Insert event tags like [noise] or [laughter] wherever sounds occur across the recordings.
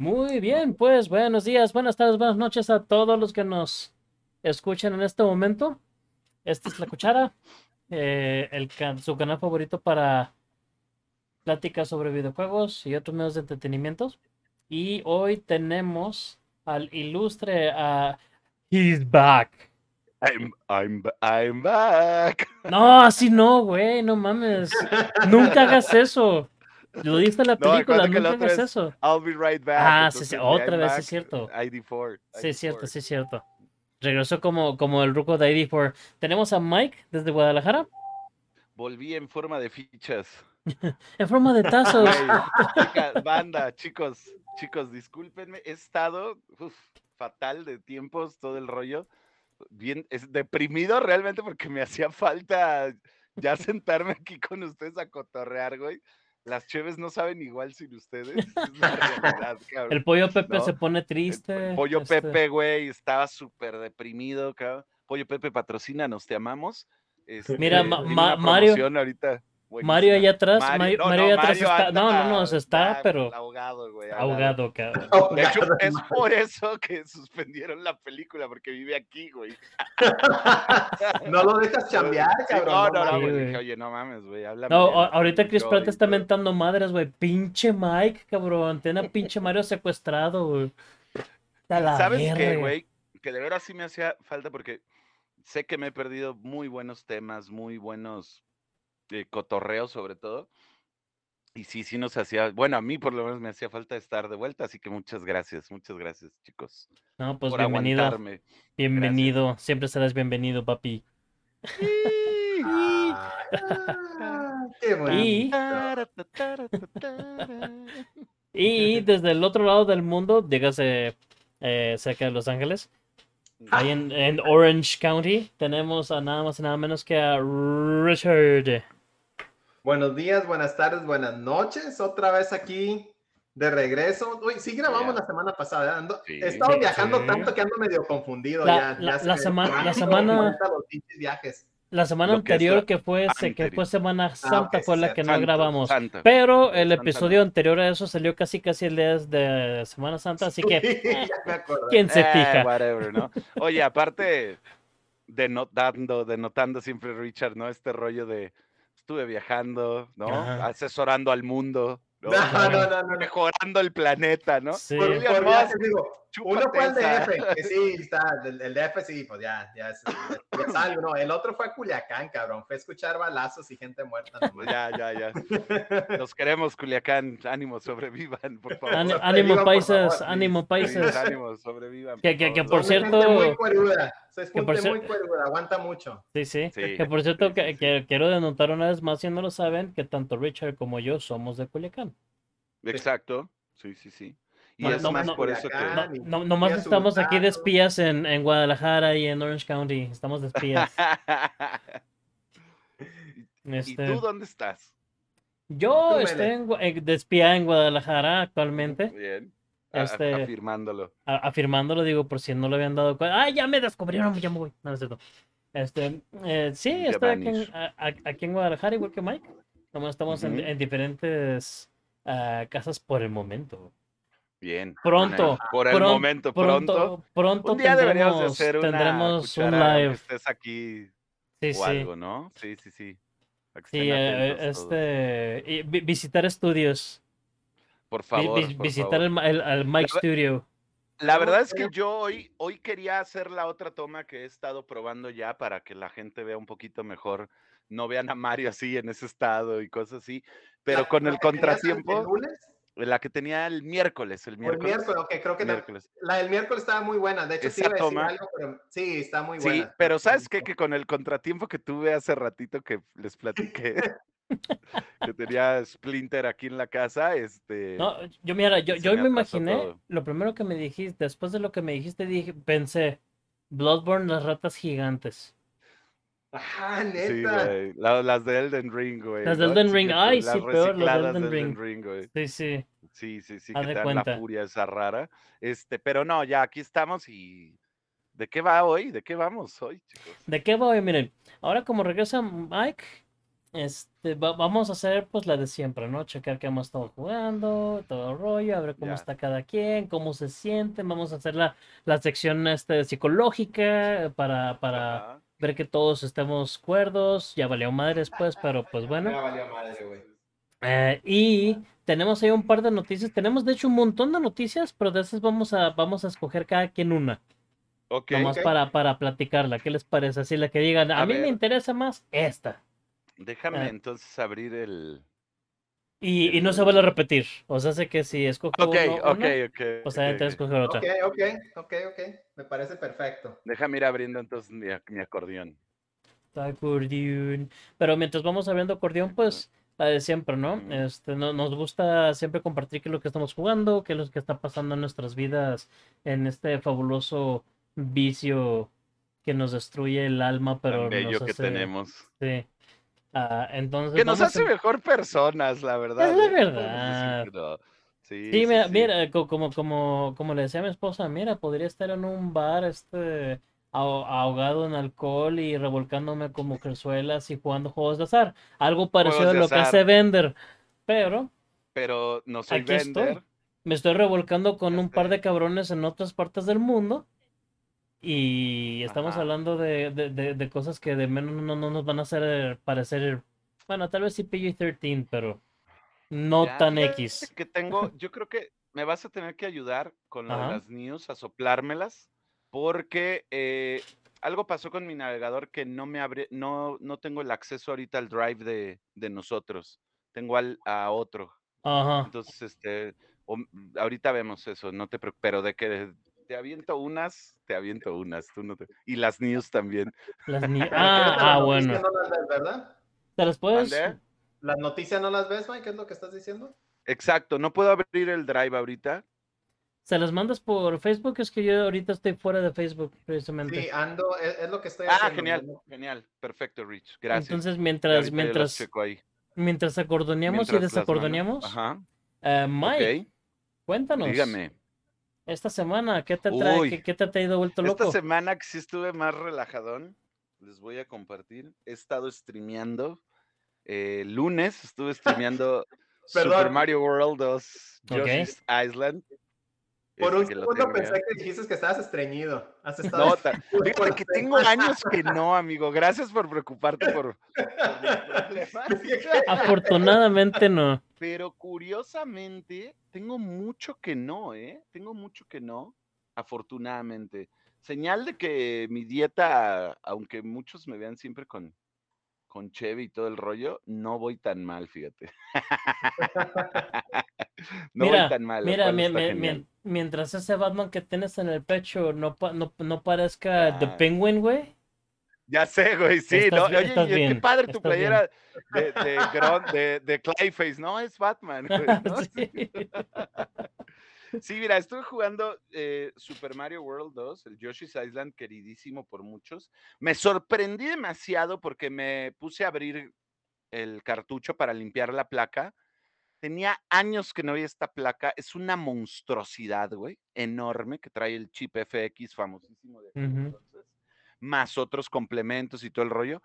Muy bien, pues buenos días, buenas tardes, buenas noches a todos los que nos escuchan en este momento. Esta es La Cuchara, [laughs] eh, el, can- su canal favorito para pláticas sobre videojuegos y otros medios de entretenimiento. Y hoy tenemos al ilustre a He's Back. I'm, I'm, I'm back. No, así no, güey, no mames. [laughs] Nunca hagas eso. Lo dice la [laughs] No, película, la nunca hagas es eso. I'll be right back. Ah, sí, sí, entonces, otra vez, sí back, es cierto. ID4. Sí, es cierto, ID4. sí, es cierto. Regresó como, como el ruco de ID4. Tenemos a Mike desde Guadalajara Volví en forma de fichas. [laughs] en forma de tazos. Chica, banda, chicos, chicos, discúlpenme, he estado uf, fatal de tiempos, todo el rollo. Bien, es deprimido realmente porque me hacía falta ya [laughs] sentarme aquí con ustedes a cotorrear, güey. Las cheves no saben igual sin ustedes. Es la [laughs] realidad, cabrón. El pollo Pepe No, se pone El triste. Pollo este, Pepe, güey, estaba súper deprimido, cabrón. Pollo Pepe, patrocínanos, te amamos. Mira, Este, Ma- tiene Ma- una Mario- promoción Mario allá atrás, Mario- no, Mario no, allá atrás Mario está. No, no, no, se está, anda pero ahogado, güey. ahogado, cabrón. [laughs] De hecho, es por eso que suspendieron la película, porque vive aquí, güey. [laughs] No lo dejas chambear, cabrón. no, no no, güey. Dije, oye, no mames, güey. háblame No, ahorita Chris Pratt está mentando madres, güey. Pinche Mike, cabrón. Tiene a pinche Mario secuestrado, güey. ¿Sabes qué, güey? Que de veras sí me hacía falta porque sé que me he perdido muy buenos temas, muy buenos eh, cotorreos sobre todo. Y sí, sí nos hacía, bueno, a mí por lo menos me hacía falta estar de vuelta, así que muchas gracias, muchas gracias, chicos, No, pues por bienvenido. aguantarme. Bienvenido. Siempre serás bienvenido, papi. Ah, qué. Y, y desde el otro lado del mundo, dígase eh, cerca de Los Ángeles, ahí en, en Orange County, tenemos a nada más y nada menos que a Richard. Buenos días, buenas tardes, buenas noches. Otra vez aquí de regreso. Uy, sí grabamos Ya. la semana pasada. ando- Sí. He estado Sí, viajando sí. tanto que ando medio confundido La- ya. la- ya la sema- la [laughs] semana- viajes. La semana que anterior la que fue, se- que anterior. fue Semana Santa ok, fue sí, la que no Santa, grabamos. Santa. Pero el Santa episodio no. anterior a eso salió casi casi el día de Semana Santa, así que [laughs] eh. ¿quién se Eh, fija? whatever, ¿no? [laughs] Oye, aparte, denotando, denotando siempre Richard, ¿no? Este rollo de estuve viajando, ¿no? Ajá. Asesorando al mundo, [laughs] ¿no? No, no, no. Mejorando el planeta, ¿no? Sí. Por, Elon por Musk, viajes, digo, uno fue el. DF, [laughs] que sí, está, el, el DF sí, pues ya, ya es, ya es algo, no, el otro fue a Culiacán, cabrón, fue a escuchar balazos y gente muerta. nomás. Ya, ya, ya. Los queremos, Culiacán. Ánimo, sobrevivan, por favor. Ánimo favor, ánimo Sí, países. ánimo, sobrevivan. Que- que- que por cierto- muy es que muy aguanta mucho. Sí, sí. Sí, Que por cierto, sí, que, sí, sí. que- quiero denotar una vez más, si no lo saben, que tanto Richard como yo somos de Culiacán. Exacto. Sí, sí, sí. Y No, es no, más no. por eso que. No, nomás estamos aquí de espías en, en Guadalajara y en Orange County. Estamos de espías. [laughs] ¿Y Este, tú dónde estás? yo estoy en eh, de espía en Guadalajara actualmente. Bien. Este- Afirmándolo. a- afirmándolo, digo, por si no lo habían dado cuenta. ¡Ah, ya me descubrieron! Ya me voy. No, no es cierto. Este, eh, sí, Ya estoy aquí en, vanish. a- a- aquí en Guadalajara, igual que Mike. Nomás estamos en, Ujú. en diferentes ah, casas por el momento. Bien. Pronto, Por el momento, pronto. Pronto, pronto Un día deberíamos de tendremos, hacer una tendremos un live. estés aquí Sí, o sí. algo, ¿no? Sí, sí, sí. Sí, eh, todos. este, y vi- visitar estudios. Por favor, vi- por visitar favor. el, el- al Mike La Studio. La verdad es que yo hoy, hoy quería hacer la otra toma que he estado probando ya para que la gente vea un poquito mejor. No vean a Mario así en ese estado y cosas así. Pero La- con el contratiempo, ¿El lunes la que tenía el miércoles, el miércoles. Ok, creo que miércoles. la del miércoles estaba muy buena. De hecho, Esa sí iba a decir toma- algo, pero sí, está muy Sí, buena. pero ¿sabes qué? Que con el contratiempo que tuve hace ratito que les platiqué, [laughs] que tenía Splinter aquí en la casa, este... No, yo mira, yo, yo me me imaginé, todo. lo primero que me dijiste, después de lo que me dijiste, dije, pensé, Bloodborne, las ratas gigantes. Sí, neta. güey. la- las de Elden Ring, güey. Las de ¿no? Elden Ring, ay, las sí, peor, las de recicladas Elden Ring. güey. Sí, sí. Sí, sí, sí, Haz que de te dan la furia esa rara. Este, pero no, ya aquí estamos y. ¿De qué va hoy? ¿De qué vamos hoy, chicos? ¿De qué voy? Miren, ahora como regresa Mike, Este, va- vamos a hacer pues la de siempre, ¿no? Checar qué hemos estado jugando, todo el rollo, a ver cómo Ya. está cada quien, cómo se sienten. Vamos a hacer la, la sección este, psicológica para, para Ajá. Ver que todos estemos cuerdos. Ya valió madre después, pero pues bueno. Ya valió madre, güey. Eh, y tenemos ahí un par de noticias. Tenemos de hecho un montón de noticias, pero de esas vamos a, vamos a escoger cada quien una. Ok. Nomás para, para platicarla. ¿Qué les parece? Así la que digan, a, A mí me interesa más esta. Déjame Ah. entonces abrir el. Y, y no se vuelve a repetir. O sea, sé que si escojo Ok, uno- ok, una, ok. pues ok, adelante ok. escoger otra. Ok, ok, ok, ok. Me parece perfecto. Déjame ir abriendo entonces mi, ac- mi acordeón. Acordeón. Pero mientras vamos abriendo acordeón, pues la de siempre, ¿no? Este, no, nos gusta siempre compartir qué es lo que estamos jugando, qué es lo que está pasando en nuestras vidas en este fabuloso vicio que nos destruye el alma, pero Tan bello nos que tenemos. Sí. Ah, entonces Que nos hace a- mejor personas, la verdad. Es la ¿eh? Verdad. no. Sí, Sí, mira, sí. mira, co- como, como, como le decía a mi esposa, mira, podría estar en un bar, este, aho- ahogado en alcohol y revolcándome como crezuelas y jugando juegos de azar. Algo parecido a lo que hace Vender. Pero Pero no soy Aquí estoy. me estoy revolcando con un par sé. de cabrones en otras partes del mundo. Y estamos Ajá. hablando de, de, de, de cosas que de menos no, no nos van a hacer parecer, bueno, tal vez sí PG-13, pero no Ya, tan X. Que tengo, yo creo que me vas a tener que ayudar con lo de las news, a soplármelas, porque eh, algo pasó con mi navegador que no me abre, no, no tengo el acceso ahorita al drive de, de nosotros. Tengo al, a otro. Ajá. Entonces, este, o- ahorita vemos eso, no te preocupes, pero de que te aviento unas, te aviento unas, tú no te- y las news también. Las ni- [laughs] Ah, ah, las bueno. noticias no las ves, ¿verdad? ¿Te las puedes? Las noticias no las ves, Mike, ¿qué es lo que estás diciendo? Exacto, no puedo abrir el drive ahorita. ¿Se las mandas por Facebook? Es que yo ahorita estoy fuera de Facebook, precisamente. Sí, ando, es, es lo que estoy Ah, haciendo. genial, ¿no? genial, perfecto, Rich, gracias. Entonces, mientras, mientras, checo ahí. mientras acordoneamos y Mientras desacordoneamos, Ajá, eh, Mike, cuéntanos. dígame. Esta semana, ¿qué te trae? Uy, ¿Qué, qué te ha traído vuelto Esta loco? semana que sí estuve más relajadón, les voy a compartir. He estado streameando. eh, lunes estuve [laughs] streameando Super. Mario World 2 Ok. Yoshi's Island. Por un segundo pensé que dijiste que estabas estreñido. Has estado No, [laughs] fíjate que tengo años que no, amigo. Gracias por preocuparte por, [laughs] por. Afortunadamente no. Pero curiosamente, tengo mucho que no, ¿eh? Tengo mucho que no, afortunadamente. Señal de que mi dieta, aunque muchos me vean siempre con, con Chevy y todo el rollo, no voy tan mal, fíjate. [laughs] no mira, voy tan mal. mira, mi- mi- mientras ese Batman que tienes en el pecho no, no, no parezca The Ah. Penguin, güey. Ya sé, güey, sí, Estás ¿no? Oye, estás y qué padre tu bien. playera de, de, Gron- de, de Clayface, ¿no? Es Batman, güey, [laughs] ¿no? Sí. [laughs] Sí, mira, estuve jugando eh, Super Mario World 2, el Yoshi's Island, queridísimo por muchos. Me sorprendí demasiado porque me puse a abrir el cartucho para limpiar la placa. Tenía años que no veía esta placa. Es una monstruosidad, güey, enorme, que trae el chip FX famosísimo de Ujú. entonces, más otros complementos y todo el rollo.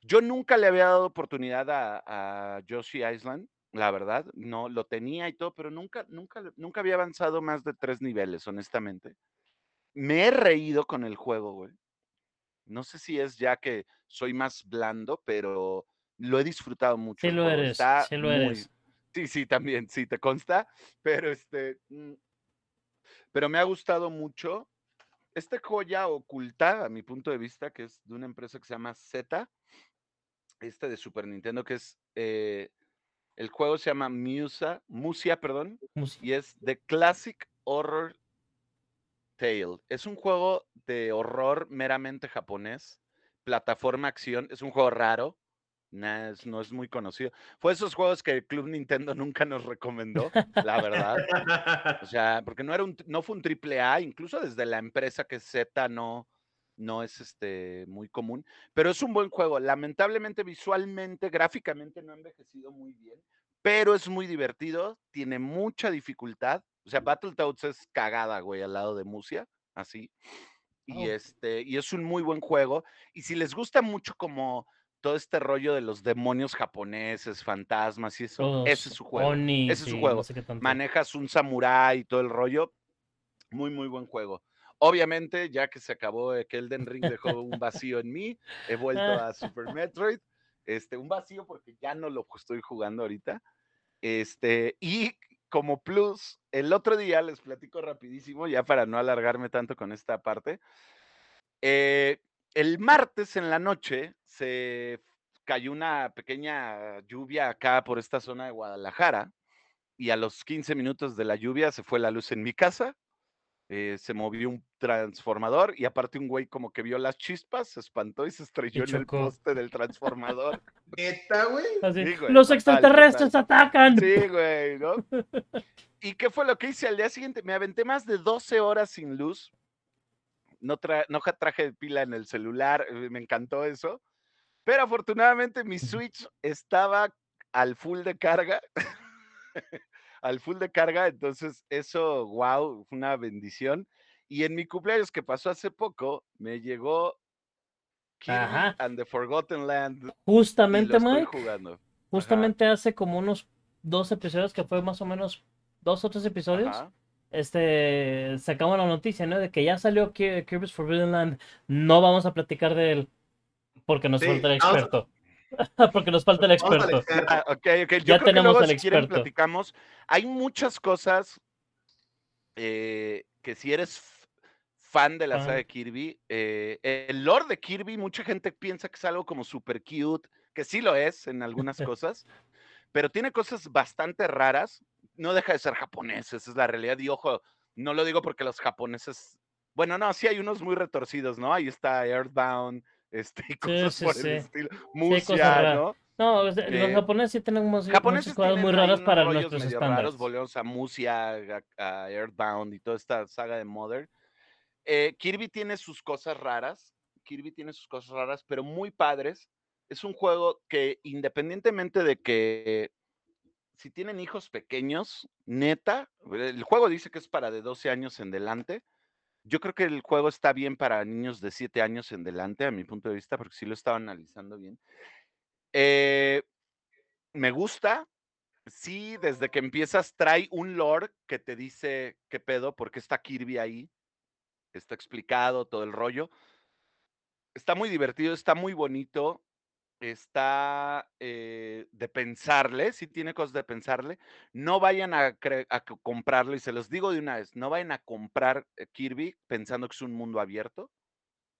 Yo nunca le había dado oportunidad a, a Yoshi Island, la verdad, no lo tenía y todo, pero nunca, nunca, nunca había avanzado más de tres niveles, honestamente. Me he reído con el juego, güey. No sé si es ya que soy más blando, pero lo he disfrutado mucho. Sí lo eres, Está sí lo muy- eres. Sí, sí, también, sí, te consta, pero este, mm, pero me ha gustado mucho. Este joya oculta, a mi punto de vista, que es de una empresa que se llama Z, este de Super Nintendo, que es, eh, el juego se llama Musa, Musia, perdón, Mus- y es The Classic Horror Tale. Es un juego de horror meramente japonés, plataforma acción, es un juego raro, es- no es muy conocido. Fue esos juegos que el Club Nintendo [laughs] nunca nos recomendó, la verdad. O sea, porque no era un, no fue un triple A, incluso desde la empresa que es Z no, no es este muy común, pero es un buen juego. Lamentablemente, visualmente, gráficamente no ha envejecido muy bien, pero es muy divertido, tiene mucha dificultad. O sea, Battletoads es cagada, güey, al lado de Musia, así. Y Oh. este, y es un muy buen juego. Y si les gusta mucho como todo este rollo de los demonios japoneses, fantasmas y eso. Todos ese es su juego. onis ese es su juego. no sé. Manejas un samurái y todo el rollo. Muy, muy buen juego. Obviamente, ya que se acabó que Elden Ring dejó [laughs] un vacío en mí, he vuelto a Super Metroid. Este, un vacío porque ya no lo estoy jugando ahorita. Este, y como plus, el otro día les platico rapidísimo, ya para no alargarme tanto con esta parte. eh, el martes en la noche se cayó una pequeña lluvia acá por esta zona de Guadalajara y a los 15 minutos de la lluvia se fue la luz en mi casa, eh, se movió un transformador y aparte un güey como que vio las chispas, se espantó y se estrelló en el poste del transformador. ¿Neta, güey? Sí, güey, Los total, extraterrestres atacan. Sí, güey, ¿no? [laughs] ¿Y qué fue lo que hice al día siguiente? Me aventé más de 12 horas sin luz. No, tra- no traje pila en el celular, eh, me encantó eso. Pero afortunadamente mi Switch estaba al full de carga. [laughs] al full de carga, entonces eso, wow, una bendición. Y en mi cumpleaños que pasó hace poco, me llegó Kirby Ajá. and the Forgotten Land Justamente, Mike, jugando. justamente hace como unos dos episodios, que fue más o menos dos o tres episodios, Ajá. Este, sacamos la noticia, ¿no? De que ya salió Ki- Kirby's Forbidden Land. No vamos a platicar de él porque nos Sí, falta el a- experto. [laughs] porque nos falta el experto. Ah, ok, ok. Yo Ya creo que tenemos si quieren, experto. platicamos. Hay muchas cosas eh, que si eres fan de la saga Fan. de Kirby, eh, el lore de Kirby, mucha gente piensa que es algo como super cute, que sí lo es en algunas [laughs] cosas, pero tiene cosas bastante raras. No deja de ser japonés, esa es la realidad. Y ojo, no lo digo porque los japoneses. Bueno, no, sí hay unos muy retorcidos, ¿no? Ahí está Earthbound, [laughs] este, y cosas sí, por sí. el estilo. Musia. ¿no? No, los que- japoneses sí tienen muchas, japoneses muchas cosas muy raras para nuestros estándares. volvemos a Musia, a, a Earthbound y toda esta saga de Mother. Eh, Kirby tiene sus cosas raras, Kirby tiene sus cosas raras, pero muy padres. Es un juego que independientemente de que si tienen hijos pequeños, neta, el juego dice que es para de 12 años en delante. Yo creo que el juego está bien para niños de 7 años en delante, a mi punto de vista, porque sí lo estaba analizando bien. Eh, me gusta. Sí, desde que empiezas trae un lore que te dice qué pedo, porque está Kirby ahí. Está explicado todo el rollo. Está muy divertido, está muy bonito. Está eh, de pensarle, sí tiene cosas de pensarle. No vayan a, comprarlo, y se los digo de una vez, no vayan a comprar eh, Kirby pensando que es un mundo abierto.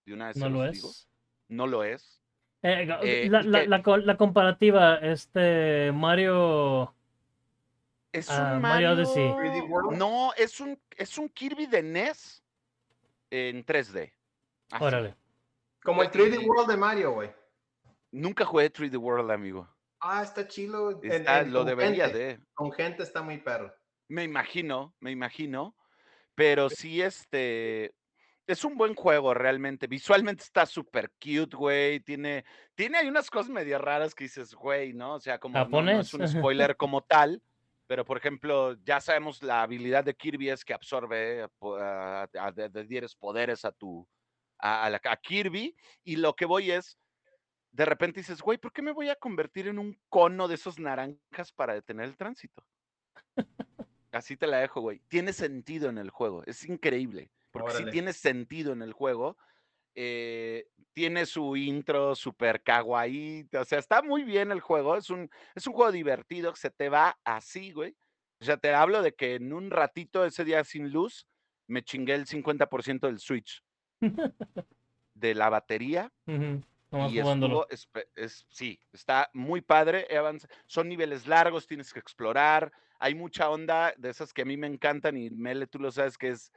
De una vez No se lo los digo. es. No lo es. Eh, Eh, la, comparativa, este Mario. Es un Mario Odyssey. 3D World. No, es un, es un Kirby de NES en 3D. Así. Órale. Como el 3D y- World de Mario, güey. Nunca jugué 3D World, amigo. Ah, está chilo. en- Está- en- lo debería gente. de. Con gente está muy perro. Me imagino, me imagino. Pero sí, este. Es un buen juego, realmente. Visualmente está súper cute, güey. Tiene, tiene hay unas cosas medio raras que dices, güey, ¿no? O sea, como no- no, es un [laughs] spoiler como tal. Pero, por ejemplo, ya sabemos la habilidad de Kirby es que absorbe, po- a- a- de- de- dieres poderes a tu, a, a la- a Kirby. Y lo que voy es, de repente dices, güey, ¿por qué me voy a convertir en un cono de esos naranjas para detener el tránsito? Así te la dejo, güey. Tiene sentido en el juego. Es increíble. Porque sí Órale. tiene sentido en el juego. eh, tiene su intro super kawaii. O sea, está muy bien el juego. Es un, es un juego divertido que se te va así, güey. O sea, te hablo de que en un ratito, ese día sin luz, me chingué el 50% del Switch. [laughs] de la batería nomás y jugándolo. es, sí, está muy padre. Son niveles largos, tienes que explorar. Hay mucha onda de esas que a mí me encantan y Mele, tú lo sabes que es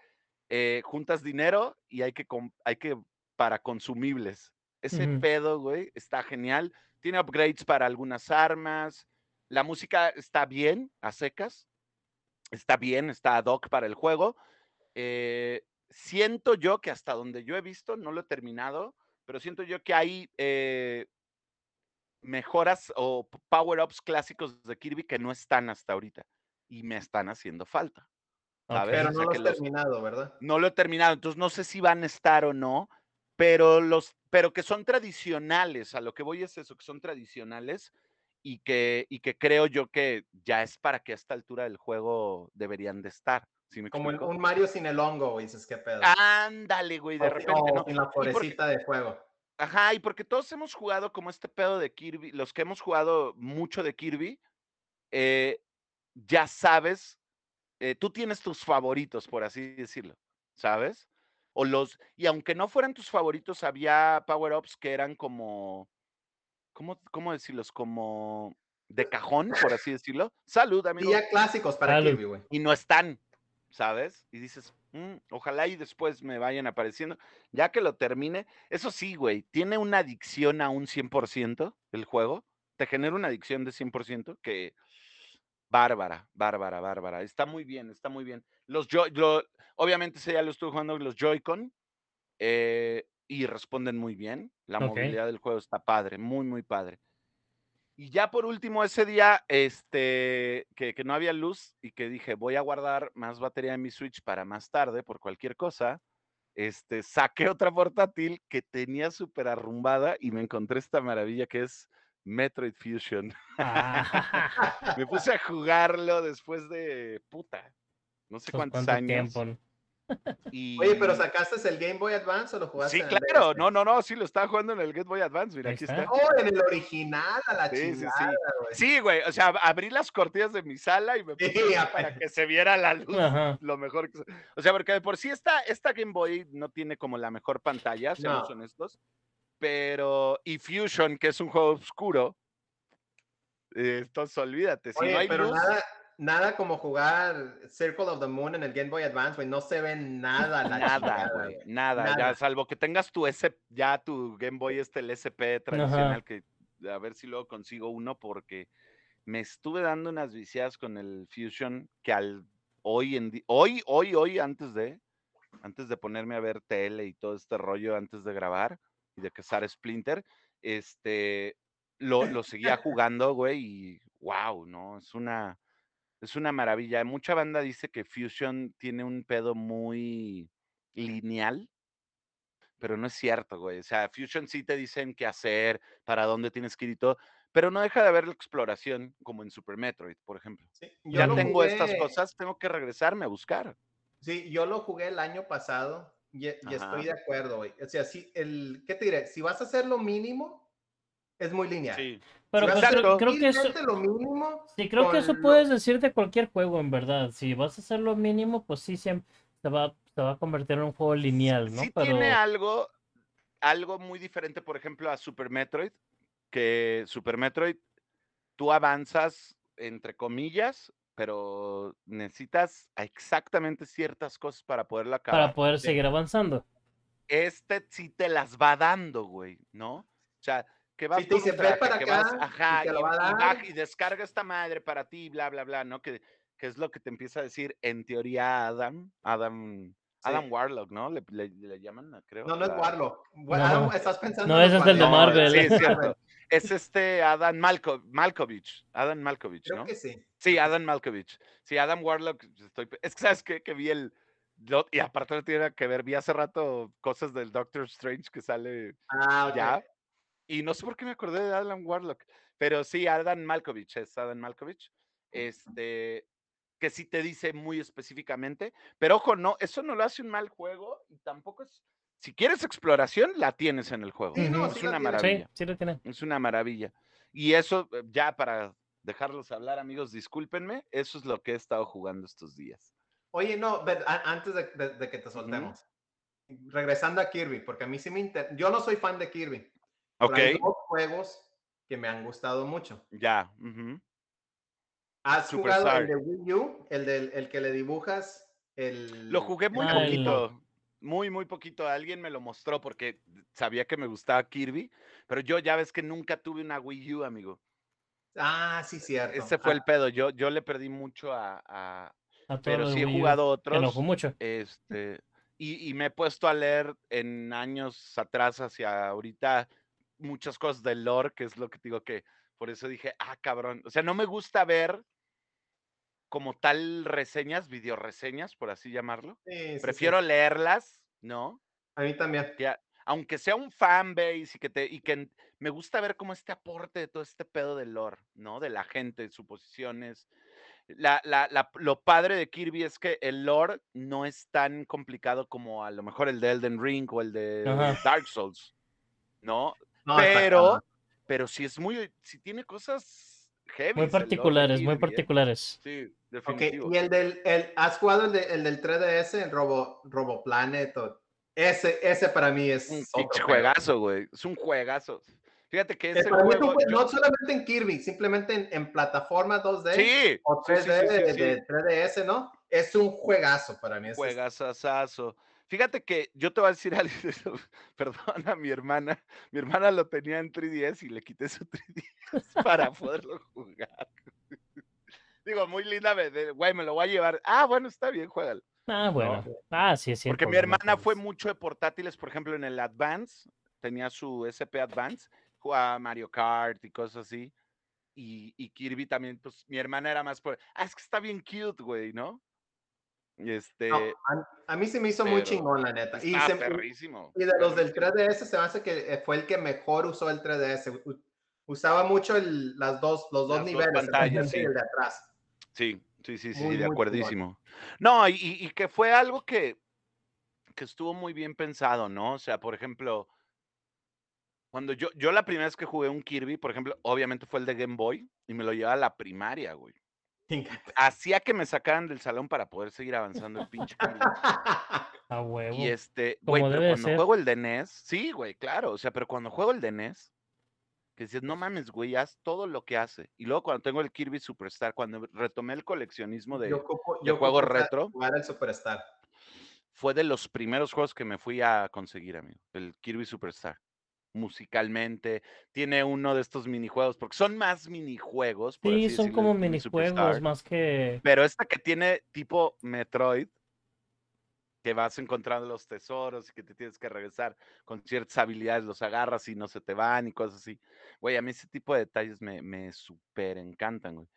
eh, juntas dinero y hay que, hay que para consumibles. Ese Ujú. pedo, güey, está genial. Tiene upgrades para algunas armas. La música está bien, a secas. Está bien, está ad hoc para el juego. Eh, siento yo que hasta donde yo he visto, no lo he terminado, pero siento yo que hay eh, mejoras o power-ups clásicos de Kirby que no están hasta ahorita y me están haciendo falta. Pero o sea no lo los- terminado, ¿verdad? No lo he terminado, entonces no sé si van a estar o no, pero los pero que son tradicionales, a lo que voy es eso, que son tradicionales y que, y que creo yo que ya es para que a esta altura del juego deberían de estar. ¿Sí me Como un Mario sin el hongo, güey, dices, qué pedo. Ándale, güey, de O- repente, ¿no? sin la porque- florecita de fuego. Ajá, y porque todos hemos jugado como este pedo de Kirby, los que hemos jugado mucho de Kirby, eh, ya sabes, eh, tú tienes tus favoritos, por así decirlo, ¿sabes? O los, y aunque no fueran tus favoritos, había power-ups que eran como, ¿cómo, cómo decirlos? Como de cajón, por así decirlo. Salud, amigo. Y ya clásicos para Salud. Kirby, güey. Y no están, ¿sabes? Y dices, "Mm, ojalá y después me vayan apareciendo. Ya que lo termine, eso sí, güey, tiene una adicción a un 100% el juego. Te genera una adicción de 100% que bárbara, bárbara, bárbara. Está muy bien, está muy bien. Los Joy, lo- obviamente ese ya lo estuve jugando los Joy-Con eh, y responden muy bien. La movilidad del juego está padre, muy, muy padre. Y ya por último, ese día, este, que, que no había luz y que dije, voy a guardar más batería en mi Switch para más tarde, por cualquier cosa, este, saqué otra portátil que tenía súper arrumbada y me encontré esta maravilla que es Metroid Fusion. Ah, [laughs] Me puse a jugarlo después de puta, no sé cuántos ¿cuánto años. tiempo? Y... Oye, pero ¿sacaste el Game Boy Advance o lo jugaste Sí, en el claro, DS? no, no, no, sí, lo estaba jugando en el Game Boy Advance, mira, aquí está. está. Oh, en el original, a la Sí, sí, sí. chingada, güey. Sí, güey, o sea, abrí las cortinas de mi sala y me puse Sí, para que se viera la luz Ajá. lo mejor que se- O sea, porque de por sí esta, esta Game Boy no tiene como la mejor pantalla, seamos No. honestos, pero... Y Fusion, que es un juego oscuro, eh, entonces olvídate, si Oye, no hay pero luz... nada, nada como jugar Circle of the Moon en el Game Boy Advance, güey. No se ve nada la [laughs] Nada, güey, nada, Nada. ya, salvo que tengas tu S, ya tu Game Boy este, el SP tradicional, que a ver si luego consigo uno, porque me estuve dando unas viciadas con el Fusion que al hoy en día, hoy, hoy, hoy, antes de, antes de ponerme a ver tele y todo este rollo, antes de grabar y de cazar Splinter, este, lo, lo seguía jugando, güey, y wow, ¿no? Es una, es una maravilla. Mucha banda dice que Fusion tiene un pedo muy lineal, pero no es cierto, güey. O sea, Fusion sí te dicen qué hacer, para dónde tienes que ir y todo, pero no deja de haber la exploración, como en Super Metroid, por ejemplo. Sí, Ya tengo estas cosas, tengo que regresarme a buscar. Sí, yo lo jugué el año pasado y, y estoy de acuerdo, güey. O sea, sí, el, ¿qué te diré? Si vas a hacer lo mínimo, es muy lineal. Sí. Pero pues, creo, que eso, lo mínimo, sí, creo que eso lo- puedes decir de cualquier juego, en verdad. Si vas a hacer lo mínimo, pues sí, siempre se va, se va a convertir en un juego lineal, ¿no? Sí Pero tiene algo, algo muy diferente, por ejemplo, a Super Metroid, que Super Metroid, tú avanzas, entre comillas, pero necesitas exactamente ciertas cosas para poderlo acabar. para poder seguir avanzando. Este sí te las va dando, güey, ¿no? O sea, que vas te por dice, un "Ve traje, para que acá", vas, y ajá, te y, va descarga esta madre para ti, bla, bla, bla, ¿no? Que, que es lo que te empieza a decir, en teoría, Adam, Adam, Sí. Adam Warlock, ¿no? Le, le- le llaman, creo. No, no es Warlock. Wa- No. Adam, estás pensando No, ese es el de. Marvel. Sí, es [laughs] cierto. Es este Adam Malko, Malkovich. Adam Malkovich, Creo ¿no? que sí. Sí, Adam Malkovich. Sí, Adam Warlock. Estoy... Es que, ¿sabes qué? Que vi el. lo- Y aparte no tiene que ver, vi hace rato cosas del Doctor Strange que sale Ah, ya. Y no sé por qué me acordé de Adam Warlock. Pero sí, Adam Malkovich, es Adam Malkovich. Este. Que sí te dice muy específicamente. Pero ojo, no, eso no lo hace un mal juego y tampoco es. Si quieres exploración, la tienes en el juego. Sí, no, es sí una maravilla. Sí, sí lo tiene. Es una maravilla. Y eso, eh, ya para dejarlos hablar, amigos, discúlpenme, eso es lo que he estado jugando estos días. Oye, no, a- antes de, de- de que te soltemos. Regresando a Kirby, porque a mí sí me interesa. Yo no soy fan de Kirby. Pero Ok, hay dos juegos que me han gustado mucho. ya. ujú. ¿Has Super jugado Star. el de Wii U? El, del, el que le dibujas el... Lo jugué muy Ah, el- poquito, muy, muy poquito. Alguien me lo mostró porque sabía que me gustaba Kirby, pero yo ya ves que nunca tuve una Wii U, amigo. Ah, sí, cierto. Ese fue Ah, el pedo. Yo, yo le perdí mucho a, a- pero sí he Wii U, jugado Que no otros. fue mucho. Este, y, y me he puesto a leer en años atrás hacia ahorita muchas cosas del lore, que es lo que digo que por eso dije, ah, cabrón. O sea, no me gusta ver como tal reseñas, videoreseñas, por así llamarlo. sí, sí, sí. Prefiero leerlas, ¿no? A mí también. Que aunque sea un fanbase y que te, y que me gusta ver como este aporte de todo este pedo del lore, ¿no? De la gente, suposiciones. La, la, la, lo padre de Kirby es que el lore no es tan complicado como a lo mejor el de Elden Ring o el de Ajá. Dark Souls, ¿no? No, pero, pero sí es muy, sí tiene cosas heavy. Muy particulares, muy particulares. Sí, y el del, el, ¿has jugado el, de- el del 3DS, el Robo, Robo Planet? o- ese, ese para mí es un juegazo, güey. Es un juegazo. Fíjate que ese es juego. jue- yo- No solamente en Kirby, simplemente en, en plataforma 2D sí, o sí, 3D sí, sí, sí, de, sí. de 3DS, ¿no? Es un juegazo para mí. es- Juegazazazo. Fíjate que yo te voy a decir [laughs] algo. Perdona, mi hermana. Mi hermana lo tenía en 3DS y le quité su 3DS [laughs] para poderlo jugar. Digo, muy linda, güey, me lo voy a llevar. Ah, bueno, está bien, juégalo. Ah, bueno. Ah, sí, sí. Porque mi hermana fue mucho de portátiles, por ejemplo, en el Advance, tenía su SP Advance, jugaba Mario Kart y cosas así. Y, y Kirby también, pues mi hermana era más por, ah, es que está bien cute, güey, ¿no? Este, No, a, a mí se me hizo muy chingón, la neta. Y, se- y de los del perrísimo. 3DS se me hace que eh, fue el que mejor usó el 3DS. U- Usaba mucho el- las dos, los dos Las dos niveles, el de pantallas, sí. el de atrás. Sí, sí, sí, sí, Muy, de muy acuerdísimo. No, y, y- y que fue algo que, que estuvo muy bien pensado, ¿no? O sea, por ejemplo, cuando yo, yo la primera vez que jugué un Kirby, por ejemplo, obviamente fue el de Game Boy y me lo llevaba a la primaria, güey. Hacía que me sacaran del salón para poder seguir avanzando el pinche. A huevo. Y este, güey, pero cuando ser. juego el de NES, sí, güey, claro, o sea, pero cuando juego el de NES, que dices, no mames, güey, haz todo lo que hace. Y luego cuando tengo el Kirby Superstar, cuando retomé el coleccionismo de, yo ocupo, de yo juegos retro, jugar el Superstar. fue de los primeros juegos que me fui a conseguir, amigo, el Kirby Superstar. Musicalmente, tiene uno de estos minijuegos, porque son más minijuegos. por Sí, así son decirlo, como minijuegos Superstar. más que. Pero esta que tiene tipo Metroid, que vas encontrando los tesoros y que te tienes que regresar con ciertas habilidades, los agarras y no se te van y cosas así. Güey, a mí ese tipo de detalles me, me súper encantan, güey.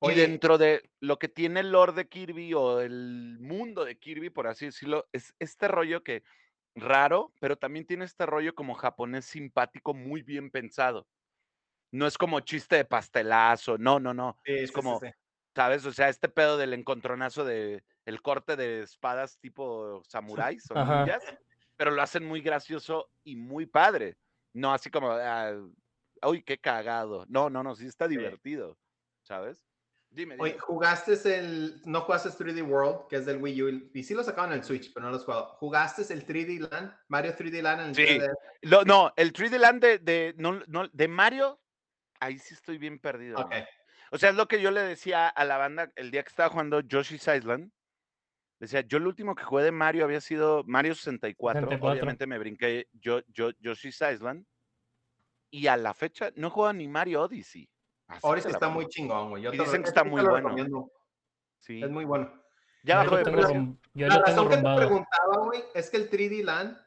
Y Oye. dentro de lo que tiene el lore de Kirby o el mundo de Kirby, por así decirlo, es este rollo que raro, pero también tiene este rollo como japonés simpático, muy bien pensado. No es como chiste de pastelazo, no, no, no. Sí, es sí, como, sí. ¿sabes? O sea, este pedo del encontronazo de el corte de espadas tipo samuráis o ninjas, pero lo hacen muy gracioso y muy padre. No así como, ah, uy, qué cagado. No, no, no, sí está divertido, ¿sabes? Dime, dime. Oye, ¿jugaste el, no jugaste 3D World, que es del Wii U, y sí lo sacaron en el Switch, pero no lo has jugado. ¿Jugaste el 3D Land, Mario 3D Land en el Sí. 3DS? Lo- no, el 3D Land de, de, no, no, de Mario, ahí sí estoy bien perdido. Ok. amigo. O sea, es lo que yo le decía a la banda el día que estaba jugando Yoshi's Island. Decía, yo el último que jugué de Mario había sido Mario 64. 64. Obviamente me brinqué yo, yo, Yoshi's Island. Y a la fecha no juego ni Mario Odyssey. Así Ahora sí está pongo. muy chingón, güey. Yo Y dicen que está muy bueno. recomiendo, Sí. Es muy bueno. Ya bajó lo de precio. La lo tengo razón que te preguntaba, güey, es que el 3D Land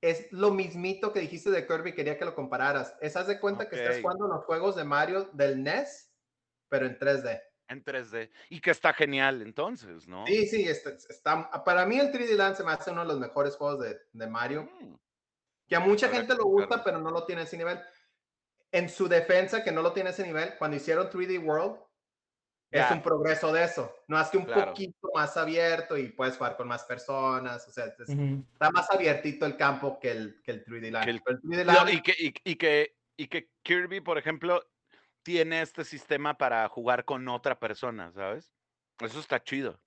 es lo mismito que dijiste de Kirby, quería que lo compararas. Es, haz de cuenta que estás jugando los juegos de Mario del NES, pero en 3D. En 3D. Y que está genial entonces, ¿no? Sí, sí, está, está- para mí el 3D Land se me hace uno de los mejores juegos de, de Mario, Mm, que a mucha Habrá gente lo gusta, pero no lo tiene a ese nivel. En su defensa, que no lo tiene ese nivel, cuando hicieron 3D World, es un progreso de eso. No es que un Claro. poquito más abierto y puedes jugar con más personas. O sea, es- está más abiertito el campo que el, que el 3D Land. Que el- Pero el 3D No, Land, y, que, y, y que, y que Kirby, por ejemplo, tiene este sistema para jugar con otra persona, ¿sabes? Eso está chido.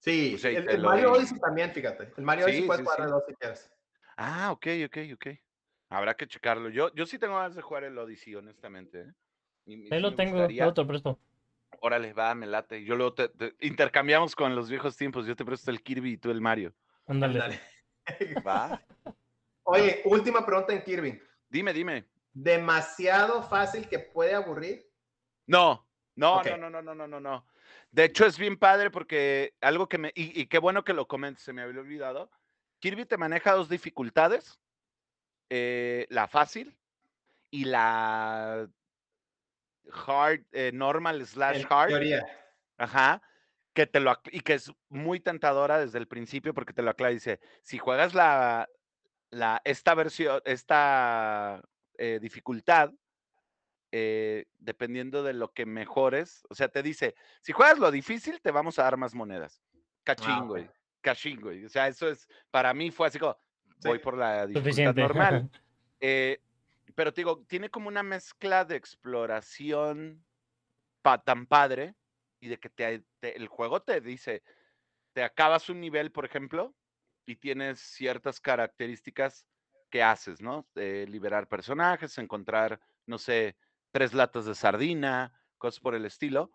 sí, o sea, y el, Mario Odyssey también, fíjate. El Mario Sí, Odyssey puedes sí, jugar sí. dos si quieres. Ah, ok, ok, ok. Habrá que checarlo. Yo, yo sí tengo ganas de jugar el Odyssey, honestamente. ¿eh? Y- Ahí sí lo tengo, gustaría. yo te presto. Órale, va, me late. Yo luego te, te- intercambiamos con los viejos tiempos. Yo te presto el Kirby y tú el Mario. Ándale. [laughs] Va. Oye, última pregunta en Kirby. dime, dime. ¿Demasiado fácil que puede aburrir? No, no, Ok. no, no, no, no, no, no, no. De hecho, es bien padre porque algo que me. Y, y qué bueno que lo comentes, se me había olvidado. Kirby te maneja dos dificultades: eh, la fácil y la hard, eh, normal slash hard. teoría. Ajá. Que te lo, y que es muy tentadora desde el principio porque te lo aclara. Dice: si juegas la, la, esta versión, esta eh, dificultad, eh, dependiendo de lo que mejores, o sea, te dice, si juegas lo difícil, te vamos a dar más monedas. Cachín, Ah. Cachín, güey. O sea, eso es, para mí fue así como, voy por la dificultad Suficiente. normal. [laughs] Eh, pero te digo, tiene como una mezcla de exploración pa- tan padre y de que te, te- el juego te dice, te acabas un nivel, por ejemplo, y tienes ciertas características que haces, ¿no? Eh, liberar personajes, encontrar, no sé, tres latas de sardina, cosas por el estilo.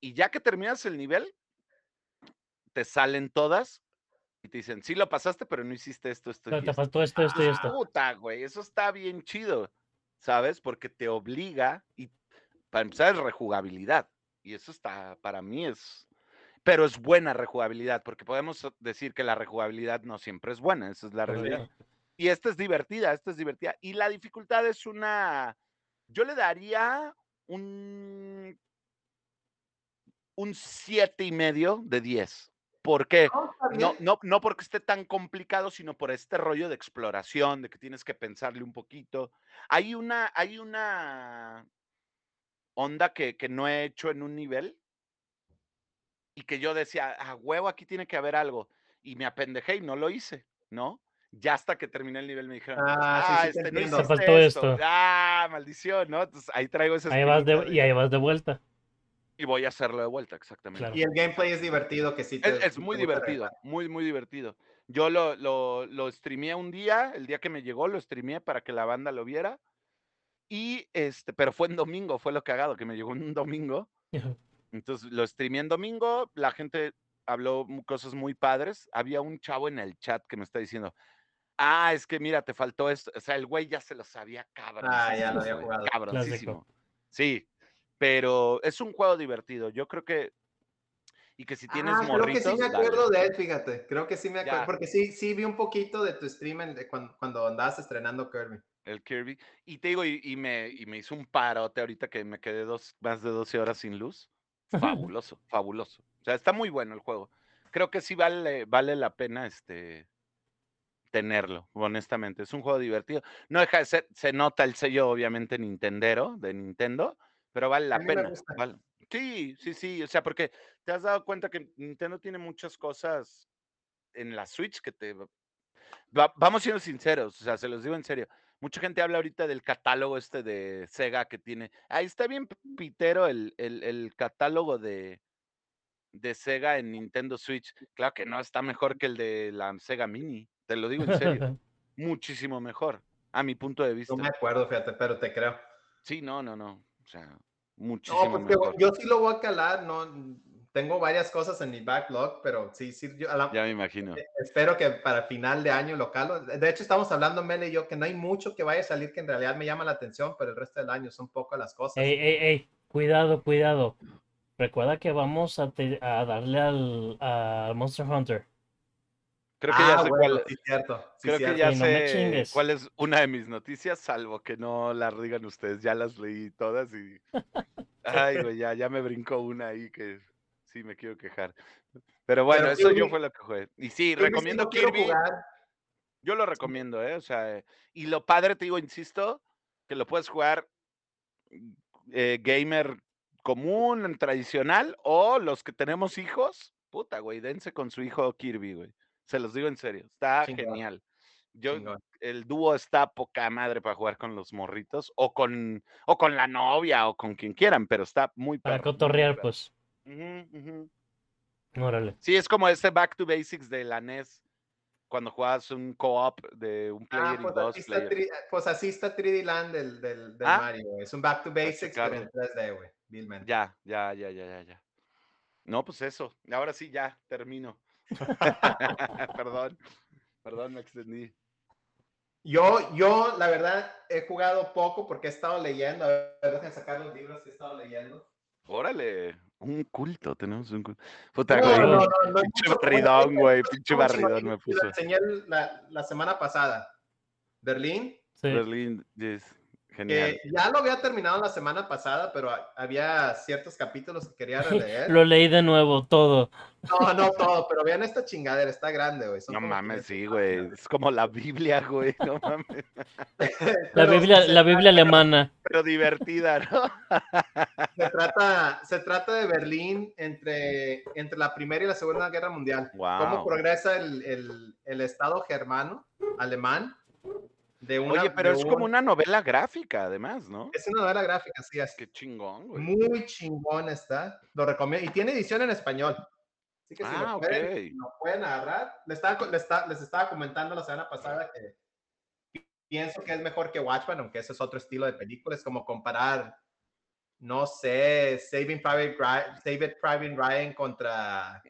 Y ya que terminas el nivel, te salen todas y te dicen, sí lo pasaste, pero no hiciste esto, esto y Pero te esto". faltó esto, esto y esto. Puta, güey, eso está bien chido, ¿sabes? Porque te obliga y para empezar es rejugabilidad. Y eso está, para mí es, pero es buena rejugabilidad, porque podemos decir que la rejugabilidad no siempre es buena, esa es la realidad. Y esta es divertida, esta es divertida. Y la dificultad es una, yo le daría un, un siete y medio de 10. ¿Por qué? No, No, no, porque esté tan complicado, sino por este rollo de exploración, de que tienes que pensarle un poquito. Hay una, hay una onda que, que no he hecho en un nivel y que yo decía, a huevo, aquí tiene que haber algo. Y me apendejé y no lo hice, ¿no? Ya hasta que terminé el nivel me dijeron, Ah, sí, ah, sí te este, no faltó esto. esto. Ah, maldición, ¿no? Entonces ahí traigo ese Ahí vas de, y ahí vas de vuelta. Y voy a hacerlo de vuelta, exactamente. Claro. Y el gameplay es divertido, que sí te. Es, es te muy divertido, muy, muy divertido. Yo lo, lo, lo streameé un día, el día que me llegó, lo streameé para que la banda lo viera. Y este, pero fue en domingo, fue lo cagado, que me llegó un domingo. Entonces lo streameé en domingo, la gente habló cosas muy padres. Había un chavo en el chat que me está diciendo, ah, es que mira, te faltó esto. O sea, el güey ya se lo sabía cabrón. Ah, ya lo había jugado. Cabroncísimo. Sí, pero es un juego divertido. Yo creo que. Y que si tienes ah, creo que morritos. sí me dale. acuerdo de él, fíjate. Creo que sí me acuerdo. Ya. Porque sí, sí vi un poquito de tu stream de cuando, cuando andabas estrenando Kirby. el Kirby. Y te digo, y, y me, y me hizo un parote ahorita que me quedé dos, más de 12 horas sin luz. [laughs] Fabuloso, fabuloso. O sea, está muy bueno el juego. Creo que sí vale, vale la pena este tenerlo, honestamente. Es un juego divertido. No deja de ser, se nota el sello, obviamente, Nintendero, de Nintendo, pero vale la pena. vale. Sí, sí, sí. O sea, porque te has dado cuenta que Nintendo tiene muchas cosas en la Switch que te Va- vamos siendo sinceros, o sea, se los digo en serio. Mucha gente habla ahorita del catálogo este de Sega que tiene. Ahí está bien pitero el, el- el catálogo de, de Sega en Nintendo Switch. Claro que no, está mejor que el de la Sega Mini. Te lo digo en serio. [laughs] Muchísimo mejor, a mi punto de vista. No me acuerdo, fíjate, pero te creo. Sí, no, no, no. O sea, No, muchísimo pues que mejor. yo sí lo voy a calar, no. Tengo varias cosas en mi backlog, pero sí, sí, yo a la- Ya me imagino. espero que para final de año lo calo. De hecho, estamos hablando, Mele y yo, que no hay mucho que vaya a salir que en realidad me llama la atención, pero el resto del año son pocas las cosas. Ey, ey, ey, cuidado, cuidado. Recuerda que vamos a, te- a darle al, al Monster Hunter. Creo que ya sé bueno, cuál. sí, cierto. sí, Creo que cierto. ya Sí, no me sé chingues. cuál es una de mis noticias, salvo que no las digan ustedes. Ya las leí todas y. [laughs] Ay, güey, ya, ya me brincó una ahí que sí me quiero quejar. Pero bueno, Pero eso yo fue lo que jugué. Y sí, Kirby recomiendo quiero Kirby. jugar. Yo lo recomiendo, ¿eh? O sea, eh, y lo padre, te digo, insisto, que lo puedes jugar eh, gamer común, tradicional, o los que tenemos hijos, puta, güey, dense con su hijo Kirby, güey. Se los digo en serio, está Chingón, genial. Yo, chingón. el dúo está poca madre para jugar con los morritos, o con, o con la novia, o con quien quieran, pero está muy Para perro, muy cotorrear, pues. Órale. Sí, es como este Back to Basics de la NES, cuando jugabas un co-op de un player Ah, y pues dos así, está players. tri- pues así está 3D Land del, del, del Ah, Mario. Es un back to basics, pero en checarlo. 3D, güey. Ya, ya, ya, ya, ya, ya. No, pues eso. Ahora sí, ya, termino. [laughs] perdón, perdón, me extendí. Yo, yo, la verdad, he jugado poco porque he estado leyendo. A ver, déjenme sacar los libros que he estado leyendo. Órale, un culto, tenemos un culto. Puta, No, güey, no, no, no pinche barridón, güey, pinche barridón me puso. enseñé la, la semana pasada. Berlín, Sí. Berlín, yes. Genial. que ya lo había terminado la semana pasada, pero ha- había ciertos capítulos que quería [laughs] releer. Lo leí de nuevo, todo. No, no todo, pero vean esta chingadera, está grande, güey. son No mames, 500 sí, güey. Es como la Biblia, güey. No [laughs] mames. La Biblia, la Biblia alemana. Pero divertida, ¿no? [laughs] Se trata, se trata de Berlín entre, entre la Primera y la Segunda Guerra Mundial. Cómo Wow. progresa el, el- el Estado germano, alemán, de una... Oye, pero de es como un- una novela gráfica, además, ¿no? Es una novela gráfica, así es. Qué chingón, güey. Muy chingón está. Lo recomiendo. Y tiene edición en español. Así que si Ah, lo, ok. pueden, lo pueden agarrar. Les estaba, les, está- les estaba comentando la semana pasada que pi- pienso que es mejor que Watchmen, aunque ese es otro estilo de película. Es como comparar, no sé, Saving Private Ryan, Saving Private Ryan contra,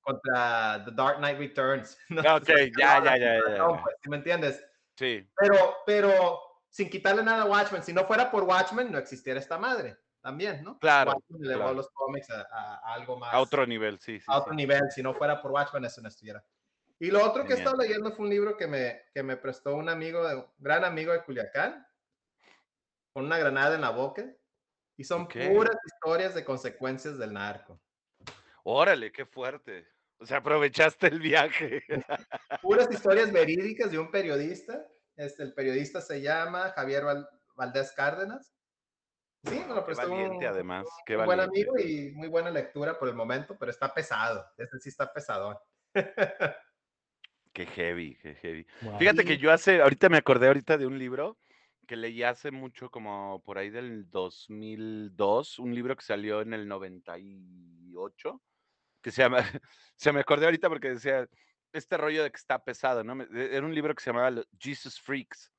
contra The Dark Knight Returns. [laughs] ¿no? Ok, ya, ya, ya, ya, No, ya. pues, ¿sí ¿Me entiendes? Sí, Pero, pero sin quitarle nada a Watchmen, si no fuera por Watchmen, no existiera esta madre también, ¿no? Claro, Watchmen elevó claro. los cómics a, a- a algo más. a otro nivel, sí, sí. a otro sí. nivel. Si no fuera por Watchmen, eso no estuviera. Y lo otro que he estado leyendo fue un libro que me, que me prestó un amigo, un gran amigo de Culiacán, con una granada en la boca. Y son Ok. puras historias de consecuencias del narco. Órale, qué fuerte. O sea, aprovechaste el viaje. [laughs] Puras historias verídicas de un periodista. Este, el periodista se llama Javier Val- Valdés Cárdenas. Sí, me lo Qué prestó valiente, un- además. Qué muy buen valiente. amigo y muy buena lectura por el momento, pero está pesado. Este sí está pesadón. [laughs] Qué heavy, qué heavy. Wow. Fíjate que yo hace, ahorita me acordé ahorita de un libro que leí hace mucho, como por ahí del 2002, un libro que salió en el 98, que se llama, [laughs] se me acordé ahorita porque decía, este rollo de que está pesado, ¿no? Me- e- Era un libro que se llamaba Jesus Freaks,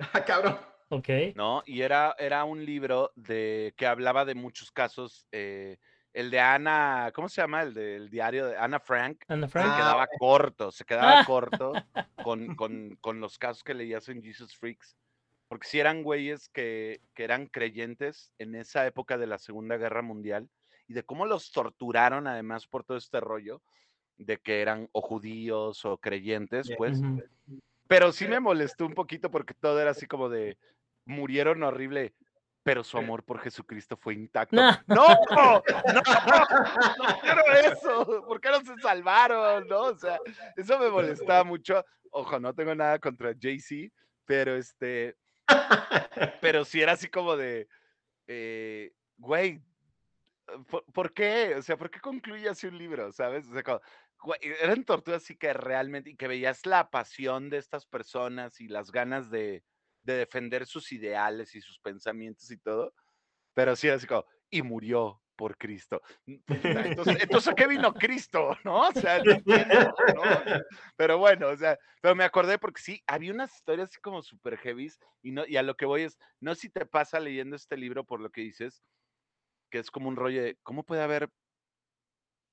[laughs] Ah, cabrón. Ok. ¿no? Y era, era un libro de que hablaba de muchos casos, eh, el de Ana, ¿cómo se llama? El del diario de Ana Frank, Ana se Frank. Ah, quedaba corto, se quedaba Ah. [laughs] corto con, con, con los casos que leías en Jesus Freaks. Porque si eran güeyes que, que eran creyentes en esa época de la Segunda Guerra Mundial y de cómo los torturaron además por todo este rollo de que eran o judíos o creyentes, pues. Pero sí me molestó un poquito porque todo era así como de murieron horrible, pero su amor por Jesucristo fue intacto. Nah. [laughs] ¡No! ¡No! ¡No quiero eso! ¿Por qué no se salvaron? ¿No? O sea, eso me molestaba mucho. Ojo, no tengo nada contra Jay-Z, pero este. Pero sí era así como de. eh, güey, ¿por, qué? O sea, ¿por qué concluye así un libro? ¿Sabes? O sea, eran torturas así que realmente. Y que veías la pasión de estas personas y las ganas de, de defender sus ideales y sus pensamientos y todo. Pero sí, así como, y murió por Cristo. N- puta, Entonces, entonces, ¿a qué vino Cristo? ¿No? O sea, no. Pero bueno, o sea, pero me acordé porque sí, había unas historias así como súper heavy y, no, y a lo que voy es, no si te pasa leyendo este libro por lo que dices, que es como un rollo de, ¿cómo puede haber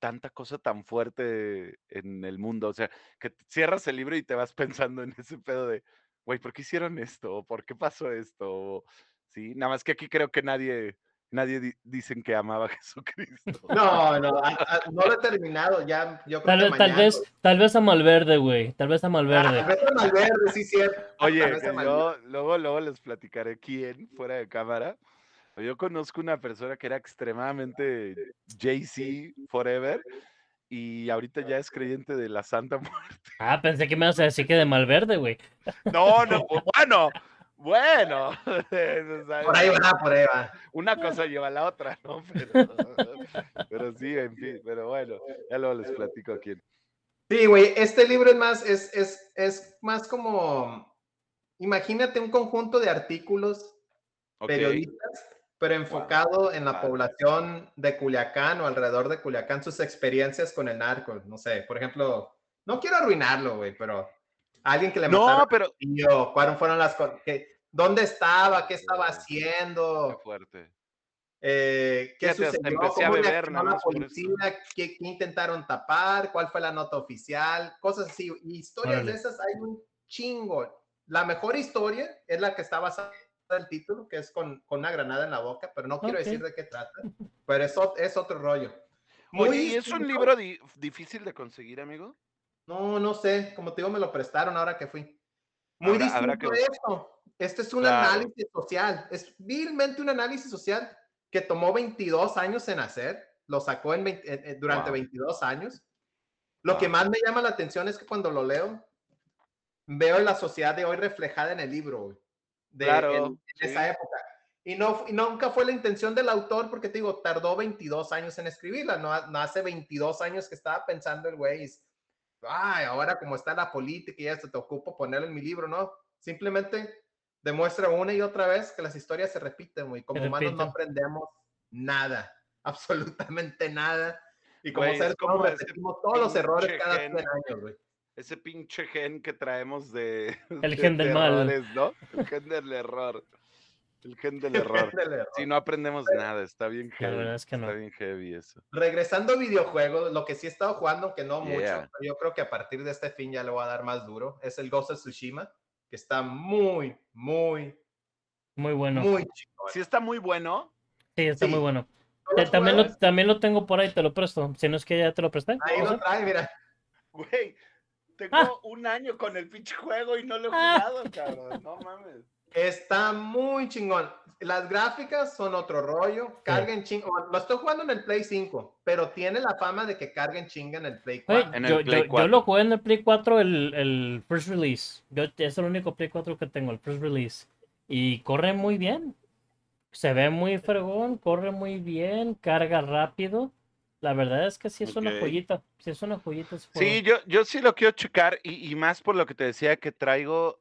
tanta cosa tan fuerte en el mundo? O sea, que cierras el libro y te vas [laughs] pensando en ese pedo de, güey, ¿por qué hicieron esto? ¿O ¿Por qué pasó esto? Sí, nada más que aquí creo que nadie, nadie di- dicen que amaba a [laughs] Jesucristo. [laughs] No, no, a- a- no lo he terminado. Ya, yo creo Tal, que vez- tal vez, tal vez a Malverde, güey. Tal vez a Ah, Malverde. vete a Malverde, sí, cierto. Oye, Tal vez Malverde. yo luego, luego les platicaré quién fuera de cámara. Yo conozco una persona que era extremadamente Jay-Z Forever y ahorita ya es creyente de la Santa [laughs] Muerte. Ah, pensé que me ibas a decir que de Malverde, güey. No, no, bu- [laughs] bueno, bueno. [laughs] Por ahí va, por ahí va. Una cosa lleva a la otra, ¿no? Pero, pero sí, en fin, pero bueno, ya luego les platico a quién. Sí, güey, este libro es más, es, es, es más como, imagínate un conjunto de artículos Ok, periodistas, pero enfocado en la Padre. población de Culiacán o alrededor de Culiacán, sus experiencias con el narco. No sé, por ejemplo, no quiero arruinarlo, güey, pero alguien que le No, mataron pero tío, cuáles fueron las co- que, dónde estaba, qué estaba Qué haciendo, fuerte. eh, qué Fíjate, sucedió, empecé a cómo beber nada la policía, qué, qué intentaron tapar, cuál fue la nota oficial, cosas así. Y historias Órale. de esas hay un chingo. La mejor historia es la que está basada en el título, que es con, con una granada en la boca, pero no quiero Ok. decir de qué trata. Pero es, es otro rollo. Oye, Muy ¿y es un libro di- difícil de conseguir, amigo? No, no sé, como te digo, me lo prestaron ahora que fui. Muy Habrá- habrá distinto que- a eso. Este es un Claro. análisis social. Es vilmente un análisis social que tomó 22 años en hacer. Lo sacó en 20 en- en- durante Wow. 22 años. Lo que Wow. más me llama la atención es que cuando lo leo, veo la sociedad de hoy reflejada en el libro, güey, de Claro, en, en sí. esa época. Y, no, y nunca fue la intención del autor, porque te digo, tardó 22 años en escribirla. No, no hace 22 años que estaba pensando el güey, y, ay, ahora como está la política y esto, te ocupo ponerlo en mi libro, ¿no? Simplemente demuestra una y otra vez que las historias se repiten, güey. Como humanos no aprendemos nada, [laughs] absolutamente nada. Y como es seres como repetimos todos los errores cada gen 100 años, güey. Ese pinche gen que traemos de. [laughs] El de- gen del de mal. errores, ¿no? El gen del error. El gen del [laughs] error. Si no aprendemos nada, está bien La heavy. verdad es que no. Está bien heavy eso. Regresando a videojuegos, lo que sí he estado jugando, que no mucho, Yeah. pero yo creo que a partir de este fin ya le voy a dar más duro, es el Ghost of Tsushima, que está muy, muy, Muy bueno. muy chingón. Sí, está muy bueno. Sí, está muy bueno. ¿No Te- lo también, lo, también lo tengo por ahí, te lo presto. Si no es que ya te lo presté. Ahí ¿o lo trae, mira. Güey, tengo Ah. un año con el pinche juego y no lo he Ah. jugado, cabrón. No mames. Está muy chingón. Las gráficas son otro rollo. Carguen chingo. Lo estoy jugando en el Play 5, pero tiene la fama de que carguen chinga en el Play Güey, 4. En el yo, Play yo- yo 4. lo jugué en el Play 4, el, el first release. Yo, es el único Play 4 que tengo, el first release. Y corre muy bien. Se ve muy fregón, corre muy bien, carga rápido. La verdad es que sí es una Ok. joyita. Sí es una joyita ese Sí, yo, yo sí lo quiero checar y, y más por lo que te decía que traigo.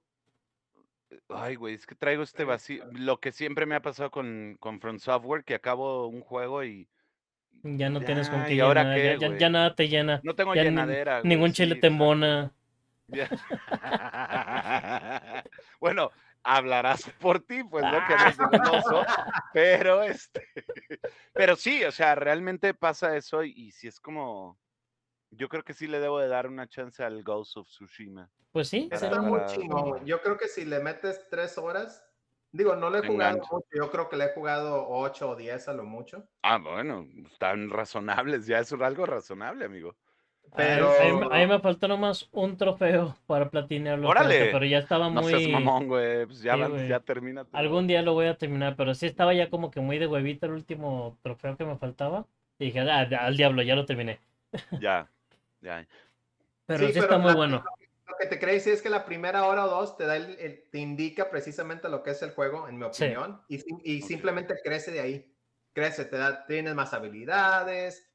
Ay, güey, es que traigo este vacío. Lo que siempre me ha pasado con, con From Software, que acabo un juego y Ya no tienes con qué ¿y ahora llenar, qué, ya, ya- güey? ya nada te llena. no tengo ni- llenadera. Ningún sí, chile te exacto. embona. Ya. [laughs] bueno, hablarás [laughs] por ti, pues no que eres un oso, pero este, [laughs] pero sí, o sea, realmente pasa eso y, y si es como, yo creo que sí le debo de dar una chance al Ghost of Tsushima. Pues sí, Para-. Está muy chingón. Yo creo que si le metes tres horas, digo, no lo he jugado mucho. Yo creo que le he jugado 8 o 10 a lo mucho. Ah, bueno, están razonables, ya es algo razonable, amigo. Pero- A mí, a mí me faltó nomás un trofeo para platinearlo. fíjate, ¡Órale! Pero ya estaba No muy. seas mamón, güey, pues ya, Sí, van- ya termina. tu- Algún día lo voy a terminar, pero sí estaba ya como que muy de huevita el último trofeo que me faltaba. Y dije, "Ah, al diablo, ya lo terminé. [laughs] Ya, ya. Pero sí, pero está muy la- bueno. Lo que te crees es que la primera hora o dos te da el- el- te indica precisamente lo que es el juego, en mi Sí. opinión, y, sim- y Ok. simplemente crece de ahí. Crece, te da, tienes más habilidades,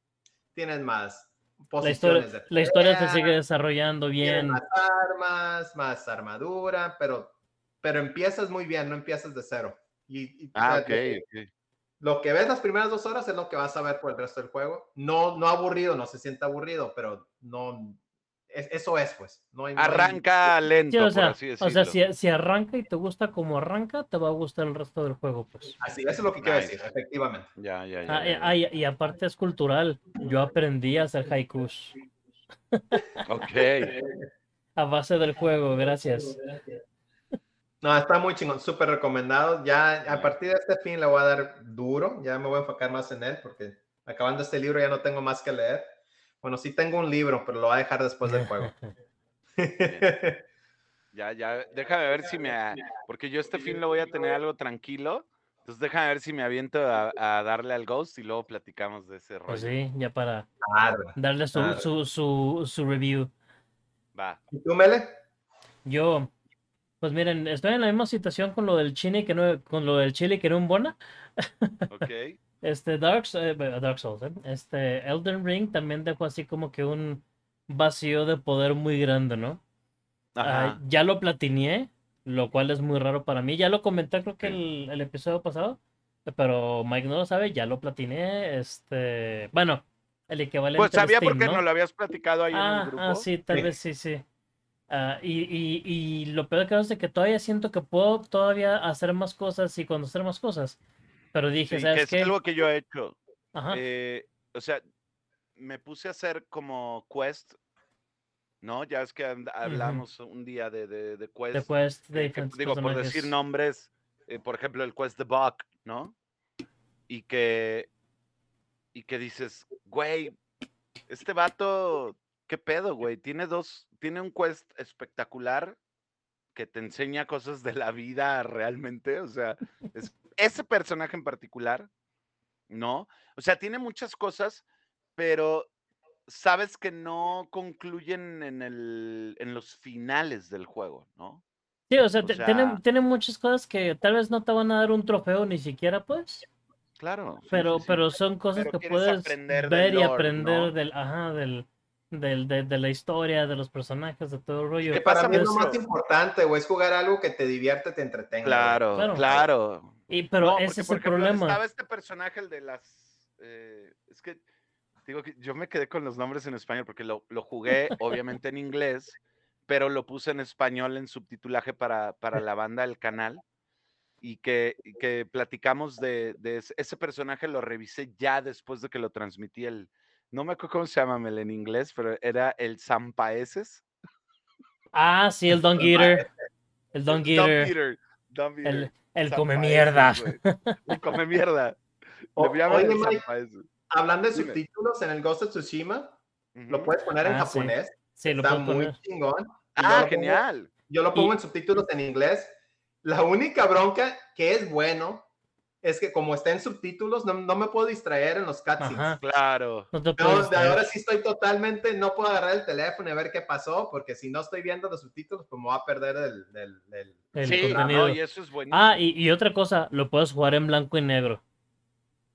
tienes más La historia, de la historia se sigue desarrollando bien. más armas, más armadura, pero, pero empiezas muy bien, no empiezas de cero. Y, y, o Ah, sea, ok, ok. Lo que ves las primeras dos horas es lo que vas a ver por el resto del juego. No, no aburrido, no se siente aburrido, pero no. Es- eso es, pues. No hay, no hay- Arranca lento, Sí, o por sea, o si, si arranca y te gusta como arranca, te va a gustar el resto del juego, pues. Así, eso es lo que quiero Nice. decir, efectivamente. Ya, ya, ya. Ah, ya, ya. y, y aparte es cultural. Yo aprendí a hacer haikus [laughs] Ok. a base del juego, gracias. No, está muy chingón, súper recomendado. Ya a partir de este fin le voy a dar duro, ya me voy a enfocar más en él, porque acabando este libro ya no tengo más que leer. Bueno, sí tengo un libro, pero lo voy a dejar después del juego. [laughs] Ya, ya. Déjame ver si me. Porque yo este fin lo voy a tener algo tranquilo. Entonces déjame ver si me aviento a, a darle al Ghost y luego platicamos de ese rollo. Pues sí, ya para Claro. darle su, Claro. su, su, su review. Va. ¿Y tú, Mele? Yo, pues miren, estoy en la misma situación con lo del chile que no, con lo del chile que no embona. Ok. Este Dark, eh, Dark Souls, ¿eh? Este Elden Ring también dejó así como que un vacío de poder muy grande, ¿no? Ah, Ajá. ya lo platineé, lo cual es muy raro para mí. Ya lo comenté creo que el, el episodio pasado, pero Mike no lo sabe, ya lo platineé. Este, bueno, el equivalente Pues sabía Steam, porque ¿no? lo habías platicado ahí en Ah, el grupo. ah, sí, tal Sí. vez sí, sí. Ah, y, y, y lo peor que es que todavía siento que puedo todavía hacer más cosas y conocer más cosas. Pero dije, Sí, que ¿sabes es qué? algo que yo he hecho. Ajá. Eh, o sea, me puse a hacer como quest, ¿no? Ya es que hablamos un día de, de, de quest. de quest de que- que, digo, por decir personajes. nombres, eh, por ejemplo, el quest de Buck, ¿no? Y que, y que dices, güey, este vato, ¿qué pedo, güey? Tiene dos, tiene un quest espectacular que te enseña cosas de la vida realmente, o sea, es- ese personaje en particular, ¿no? O sea, tiene muchas cosas, pero sabes que no concluyen en, el, en los finales del juego, ¿no? Sí, o sea, O tiene, sea- tiene muchas cosas que tal vez no te van a dar un trofeo ni siquiera, pues. Claro. sí, Pero, sí, sí. pero son cosas Pero que puedes ver y aprender ¿no? del, ajá, del, del, de, de la historia, de los personajes, de todo el rollo. ¿Qué Que para pasa mí es lo más importante, güey, es jugar algo que te divierte, te entretenga. Claro. claro. Y, pero No, ese porque, es por el ejemplo, problema. Estaba este personaje, el de las. eh, es que. Digo que yo me quedé con los nombres en español porque lo, lo jugué, [laughs] obviamente, en inglés, pero lo puse en español en subtitulaje para, para la banda del canal. Y que, y que platicamos de, de ese, ese personaje, lo revisé ya después de que lo transmití el. No me acuerdo cómo se llama Mel, en inglés, pero era el Zampaeses. Ah, sí, el Don [laughs] Geeter. El Don Geeter. Peter. El, el come Zampaeses, mierda. güey. El come mierda. [laughs] O- oye, Mike. Hablando de Dime. subtítulos en el Ghost of Tsushima, lo puedes poner en Ah, japonés. Sí, lo Está muy poner. chingón. yo Ah, pongo- genial. Yo lo pongo Y- en subtítulos en inglés. La única bronca que es bueno es que como está en subtítulos, no, no me puedo distraer en los cutscenes. Ajá. Claro. No te No, puedes de ahora sí estoy totalmente, no puedo agarrar el teléfono y ver qué pasó, porque si no estoy viendo los subtítulos, pues me voy a perder el, el- el- el sí, contenido. no, y eso es buenísimo. Ah, y, y otra cosa, lo puedes jugar en blanco y negro.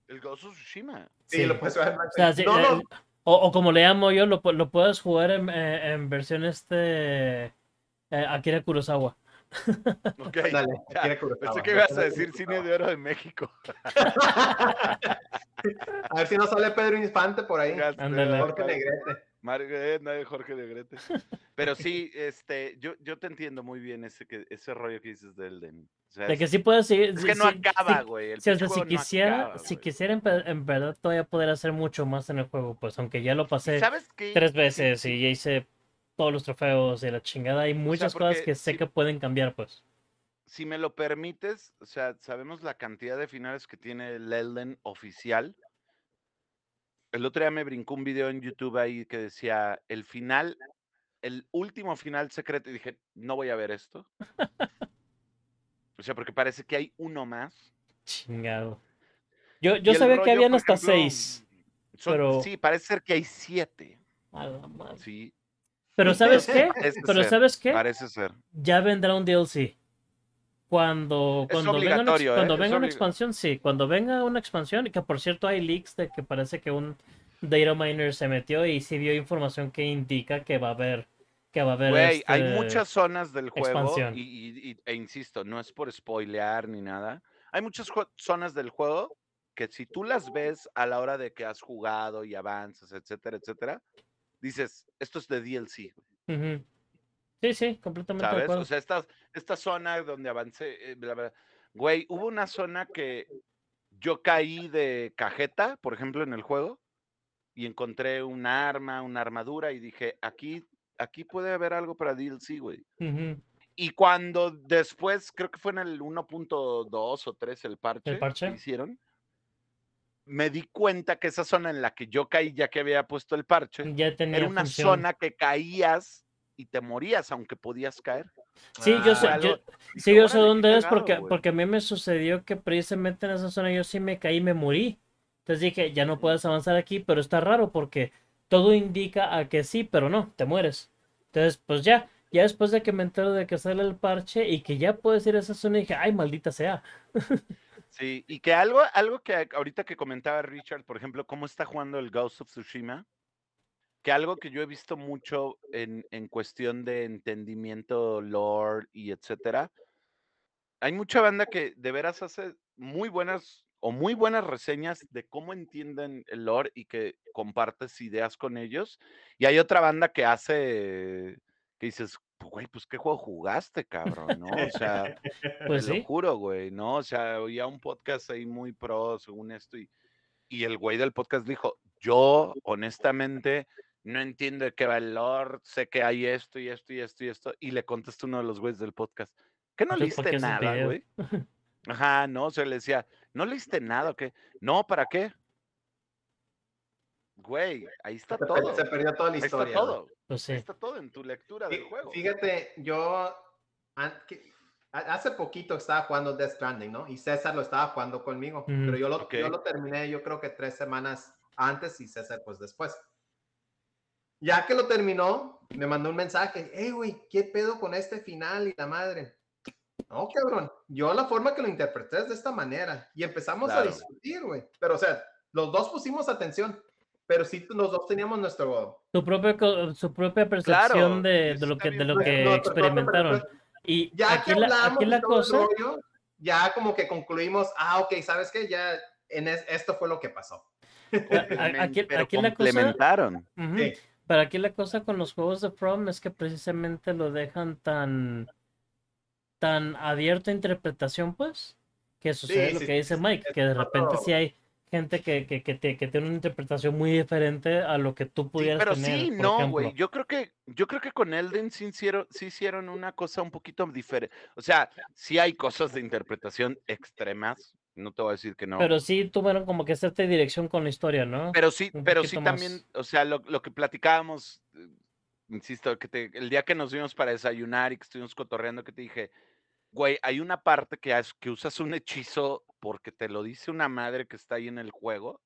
El Ghost of Tsushima. Sí, lo puedes ver. O, sea, sí, no, no, eh, o, o como le llamo yo, lo, lo puedes jugar en, eh, en versión este eh, Akira Kurosawa. [laughs] Ok. dale, [laughs] ya. Pensé que ibas a decir cine de oro de México. [laughs] A ver si no sale Pedro Infante por ahí. Ándale. Jorge Negrete. Margaret, nadie Jorge Negrete. Pero sí, este, yo, yo te entiendo muy bien ese, que, ese rollo que dices del Elden. O sea, De que sí puedes seguir. es que no acaba, güey. el sí, o sea, si no quisiera, acaba, si quisiera en, en verdad todavía poder hacer mucho más en el juego, pues aunque ya lo ¿Y pasé ¿Sabes tres Sí, veces y ya hice todos los trofeos y la chingada, hay muchas cosas que sé si- que pueden cambiar, pues. si me lo permites, o sea, sabemos la cantidad de finales que tiene el Elden oficial. El otro día me brincó un video en YouTube ahí que decía el final, el último final secreto, y dije, no voy a ver esto. O sea, porque parece que hay uno más. Chingado. Yo, yo sabía que habían hasta ejemplo, seis. son- pero- Sí, parece ser que hay siete. A la madre. Sí, Pero [laughs] ¿sabes qué? Parece Pero ser, ¿sabes qué? parece ser. Ya vendrá un DLC. Cuando, cuando venga, una, ¿eh? cuando Es venga una obli- expansión, sí. Cuando venga una expansión, y que por cierto hay leaks de que parece que un data miner se metió y sí vio información que indica que va a haber, que va a haber Güey, hay este, muchas zonas del juego, y, y- y- e insisto, no es por spoilear ni nada. Hay muchas zonas del juego que si tú las ves a la hora de que has jugado y avanzas, etcétera, etcétera, dices, esto es de DLC, güey, Ujú. Sí, sí, completamente de ¿sabes? acuerdo. O sea, esta, esta zona donde avancé, eh, bla, bla, güey, hubo una zona que yo caí de cajeta, por ejemplo, en el juego, y encontré un arma, una armadura, y dije, aquí, aquí puede haber algo para DLC, güey. Ujú. Y cuando después, creo que fue en el 1.2 o 3 el parche, que parche? hicieron, me di cuenta que esa zona en la que yo caí ya que había puesto el parche, Ya tenía era una función. zona que caías y te morías aunque podías caer. Sí, yo Ah, sé, yo- Dije, sí, yo sé "Órale, qué dónde es porque, güey". porque a mí me sucedió que precisamente en esa zona yo sí me caí y me morí. Entonces dije, ya no puedes avanzar aquí, pero está raro porque todo indica a que sí, pero no, te mueres. Entonces, pues ya, ya después de que me entero de que sale el parche y que ya puedes ir a esa zona, dije, ay, maldita sea. [laughs] Sí, y que algo, algo que ahorita que comentaba Richard, por ejemplo, cómo está jugando el Ghost of Tsushima, que algo que yo he visto mucho en, en cuestión de entendimiento, lore y etcétera, hay mucha banda que de veras hace muy buenas o muy buenas reseñas de cómo entienden el lore y que compartes ideas con ellos. Y hay otra banda que hace, que dices, "Pues, güey, pues qué juego jugaste, cabrón, ¿no? O sea, Pues te sí. lo juro, güey, ¿no? O sea, oía un podcast ahí muy pro según esto y, y el güey del podcast dijo, yo honestamente no entiendo de qué va el lore, sé que hay esto y esto y esto y esto, y le contesta uno de los güeyes del podcast, ¿qué no Entonces, ¿por qué leíste nada, güey? [laughs] Ajá, no, o sea, le decía, ¿no leíste nada o qué? No, ¿para qué? Güey, ahí está Se, todo. se perdió toda la Ahí está historia. todo. Pues Ahí sí. está todo en tu lectura del juego. Fíjate, yo hace poquito estaba jugando Death Stranding, ¿no? Y César lo estaba jugando conmigo, Mm, pero yo lo, ok. yo lo terminé yo creo que tres semanas antes y César pues después. Ya que lo terminó, me mandó un mensaje, hey, güey, ¿qué pedo con este final y la madre? No, cabrón, yo la forma que lo interpreté es de esta manera y empezamos a Claro. discutir, güey. Pero, o sea, los dos pusimos atención, pero sí los dos teníamos nuestro... Su propia, co- su propia percepción Claro, de, de lo que, de lo que propio experimentaron. Y ya aquí que la, hablamos aquí la todo el cosa, rollo, ya como que concluimos, ah, ok, ¿sabes qué? Ya en es- esto fue lo que pasó. [laughs] aquí- Pero aquí la cosa- complementaron. Ujú. Sí. Pero aquí la cosa con los juegos de From es que precisamente lo dejan tan, tan abierto a interpretación, pues, que sucede lo sí, que sí, dice sí, Mike, que de repente sí hay gente que, que, que, te- que tiene una interpretación muy diferente a lo que tú Sí, pudieras pero tener, sí, no, güey. Yo creo que, yo creo que con Elden sí hicieron, sí hicieron una cosa un poquito diferente. O sea, sí hay cosas de interpretación extremas. No te voy a decir que no. Pero sí tuvieron como que cierta dirección con la historia, ¿no? Pero sí, un pero sí poquito también, más. o sea, lo, lo que platicábamos, eh, insisto, que te- el día que nos vimos para desayunar y que estuvimos cotorreando, que te dije, güey, hay una parte que, has- que usas un hechizo porque te lo dice una madre que está ahí en el juego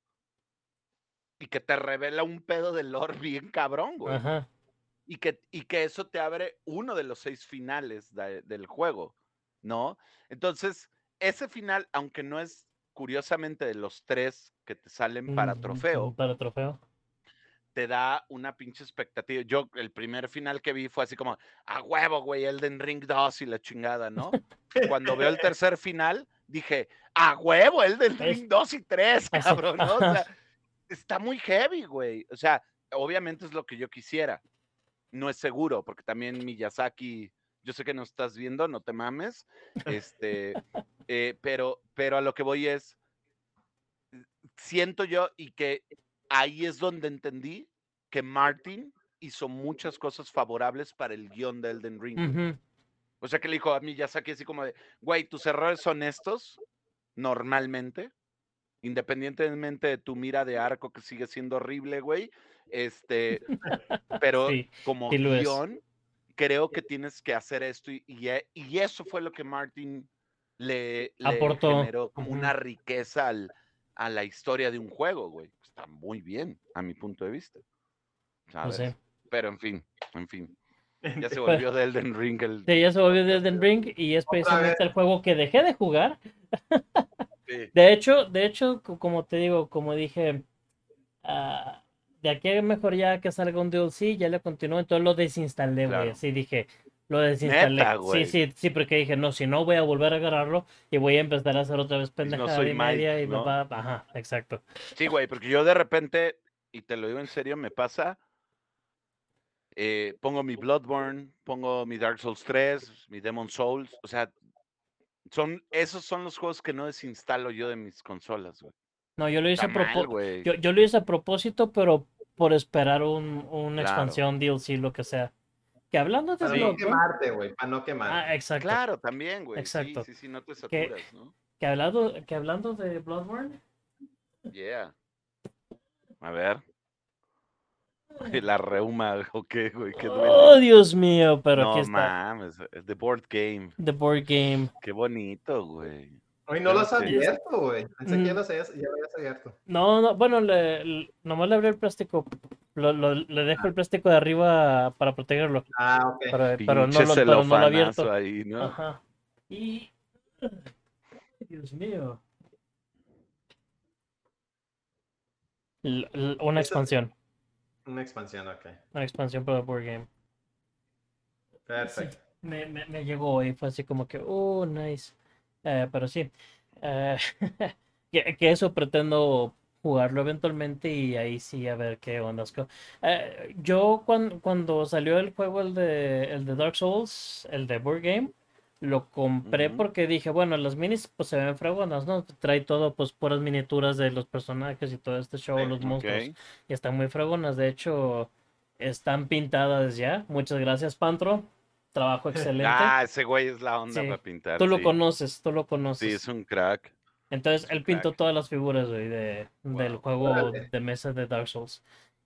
y que te revela un pedo de lore [laughs] bien cabrón, güey. Ajá. Y que, y que eso te abre uno de los seis finales de- del juego, ¿no? Entonces, ese final, aunque no es curiosamente de los tres que te salen para trofeo, Para trofeo. Te da una pinche expectativa. Yo, el primer final que vi fue así como, a huevo, güey, Elden Ring 2 y la chingada, ¿no? Cuando veo el [laughs] tercer final, dije, a huevo, Elden Ring 2 y 3, Así, [laughs] cabrón, ¿no? O sea, está muy heavy, güey. O sea, obviamente es lo que yo quisiera. No es seguro, porque también Miyazaki, yo sé que no estás viendo, no te mames. Este, [laughs] eh, pero, pero a lo que voy es, siento yo y que ahí es donde entendí que Martin hizo muchas cosas favorables para el guion de Elden Ring. O sea que le dijo a Miyazaki así como de, güey, tus errores son estos, normalmente, independientemente de tu mira de arco que sigue siendo horrible, güey. Este, [laughs] pero Sí, como es. guion, creo que tienes que hacer esto y, y e- y eso fue lo que Martin le, le Aportó, generó como una riqueza al- a la historia de un juego, güey. Está muy bien, a mi punto de vista. No sé. Pero en fin, en fin. Ya se [laughs] volvió de Elden Ring el... Sí, ya se volvió de Elden Ring y es precisamente el juego que dejé de jugar. [laughs] Sí. De hecho, de hecho, co- como te digo, como dije, ah, de aquí a mejor ya que salga un DLC, ya lo continúo, entonces lo desinstalé, güey. Claro. Así dije, lo desinstalé. Neta, sí, sí, sí, porque dije, no, si no voy a volver a agarrarlo y voy a empezar a hacer otra vez no pendejada soy y media Mike, y me ¿no? va, ajá, exacto. Sí, güey, porque yo de repente, y te lo digo en serio, me pasa, eh, pongo mi Bloodborne, pongo mi Dark Souls 3, mi Demon Souls, o sea, son, esos son los juegos que no desinstalo yo de mis consolas, güey. No, yo lo hice Está a propósito. yo lo hice a propósito, pero por esperar un, una Claro. expansión, DLC, lo que sea. Que hablando de Para no quemarte, güey, para no quemarte. ah, exacto. Claro, también, güey. Exacto. Sí, sí, sí, no te saturas, ¿no? Que hablando, que hablando de Bloodborne, Yeah. A ver. [laughs] La reuma, [laughs] ¿o qué, güey? ¿Qué duele? oh Dios mío, pero no aquí está. mames, es The Board Game. The Board Game. Qué bonito, güey. Hoy no lo has abierto, güey. Pensé que ya Mm. lo habías, ya lo habías abierto. No, no, bueno, le, le- nomás le abrí el plástico. Lo, lo- le dejo el plástico de arriba para protegerlo. Ah, ok. Pero no, lo, pero no lo abierto. ahí, ¿no? Ajá. Y. Dios mío. L- l- una Eso- expansión. Una expansión, ok. Una expansión para Board Game. Perfecto. me, me, me llegó y fue así como que, oh, nice. Eh, pero sí, eh, [laughs] que, que eso pretendo jugarlo eventualmente y ahí sí a ver qué onda. Eh, yo cuando, cuando salió el juego, el de, el de Dark Souls, el de Board Game, lo compré porque dije, bueno, las minis pues se ven fregonas, ¿no? Trae todo, pues puras miniaturas de los personajes y todo este show, Sí, los monstruos. Y están muy fregonas, de hecho, están pintadas ya. Muchas gracias, Pantro. Trabajo [laughs] excelente. Ah, ese güey es la onda Sí. para pintar. tú lo sí. conoces, tú lo Sí, conoces. es un crack. Entonces, él pintó crack. todas las figuras, güey, de, del juego Órale. de mesa de Dark Souls.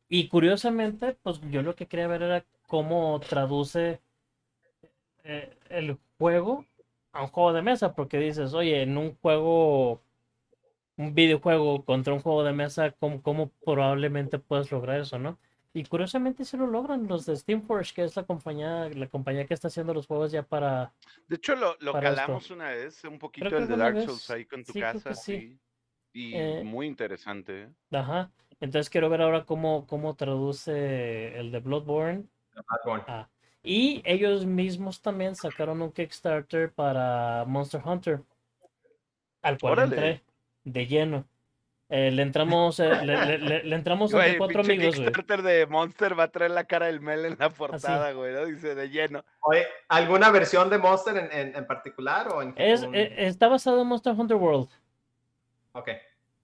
Y curiosamente, pues yo lo que quería ver era cómo traduce eh, el juego a un juego de mesa, porque dices, oye, en un juego, un videojuego contra un juego de mesa, ¿cómo, cómo probablemente puedes lograr eso, no? Y curiosamente sí lo logran los de Steamforge, que es la compañía, la compañía que está haciendo los juegos ya para... De hecho, lo, lo esto. calamos una vez, un poquito el de Dark Souls vez, ahí con tu sí, casa, sí. sí. Y Eh, muy interesante. Ajá. Entonces quiero ver ahora cómo, cómo traduce el de Bloodborne. Bloodborne. Ah. Y ellos mismos también sacaron un Kickstarter para Monster Hunter, al cual Órale. entré de lleno. Eh, le entramos, eh, le, le- le- le entramos entre Güey, cuatro pinche amigos, güey. Kickstarter de Monster va a traer la cara del Mel en la portada, güey, ¿no? Dice de lleno. Oye, ¿alguna versión de Monster en, en- en particular o en Es, un- eh, está basado en Monster Hunter World. Ok.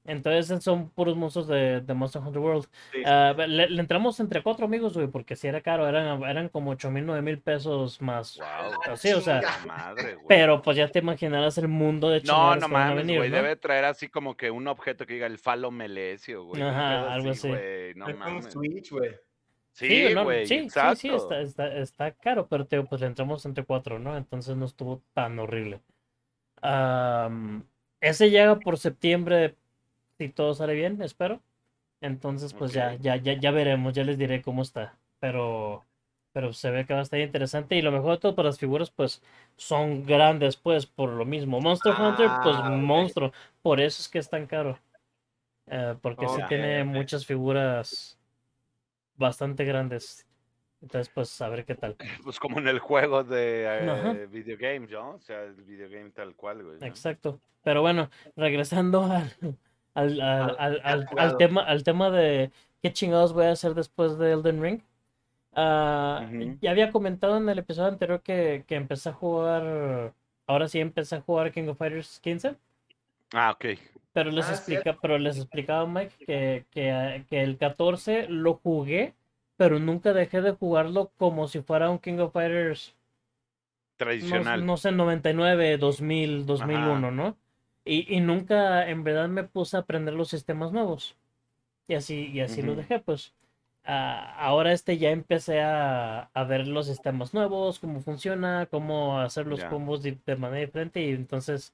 Entonces son puros monstruos de, de Monster Hunter World. Sí, Ah, le, le entramos entre cuatro amigos, güey, porque si era caro, eran, eran como 8 mil, 9 mil pesos más. Wow. Sí, o sea. Madre, pero pues ya te imaginarás el mundo de No, no mames, venir, güey. ¿no? Debe traer así como que un objeto que diga el falo melesio, güey. Ajá, algo así. güey, No mames. Switch, güey. Sí, güey, sí, exacto. sí, sí, está, está, está caro, pero te, digo, pues le entramos entre cuatro, ¿no? Entonces no estuvo tan horrible. Ese llega por septiembre, si todo sale bien, espero. Entonces, pues ya, ya, ya, ya veremos, ya les diré cómo está. Pero, pero se ve que va a estar interesante. Y lo mejor de todo, para las figuras, pues, son grandes, pues, por lo mismo. Monster Hunter, pues, Ah, monstruo. Por eso es que es tan caro. Eh, porque sí Ok, tiene muchas figuras bastante grandes. Entonces, pues, a ver qué tal. [laughs] Pues como en el juego de eh, videogames, ¿no? O sea, el videogame tal cual, güey. ¿no? Exacto. Pero bueno, regresando [laughs] al, al, al, Al- al- tema, al tema de qué chingados voy a hacer después de Elden Ring. Ah. Ya había comentado en el episodio anterior que, que empecé a jugar, ahora sí empecé a jugar King of Fighters 15, Ah, ok. pero les Ah, explica, pero les explicaba Mike que, que, que el 14 lo jugué, pero nunca dejé de jugarlo como si fuera un King of Fighters no, Tradicional. no sé, 99, 2000, 2001, Ajá. ¿no? Y, y nunca en verdad me puse a aprender los sistemas nuevos. Y así, y así lo Ujú. dejé, pues. Ah, ahora este ya empecé a, a ver los sistemas nuevos, cómo funciona, cómo hacer los Ya. combos de, de manera diferente. Y entonces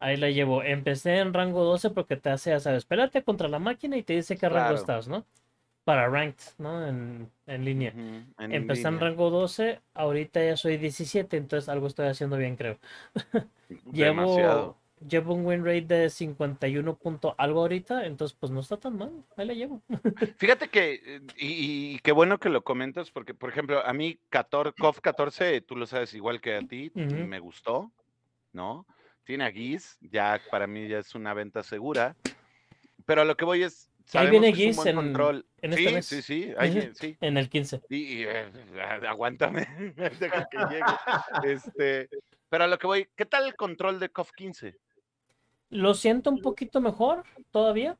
ahí la llevo. Empecé en rango 12 porque te hace, sabes, espérate contra la máquina y te dice qué rango Claro. estás, ¿no? Para ranked, ¿no? En, en línea. Ujú, en Empecé en línea. rango 12, ahorita ya soy 17, entonces algo estoy haciendo bien, creo. [laughs] Llevo, Demasiado. Llevo un win rate de 51 punto algo ahorita, entonces pues no está tan mal, ahí la llevo. [laughs] Fíjate que, eh, y, y qué bueno que lo comentas, porque, por ejemplo, a mí 14, KOF 14, tú lo sabes igual que a ti, Ujú. me gustó, ¿no? Tiene a Giz, ya para mí ya es una venta segura, pero a lo que voy es, ahí viene Giz en- control. en este sí, mes. sí, sí, ahí sí. En el 15. Y, y, eh, aguántame, [laughs] deja que llegue. Este, pero a lo que voy, ¿qué tal el control de KOF 15? Lo siento un poquito mejor todavía,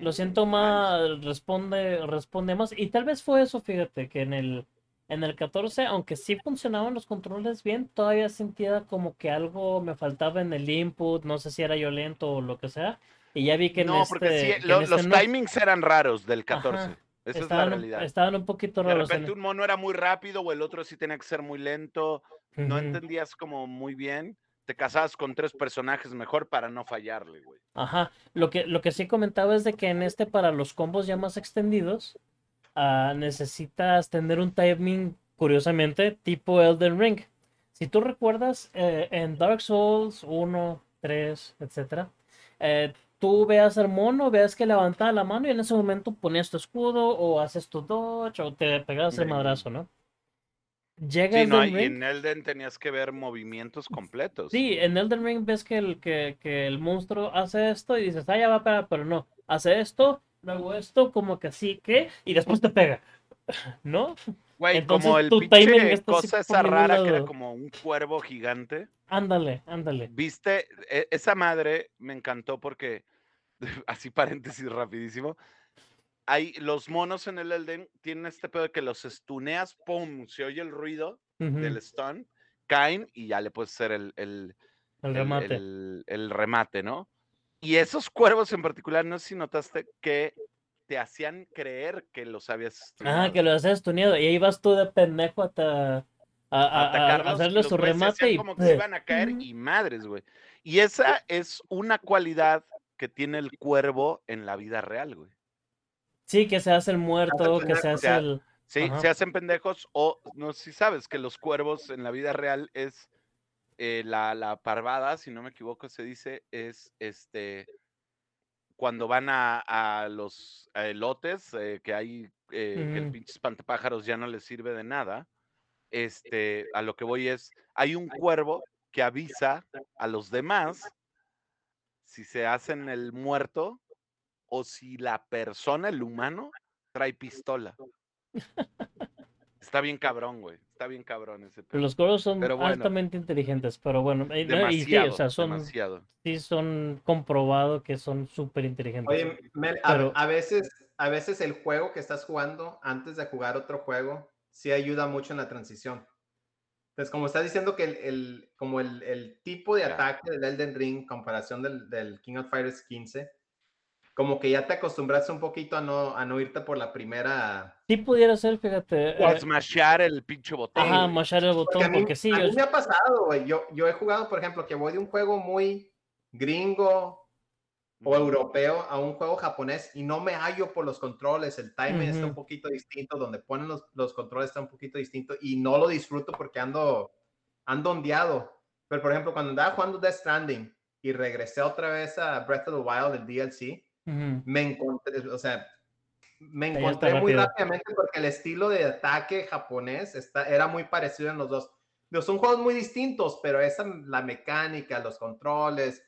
lo Mm, siento más, responde, responde más, y tal vez fue eso, fíjate, que en el, en el 14, aunque sí funcionaban los controles bien, todavía sentía como que algo me faltaba en el input, no sé si era yo lento o lo que sea, y ya vi que en No, este, porque sí, en este los no. timings eran raros del 14. Ajá, Esa es la realidad. estaban un poquito De raros. en repente el- un mono era muy rápido o el otro sí tenía que ser muy lento. No entendías como muy bien. Te casabas con tres personajes mejor para no fallarle, güey. Ajá, lo que, lo que sí comentaba es de que en este para los combos ya más extendidos ah, necesitas tener un timing, curiosamente, tipo Elden Ring. Si tú recuerdas, eh, en Dark Souls 1, 3, etcétera, eh, tú veas al mono, veas que levantaba la mano y en ese momento ponías tu escudo o haces tu dodge o te pegabas el madrazo, ¿no? Llega Sí, no, Elden y Ring. en Elden tenías que ver movimientos completos. Sí, en Elden Ring ves que el, que, que el monstruo hace esto y dices, ah, ya va pero no. Hace esto, luego esto, como que así, ¿qué? Y después te pega. [laughs] ¿No? Güey, entonces como el tu timing pinche cosa esa rara que era como un cuervo gigante. Ándale, ándale. Viste, E- esa madre me encantó porque, [laughs] así paréntesis rapidísimo, hay los monos en el Elden tienen este pedo de que los estuneas, pum, se oye el ruido del stun, caen y ya le puedes hacer el, el, el remate. el- el remate, ¿no? Y esos cuervos en particular, no sé si notaste que te hacían creer que los habías Ah, stuneado. que lo haces tuneado. Y ahí vas tú de pendejo hasta, a, a- a atacarlos. y hacerle los su remate y como que se iban a caer y madres, güey. Y esa es una cualidad que tiene el cuervo en la vida real, güey. Sí, que se hace el muerto, que se hace el... Sí, Ajá. se hacen pendejos o no sé si sabes que los cuervos en la vida real es eh, la, la parvada, si no me equivoco, se dice, es este cuando van a, a los a elotes, eh, que hay eh, que el pinche espantapájaros ya no les sirve de nada. Este, a lo que voy es, hay un cuervo que avisa a los demás si se hacen el muerto o si la persona, el humano, trae pistola. [laughs] Está bien cabrón, güey. Está bien cabrón ese pedo. Los cuervos son Pero bueno. altamente inteligentes, pero bueno, no, y sí, Demasiado, o sea, son, demasiado. sí son comprobado que son súper inteligentes. Oye, Mel, a, Pero- a veces, a veces el juego que estás jugando antes de jugar otro juego sí ayuda mucho en la transición. Entonces, como estás diciendo que el, el- como el, el tipo de Ya. ataque del Elden Ring, comparación del, del King of Fighters 15, como que ya te acostumbraste un poquito a no, a no irte por la primera. Sí pudiera ser, fíjate. O a eh, smashar el pinche botón. ajá, güey. machar el Porque botón, a mí, porque sí, a mí es- me ha pasado, güey. Yo, yo he jugado, por ejemplo, que voy de un juego muy gringo o europeo a un juego japonés y no me hallo por los controles, el timing está un poquito distinto, donde ponen los, los controles está un poquito distinto y no lo disfruto porque ando, ando ondeado. Pero por ejemplo, cuando andaba jugando Death Stranding y regresé otra vez a Breath of the Wild, el DLC, ujú. me encontré, o sea, me encontré muy rápido. rápidamente porque el estilo de ataque japonés está, era muy parecido en los dos. Son juegos muy distintos, pero esa, la mecánica, los controles,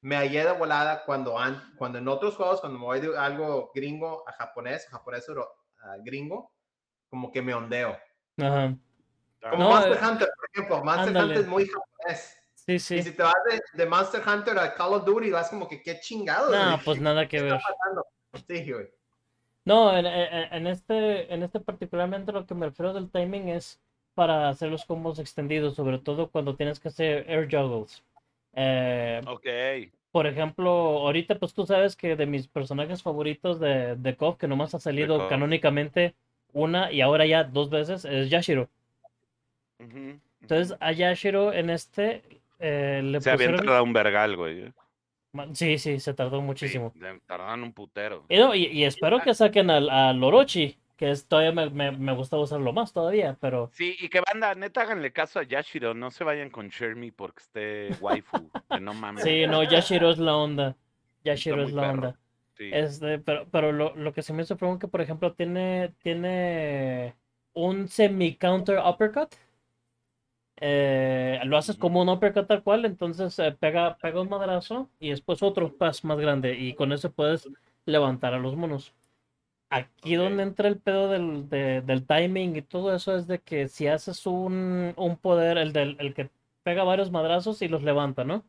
me hallé de volada cuando, an- cuando en otros juegos, cuando me voy de algo gringo a japonés, japonés a gringo, como que me ondeo. Ajá. Como No, Monster eh, Hunter, por ejemplo. Monster ándale. Hunter es muy japonés. Sí, Y si te vas de, de Monster Hunter a Call of Duty, vas como que qué chingados. No, güey? pues nada que ¿Qué ver. está pasando? Sí, güey. No, en, en- este, en este particularmente lo que me refiero del timing es para hacer los combos extendidos, sobre todo cuando tienes que hacer air juggles. Eh, Ok. por ejemplo, ahorita pues tú sabes que de mis personajes favoritos de, de KOF, que nomás ha salido canónicamente una y ahora ya dos veces, es Yashiro. Entonces a Yashiro en este eh, le se había pusieron... tardado un vergal, güey. Sí, sí, se tardó Sí, muchísimo. de- tardaron un putero. Y, no, y, y espero que saquen al, al Orochi, que es, todavía me, me, me gusta usarlo más todavía, pero... Sí, y que banda, neta, háganle caso a Yashiro, no se vayan con Shermie porque esté waifu, que no mames. Sí, no, Yashiro es la onda. Yashiro es la perro. onda. Sí. Este, pero, pero lo, lo que se me hizo fue que, por ejemplo, tiene, tiene un semi-counter uppercut. Eh, lo haces como un uppercut tal cual, entonces eh, pega, pega un madrazo y después otro pas más grande y con eso puedes levantar a los monos. Aquí Ok. donde entra el pedo del, de- del timing y todo eso es de que si haces un, un poder, el, del, el que pega varios madrazos y los levanta, ¿no?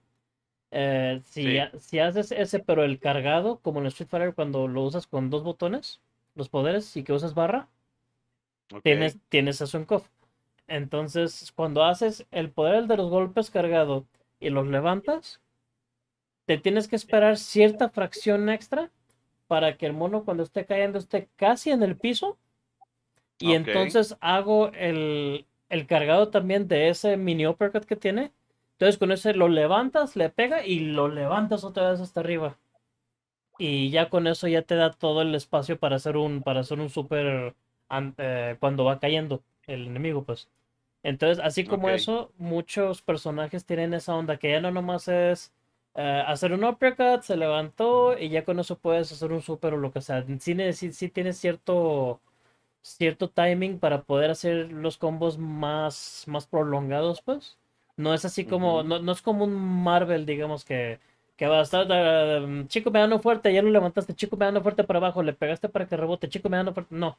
Eh, si, Sí. si haces ese, pero el cargado, como en el Street Fighter cuando lo usas con dos botones, los poderes, y que usas barra, Ok. tienes, tienes eso en KOF. Entonces, cuando haces el poder de los golpes cargado y los levantas, te tienes que esperar cierta fracción extra para que el mono cuando esté cayendo esté casi en el piso. Y entonces hago el, el cargado también de ese mini uppercut que tiene. Entonces con ese lo levantas, le pega y lo levantas otra vez hasta arriba. Y ya con eso ya te da todo el espacio para hacer un, para hacer un super eh, cuando va cayendo el enemigo, pues. Entonces, así como eso, muchos personajes tienen esa onda que ya no nomás es eh, hacer un uppercut, se levantó y ya con eso puedes hacer un super o lo que sea. Sí, neces- sí tienes cierto, cierto timing para poder hacer los combos más, más prolongados, pues. No es así como, no, no es como un Marvel, digamos, que, que va a estar, eh, chico me dando fuerte, ya lo levantaste, chico me dando fuerte para abajo, le pegaste para que rebote, chico me dando fuerte. No.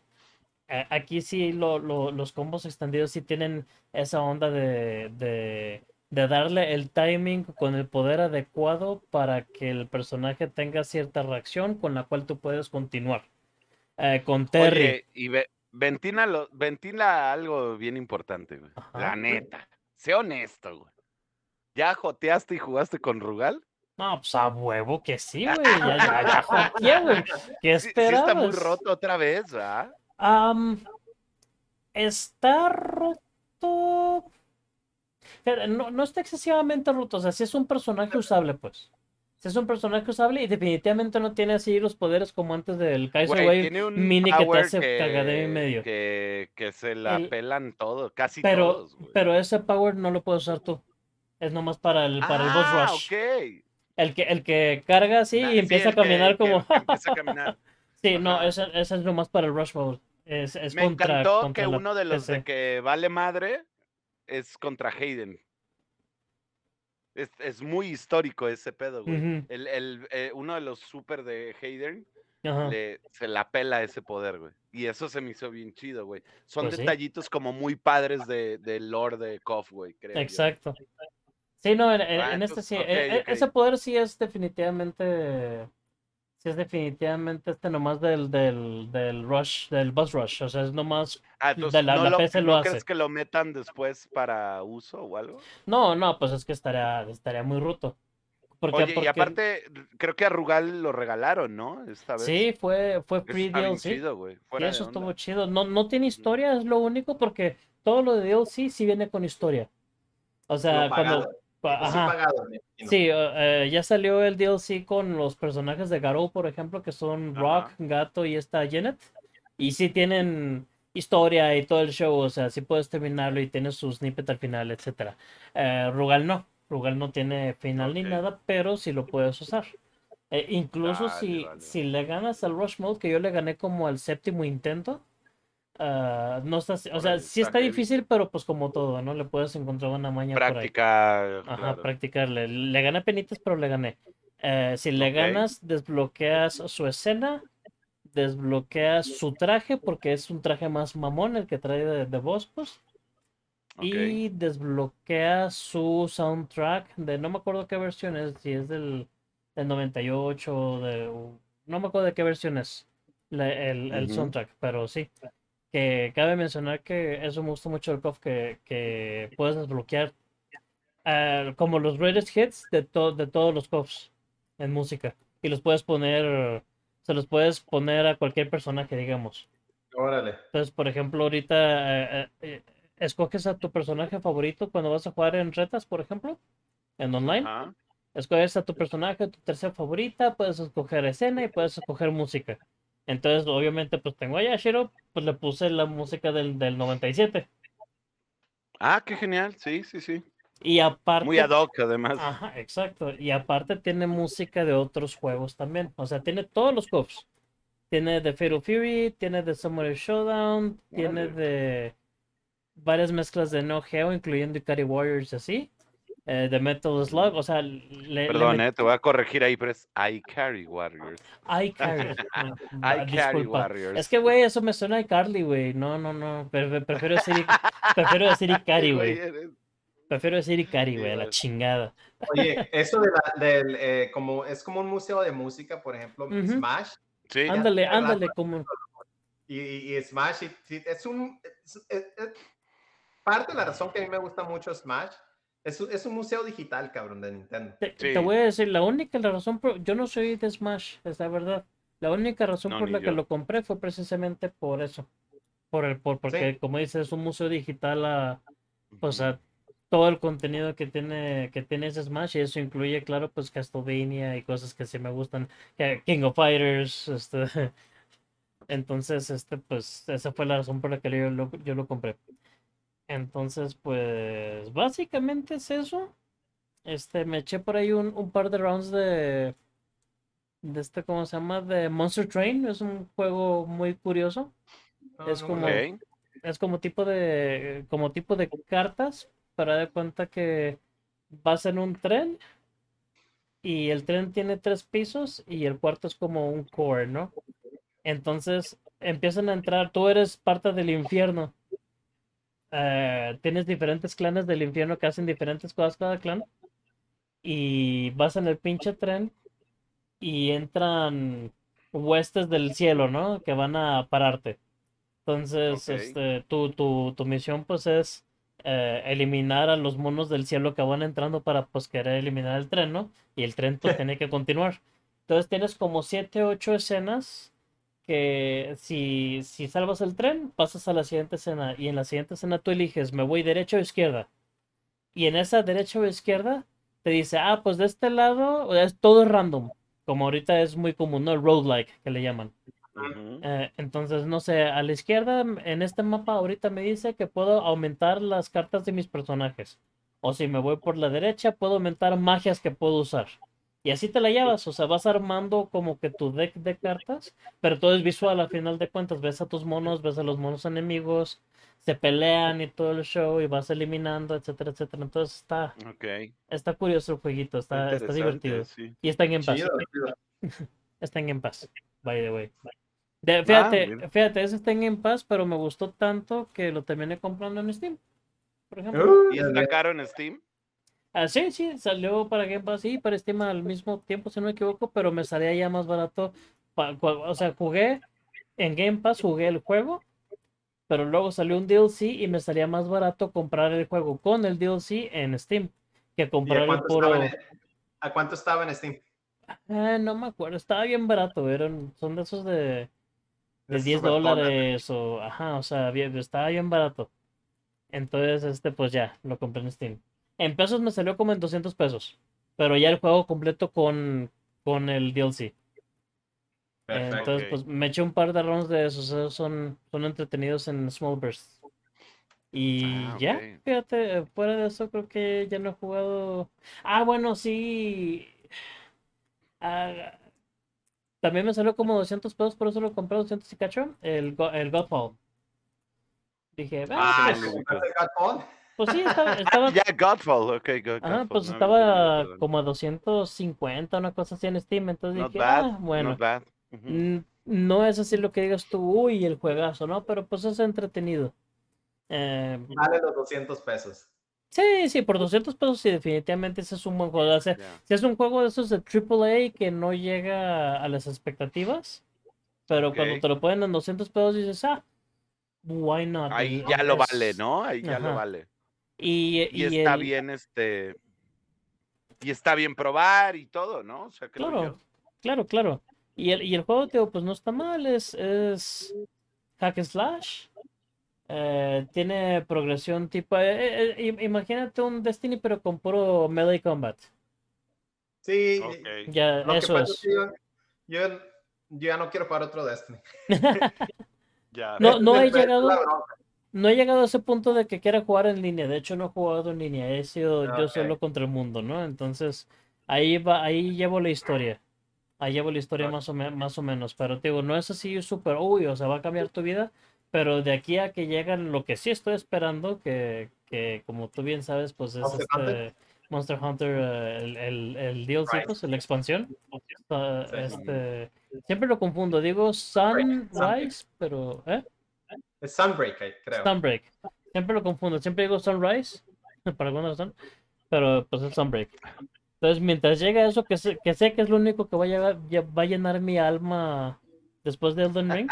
A- Aquí sí lo- lo- los combos extendidos sí tienen esa onda de, de, de darle el timing con el poder adecuado para que el personaje tenga cierta reacción con la cual tú puedes continuar. Eh, con Terry. Oye, y ve- ventila, lo- ventila algo bien importante, güey. La neta. Sé honesto, güey. ¿Ya joteaste y jugaste con Rugal? No, pues a huevo que sí, [laughs] güey. Ya, ya, ya joteé, güey. ¿Qué Sí, sí está muy esperabas? roto otra vez, ¿ah? Está roto, No, no está excesivamente roto, o sea, sí es un personaje usable, pues. Sí es un personaje usable y definitivamente no tiene así los poderes como antes del Kaiser Güey, Wave tiene un mini que te hace cagadero y medio. Que, que se la El- pelan todo, casi Pero, todos. pero ese power no lo puedes usar tú. Es nomás para el, para el boss ah, rush. El que, el que carga así Nah, y sí, empieza a caminar que- como. que empieza a caminar. [laughs] sí, no, ese, ese es nomás para el rush mode. Es, es Me contra, encantó contra que uno de los de que vale madre es contra Hayden. Es, es muy histórico ese pedo, güey. El, el, eh, uno de los super de Hayden le, se la pela ese poder, güey. Y eso se me hizo bien chido, güey. Son Pues sí. detallitos como muy padres de, del lore de KOF, güey, creo yo. Exacto. Sí, no, en, en- Ah, en este sí. e- e-. Ese poder sí es definitivamente. Sí es definitivamente este nomás del, del, del rush, del boss rush. O sea, es nomás. Ah, entonces, la- ¿no, la lo, PC ¿no lo crees hace. que lo metan después para uso o algo? No, no, pues es que estaría, estaría muy roto. Porque, Oye, y porque- aparte, r- creo que a Rugal lo regalaron, ¿no? Esta vez. Sí, fue, fue Eso free está bien DLC. chido, güey. Sí, de eso estuvo chido. No, no tiene historia, es lo único, porque todo lo de DLC sí viene con historia. O sea, cuando. Ajá. pagado. Sí, eh, ya salió el DLC con los personajes de Garou, por ejemplo, que son Rock, Ajá. Gato y esta Janet. Y sí tienen historia y todo el show, o sea, sí puedes terminarlo y tienes su snippet al final, etcétera. Eh, Rugal no, Rugal no tiene final ni nada, pero sí lo puedes usar. Eh, incluso si, si le ganas al Rush Mode, que yo le gané como al séptimo intento, ah, no está, o sea, sí está difícil, pero pues como todo, ¿no? Le puedes encontrar una maña por ahí. Práctica. Ajá, claro. practicarle. Le gané penitas, pero le gané. Eh, si le ganas, desbloqueas su escena, desbloqueas su traje, porque es un traje más mamón el que trae de, de voz, pues. Y desbloqueas su soundtrack de no me acuerdo qué versión es, si es del, del 98 o de. No me acuerdo de qué versión es la- el, soundtrack, pero sí. Que cabe mencionar que eso me gusta mucho del KOF, que, que puedes desbloquear ah, como los greatest hits de, to- de todos los KOFs en música. Y los puedes poner, se los puedes poner a cualquier personaje, digamos. Órale. Entonces, por ejemplo, ahorita eh, eh, eh, escoges a tu personaje favorito cuando vas a jugar en retas, por ejemplo, en online. Ajá. Escoges a tu personaje, tu tercera favorita, puedes escoger escena y puedes escoger música. Entonces, obviamente, pues tengo a Yashiro, pues le puse la música del, del 97. Ah, qué genial. Sí, sí, sí. Y aparte. Muy ad hoc, además. Ajá, exacto. Y aparte tiene música de otros juegos también. O sea, tiene todos los COFs. Tiene de Fatal Fury, tiene de Samurai Showdown, tiene de varias mezclas de No Geo, incluyendo Ikari Warriors y así. Eh, de Metal Slug, o sea, le, le Perdón, met- eh, te voy a corregir ahí, pero es I Carry Warriors. iCarly. [laughs] No, I Carry disculpa. Warriors. Es que, güey, eso me suena a iCarly, güey. No, no, no. pre- pre- Prefiero decir, I- prefiero decir Ikari, [laughs] güey. Prefiero decir Ikari, güey, a la chingada. Oye, [laughs] eso de la- del, eh, como, es como un museo de música, por ejemplo, Ujú. Smash. Sí. Ándale, ándale, como. Y, y- y Smash, y- sí, es un. es- es- es- parte de la razón que a mí me gusta mucho Smash es, un- es un museo digital, cabrón, de Nintendo. Te, te Sí. voy a decir, la única la razón por. Yo no soy de Smash, es la verdad. La única razón No, por la que yo. lo compré fue precisamente por eso. Por el, por, porque, como dices, es un museo digital a, pues, a todo el contenido que tiene, que tiene ese Smash, y eso incluye, claro, pues Castlevania y cosas que sí me gustan. que- King of Fighters, este. [laughs] Entonces, este, pues, esa fue la razón por la que yo lo, yo lo compré. Entonces, pues, básicamente es eso. Este, me eché por ahí un, un par de rounds de, de este, ¿cómo se llama? De Monster Train. Es un juego muy curioso. No, Es como-. Es como tipo de, como tipo de cartas, para dar cuenta que vas en un tren y el tren tiene tres pisos y el cuarto es como un core, ¿no? Entonces empiezan a entrar, tú eres parte del infierno. Eh, tienes diferentes clanes del infierno que hacen diferentes cosas cada clan. Y vas en el pinche tren y entran huestes del cielo, ¿no? Que van a pararte. Entonces, este, tu, tu, tu misión pues es eh, eliminar a los monos del cielo que van entrando para pues querer eliminar el tren, ¿no? Y el tren pues [laughs] tiene que continuar. Entonces tienes como siete, ocho escenas que si, si salvas el tren, pasas a la siguiente escena y en la siguiente escena tú eliges, me voy derecha o izquierda. Y en esa derecha o izquierda te dice, ah, pues de este lado es todo random, como ahorita es muy común, ¿no? El roguelike que le llaman. Eh, entonces, no sé, a la izquierda en este mapa ahorita me dice que puedo aumentar las cartas de mis personajes. O si me voy por la derecha, puedo aumentar magias que puedo usar. Y así te la llevas, o sea, vas armando como que tu deck de cartas, pero todo es visual a final de cuentas. Ves a tus monos, ves a los monos enemigos, se pelean y todo el show y vas eliminando, etcétera, etcétera. Entonces está, está curioso el jueguito, está, está divertido. sí. Y está en Game Pass. Chido. [laughs] Está en Game Pass, by the way. De- fíjate, mira. fíjate, ese está en Game Pass, pero me gustó tanto que lo terminé comprando en Steam, por ejemplo. ¿Y está caro en Steam? Ah, sí, sí, salió para Game Pass y para Steam al mismo tiempo, si no me equivoco, pero me salía ya más barato. o sea, jugué en Game Pass, jugué el juego, pero luego salió un DLC y me salía más barato comprar el juego con el DLC en Steam que ¿Y a comprar el puro. en, ¿A cuánto estaba en Steam? Ah, no me acuerdo, estaba bien barato, eran, son de esos de, de Esos 10 ratones. dólares o, ajá, o sea, bien, estaba bien barato. Entonces, este, pues ya, lo compré en Steam. En pesos me salió como en 200 pesos, pero ya el juego completo con, con el DLC. Perfecto. Entonces, pues me eché un par de rounds de esos, esos son, son entretenidos en Small Bursts. Y Ah, ya, fíjate, eh, fuera de eso creo que ya no he jugado. Ah, bueno, sí. Ah, también me salió como 200 pesos, por eso lo compré 200 y cacho, el, el Godfall. Dije, Ah, ah, sí, pues, lo ubico. ¿Compraste el Godfall? Pues sí, estaba, [laughs] estaba, Ya, Godfall, ok, Godfall, pues no, estaba como a 250, una cosa así en Steam, entonces Not dije, bad, ah, bueno. not bad. Ujú. Mm, No es así lo que digas tú, uy, el juegazo, ¿no? Pero pues es entretenido. Eh, Vale los 200 pesos. sí, sí, por 200 pesos sí, definitivamente ese es un buen juego. O sea, si es un juego de esos de AAA que no llega a las expectativas, pero cuando te lo ponen en 200 pesos dices, ah, why not? Ahí ya lo vale, ¿no? Ahí ya Ajá. lo vale. Y, Y, y está el- bien, este. Y está bien probar y todo, ¿no? O sea, creo Claro, yo. claro, claro. Y el, y el juego, tío, pues no está mal, es, es hack and slash. eh, tiene progresión tipo. eh, eh, im- imagínate un Destiny, pero con puro melee combat. Sí, Ok. Ya, lo que eso pasa es que yo, yo, yo ya no quiero jugar otro Destiny. [laughs] Ya. No, no he llegado. No he llegado a ese punto de que quiera jugar en línea. De hecho, no he jugado en línea. He sido yo solo contra el mundo, ¿no? Entonces, ahí va, ahí llevo la historia. Ahí llevo la historia más o, más o menos. Pero te digo, no es así súper, uy, o sea, va a cambiar tu vida. Pero de aquí a que llegan, lo que sí estoy esperando, que, que como tú bien sabes, pues es Monster este Hunter. Monster Hunter, eh, el, el, el DLC, Right. pues, la expansión. Este, siempre lo confundo, digo Sunrise, pero, ¿eh? Es Sunbreak, eh, creo. Sunbreak. Siempre lo confundo. Siempre digo Sunrise, [laughs] por alguna razón, pero pues es Sunbreak. Entonces, mientras llega eso, que sé que, sé que es lo único que va a, llegar- va a llenar mi alma después de Elden Ring,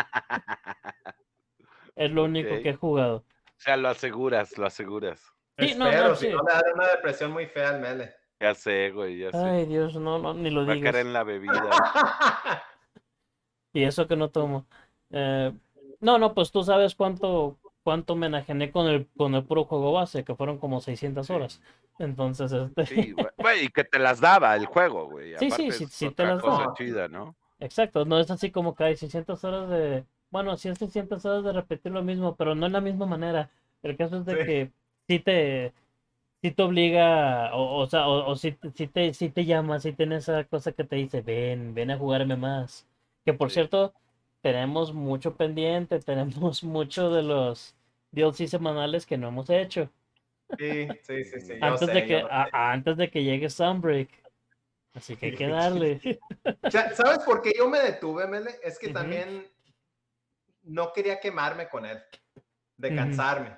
es lo único que he jugado. O sea, lo aseguras, lo aseguras. Sí, no, Espero, no, si sí. no le da una depresión muy fea al Mele. Ya sé, güey, ya sé. Ay, Dios, no, no, ni lo Va a digas. caer en la bebida. [laughs] Y eso que no tomo. Eh, no, no, pues tú sabes cuánto, cuánto me enajené con el, con el puro juego base, que fueron como 600 Sí. horas. Entonces, este, Sí, [laughs] güey. Y que te las daba el juego, güey. Sí, sí, Aparte sí, sí te las daba. chida, ¿no? Exacto, no es así como que hay 600 horas de, bueno, sí es 600 horas de repetir lo mismo, pero no en la misma manera. El caso es de Sí. que sí te, sí te obliga, o, o sea, o, o sí, te- sí te, sí te llama, sí tiene esa cosa que te dice, ven, ven a jugarme más. Que por Sí. cierto, tenemos mucho pendiente, [laughs] tenemos mucho de los DLC semanales que no hemos hecho. Sí, sí, sí, sí. Antes sé, de que, a- antes de que llegue Sunbreak. Así que hay que darle. [laughs] ¿Sabes por qué yo me detuve, Mele? Es que también no quería quemarme con él, de cansarme.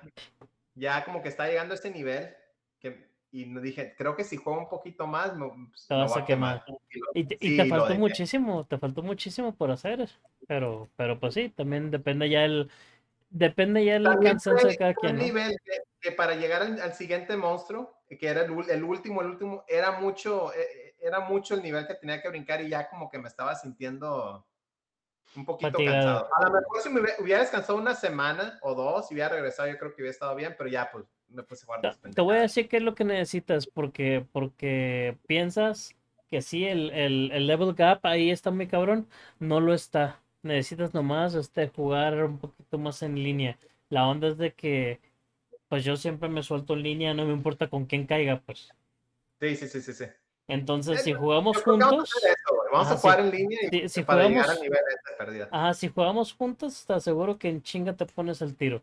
Ya como que está llegando a ese nivel que, y dije, creo que si juego un poquito más, me, pues, Te vas a quemar. Y Y te, y sí, te lo faltó muchísimo, te faltó muchísimo por hacer, pero, pero pues sí, también depende ya el, depende ya el cansancio de cada quien, ¿no? nivel que, que para llegar al, al siguiente monstruo, que era el, el último, el último, era mucho, eh, eh, era mucho el nivel que tenía que brincar y ya como que me estaba sintiendo un poquito Fatigado. cansado. A lo mejor si me hubiera- hubiera descansado una semana o dos y hubiera regresado, yo creo que hubiera estado bien, pero ya pues me puse a jugar. Te- voy a decir qué es lo que necesitas, porque, porque piensas que sí, el, el, el level gap ahí está muy cabrón, no lo está. Necesitas nomás este, jugar un poquito más en línea. La onda es de que, pues yo siempre me suelto en línea, no me importa con quién caiga, pues. Sí, sí, sí, sí, sí. Entonces, si jugamos juntos. Vamos a jugar en línea y si, si para llegar jugamos, al nivel de pérdida. ajá, si jugamos juntos, te aseguro que en chinga te pones el tiro.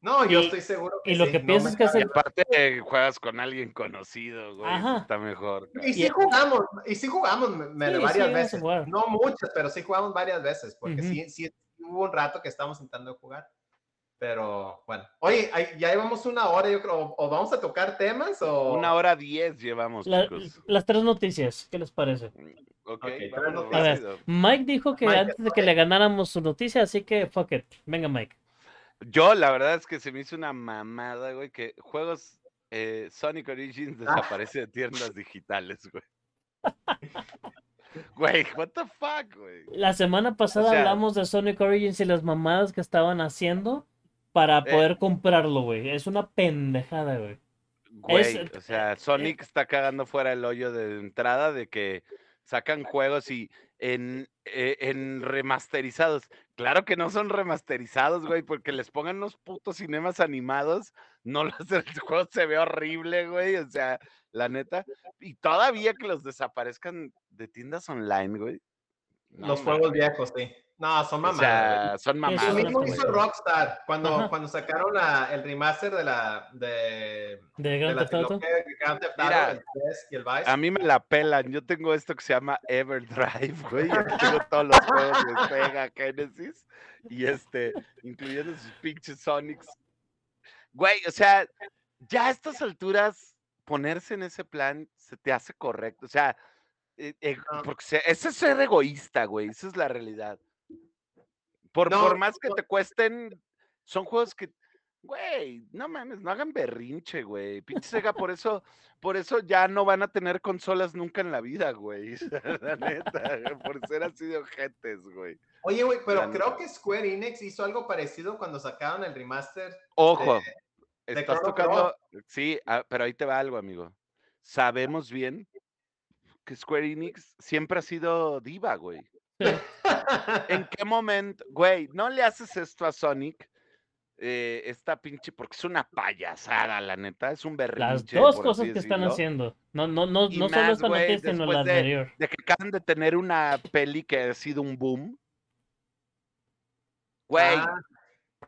No, yo y- estoy seguro que y lo sí, que no piensas que es cambia. el- Aparte, eh, juegas con alguien conocido, güey. Ajá. Está mejor. Y sí jugamos, y sí jugamos me- Sí, sí, varias a veces. No muchas, pero sí jugamos varias veces, porque Ujú. sí, sí hubo un rato que estábamos intentando jugar. Pero bueno, oye, ya llevamos una hora, yo creo, o, o vamos a tocar temas o... Una hora diez llevamos, La- chicos. las tres noticias, ¿qué les parece? Ok, Ok, vámonos pero- A ver. Mike dijo que Mike, antes de que le ganáramos su noticia, así que fuck it. Venga, Mike. Yo, la verdad es que se me hizo una mamada, güey, que juegos eh, Sonic Origins Ah. desaparece de tiendas digitales, güey. Güey, what the fuck, güey. La semana pasada sea- hablamos de Sonic Origins y las mamadas que estaban haciendo para Eh. poder comprarlo, güey. Es una pendejada, güey. Güey, o sea, Sonic está cagando fuera el hoyo de entrada de que sacan juegos y en, eh, en remasterizados. Claro que no son remasterizados, güey, porque les pongan unos putos cinemas animados. No lo hacen, el juego se ve horrible, güey. O sea, la neta. Y todavía que los desaparezcan de tiendas online, güey. no Los juegos viejos, sí. No, son O mamadas. güey. sea, son Eso Lo mamadas. es mismo hizo Rockstar cuando, Ajá. cuando sacaron la- el remaster de la de, De de Grand la Theft Auto. trilogía de Grand Theft Auto, Mira, el 3 y el Vice. A mí me la pelan. Yo tengo esto que se llama Everdrive, güey. y aquí tengo todos los [laughs] juegos de Sega Genesis. Y este, incluyendo sus pinches Sonics. Güey, o sea, ya a estas alturas, ponerse en ese plan se te hace correcto. O sea, eh, eh, porque se- ese es ser egoísta, güey. Esa es la realidad. Por, No, por más que te cuesten, son juegos que, güey, no mames, no hagan berrinche, güey. Pinche Sega, por eso, por eso ya no van a tener consolas nunca en la vida, güey. [laughs] La neta, por ser así de ojetes, güey. Oye, güey, pero la creo neta. que Square Enix hizo algo parecido cuando sacaron el remaster. Ojo, de estás Chrono tocando, sí, ah, pero ahí te va algo, amigo. Sabemos bien que Square Enix siempre ha sido diva, güey. ¿En qué momento, güey, no le haces esto a Sonic? Eh, esta pinche, porque es una payasada, la neta, es un berrinche. Las dos cosas que están haciendo. No, no, no, Y no solo esta güey, noticia, sino la de- anterior. De que acaban de tener una peli que ha sido un boom. Güey, Ah,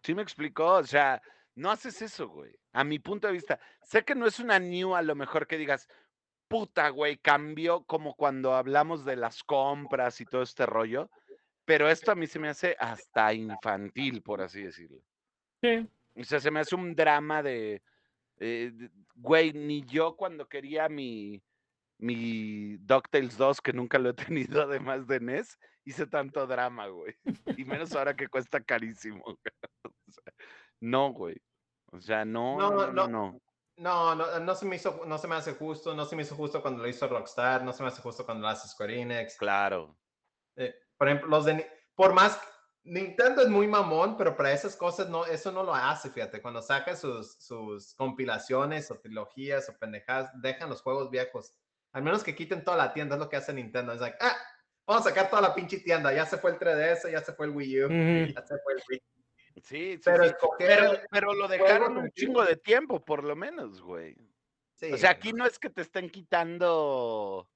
¿sí me explicó? O sea, no haces eso, güey. A mi punto de vista, sé que no es una new a lo mejor que digas, puta, güey, cambió como cuando hablamos de las compras y todo este rollo, pero esto a mí se me hace hasta infantil, por así decirlo. Sí. O sea, se me hace un drama de, eh, de- güey, ni yo cuando quería mi, mi DuckTales 2, que nunca lo he [laughs] tenido además de NES, hice tanto drama, güey. Y menos ahora que cuesta carísimo. güey. [laughs] O sea, no, güey. O sea, no, No, no, no, no. No. No, no, no se me hizo, no se me hace justo, no se me hizo justo cuando lo hizo Rockstar, no se me hace justo cuando lo hace Square Enix. Claro. Eh, por ejemplo, los de por más Nintendo es muy mamón, pero para esas cosas no, eso no lo hace, fíjate, cuando saca sus, sus compilaciones o trilogías o pendejadas, dejan los juegos viejos. Al menos que quiten toda la tienda, es lo que hace Nintendo. Es like, ah, vamos a sacar toda la pinche tienda. Ya se fue el 3DS, ya se fue el Wii U, ya se fue el Wii. Sí, sí, Pero sí. escoger, Pero, pero lo dejaron un chingo de tiempo, por lo menos, güey. sí, O sea, aquí no es que te estén quitando.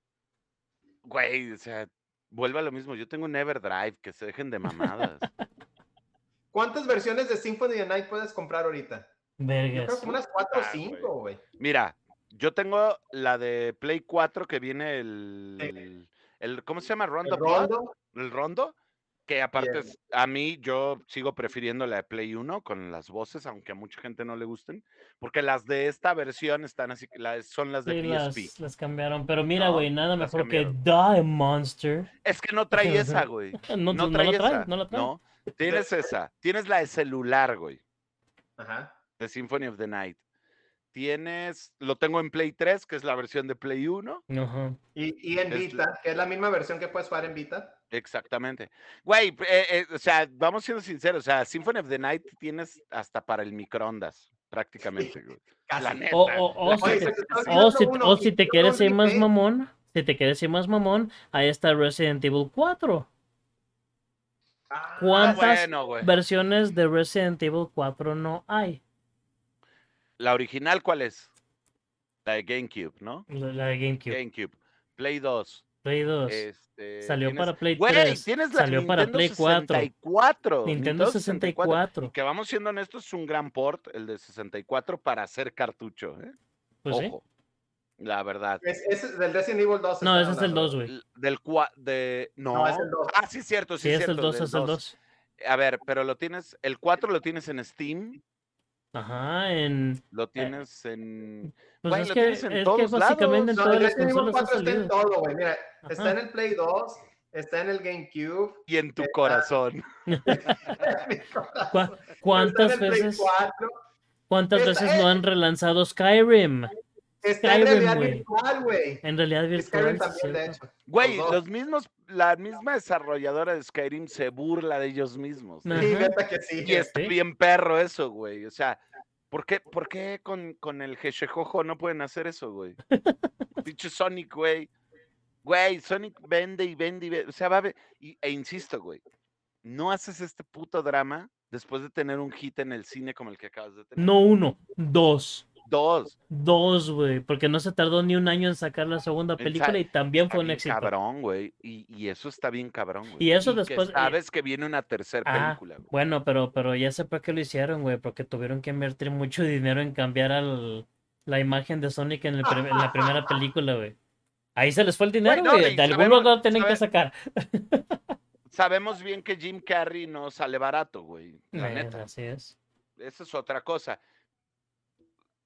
Güey, o sea, vuelve a lo mismo. Yo tengo un Everdrive, que se dejen de mamadas. [laughs] ¿Cuántas versiones de Symphony of Night puedes comprar ahorita? Yo creo Vergas. que unas 4 o Ah, 5, güey. Mira, yo tengo la de Play 4 que viene el. el ¿Cómo se llama? Rondo El Blood, rondo, El Rondo. Que aparte, a mí yo sigo prefiriendo la de Play 1 con las voces, aunque a mucha gente no le gusten. Porque las de esta versión están así, las, son las de Sí, PSP. las, las cambiaron. Pero mira, No, güey, nada mejor que. Die Monster. Es que no trae esa, [laughs] güey. No, No no trae la trae, esa. no la trae. No, tienes esa. Tienes la de celular, güey. Ajá. De Symphony of the Night. Tienes, lo tengo en Play 3, que es la versión de Play 1. Ajá. Y, y en Es Vita, que es la misma versión que puedes jugar en Vita. Exactamente. Güey, eh, eh, o sea, vamos siendo sinceros, o sea, Symphony of the Night tienes hasta para el microondas, prácticamente, güey. La Casi. neta. O, o, o, si te, o, si, uno, o si te quieres ir más mamón, si te quieres ir más mamón, ahí está Resident Evil 4. Ah, ¿Cuántas bueno, versiones de Resident Evil 4 no hay? La original, ¿cuál es? La de GameCube, ¿no? La la de GameCube, GameCube. Play 2. Play 2. Este, Salió tienes- para Play Güey, 3. tienes la Salió para Nintendo Play 4. 64. Nintendo 64. Y que vamos siendo honestos, es un gran port, el de 64, para hacer cartucho. ¿eh? Pues sí. Ojo. La verdad. Es, ese es del Resident Evil 2. No, ese es el hablando. 2, güey. Del cua de. No. No, es el dos. Ah, sí, es cierto, sí, Sí, es el cierto, 2, del es el 2. 2. A ver, pero lo tienes. El 4 lo tienes en Steam. Ajá, en... Lo tienes en. Pues Güey, es lo que, tienes en es que todos básicamente en No, todas el las consolas ha 4 está en todo, güey. Mira, está Ajá. en el Play 2, está en el GameCube. Y en tu Está- corazón. [laughs] ¿Cuá- ¿Cuántas está en veces, 4, cuántas Está veces no en- han relanzado Skyrim? Está en realidad virtual, güey. En realidad virtual. También, de hecho. Güey, Los mismos. La misma desarrolladora de Skyrim se burla de ellos mismos. Ajá. Sí, neta que sí. Y es Sí. bien perro eso, güey. O sea, ¿por qué, por qué con, con el Jejejojo no pueden hacer eso, güey? [laughs] Dicho Sonic, güey. Güey, Sonic vende y vende y vende. O sea, va a ver. Y, e insisto, güey. No haces este puto drama después de tener un hit en el cine como el que acabas de tener. No uno, dos. Dos. Dos, güey. Porque no se tardó ni un año en sacar la segunda película y también fue un éxito. cabrón, güey. Y, y eso está bien cabrón, güey. Y eso que después- y- sabes que viene una tercera Ah, película, güey. Bueno, pero, pero ya sé por qué lo hicieron, güey. Porque tuvieron que invertir mucho dinero en cambiar al, la imagen de Sonic en, el prim- en la primera película, güey. Ahí se les fue el dinero, güey. y de algún lugar lo tienen que sacar. Sabemos bien que Jim Carrey no sale barato, güey. La Eh, neta. así es. Esa es otra cosa.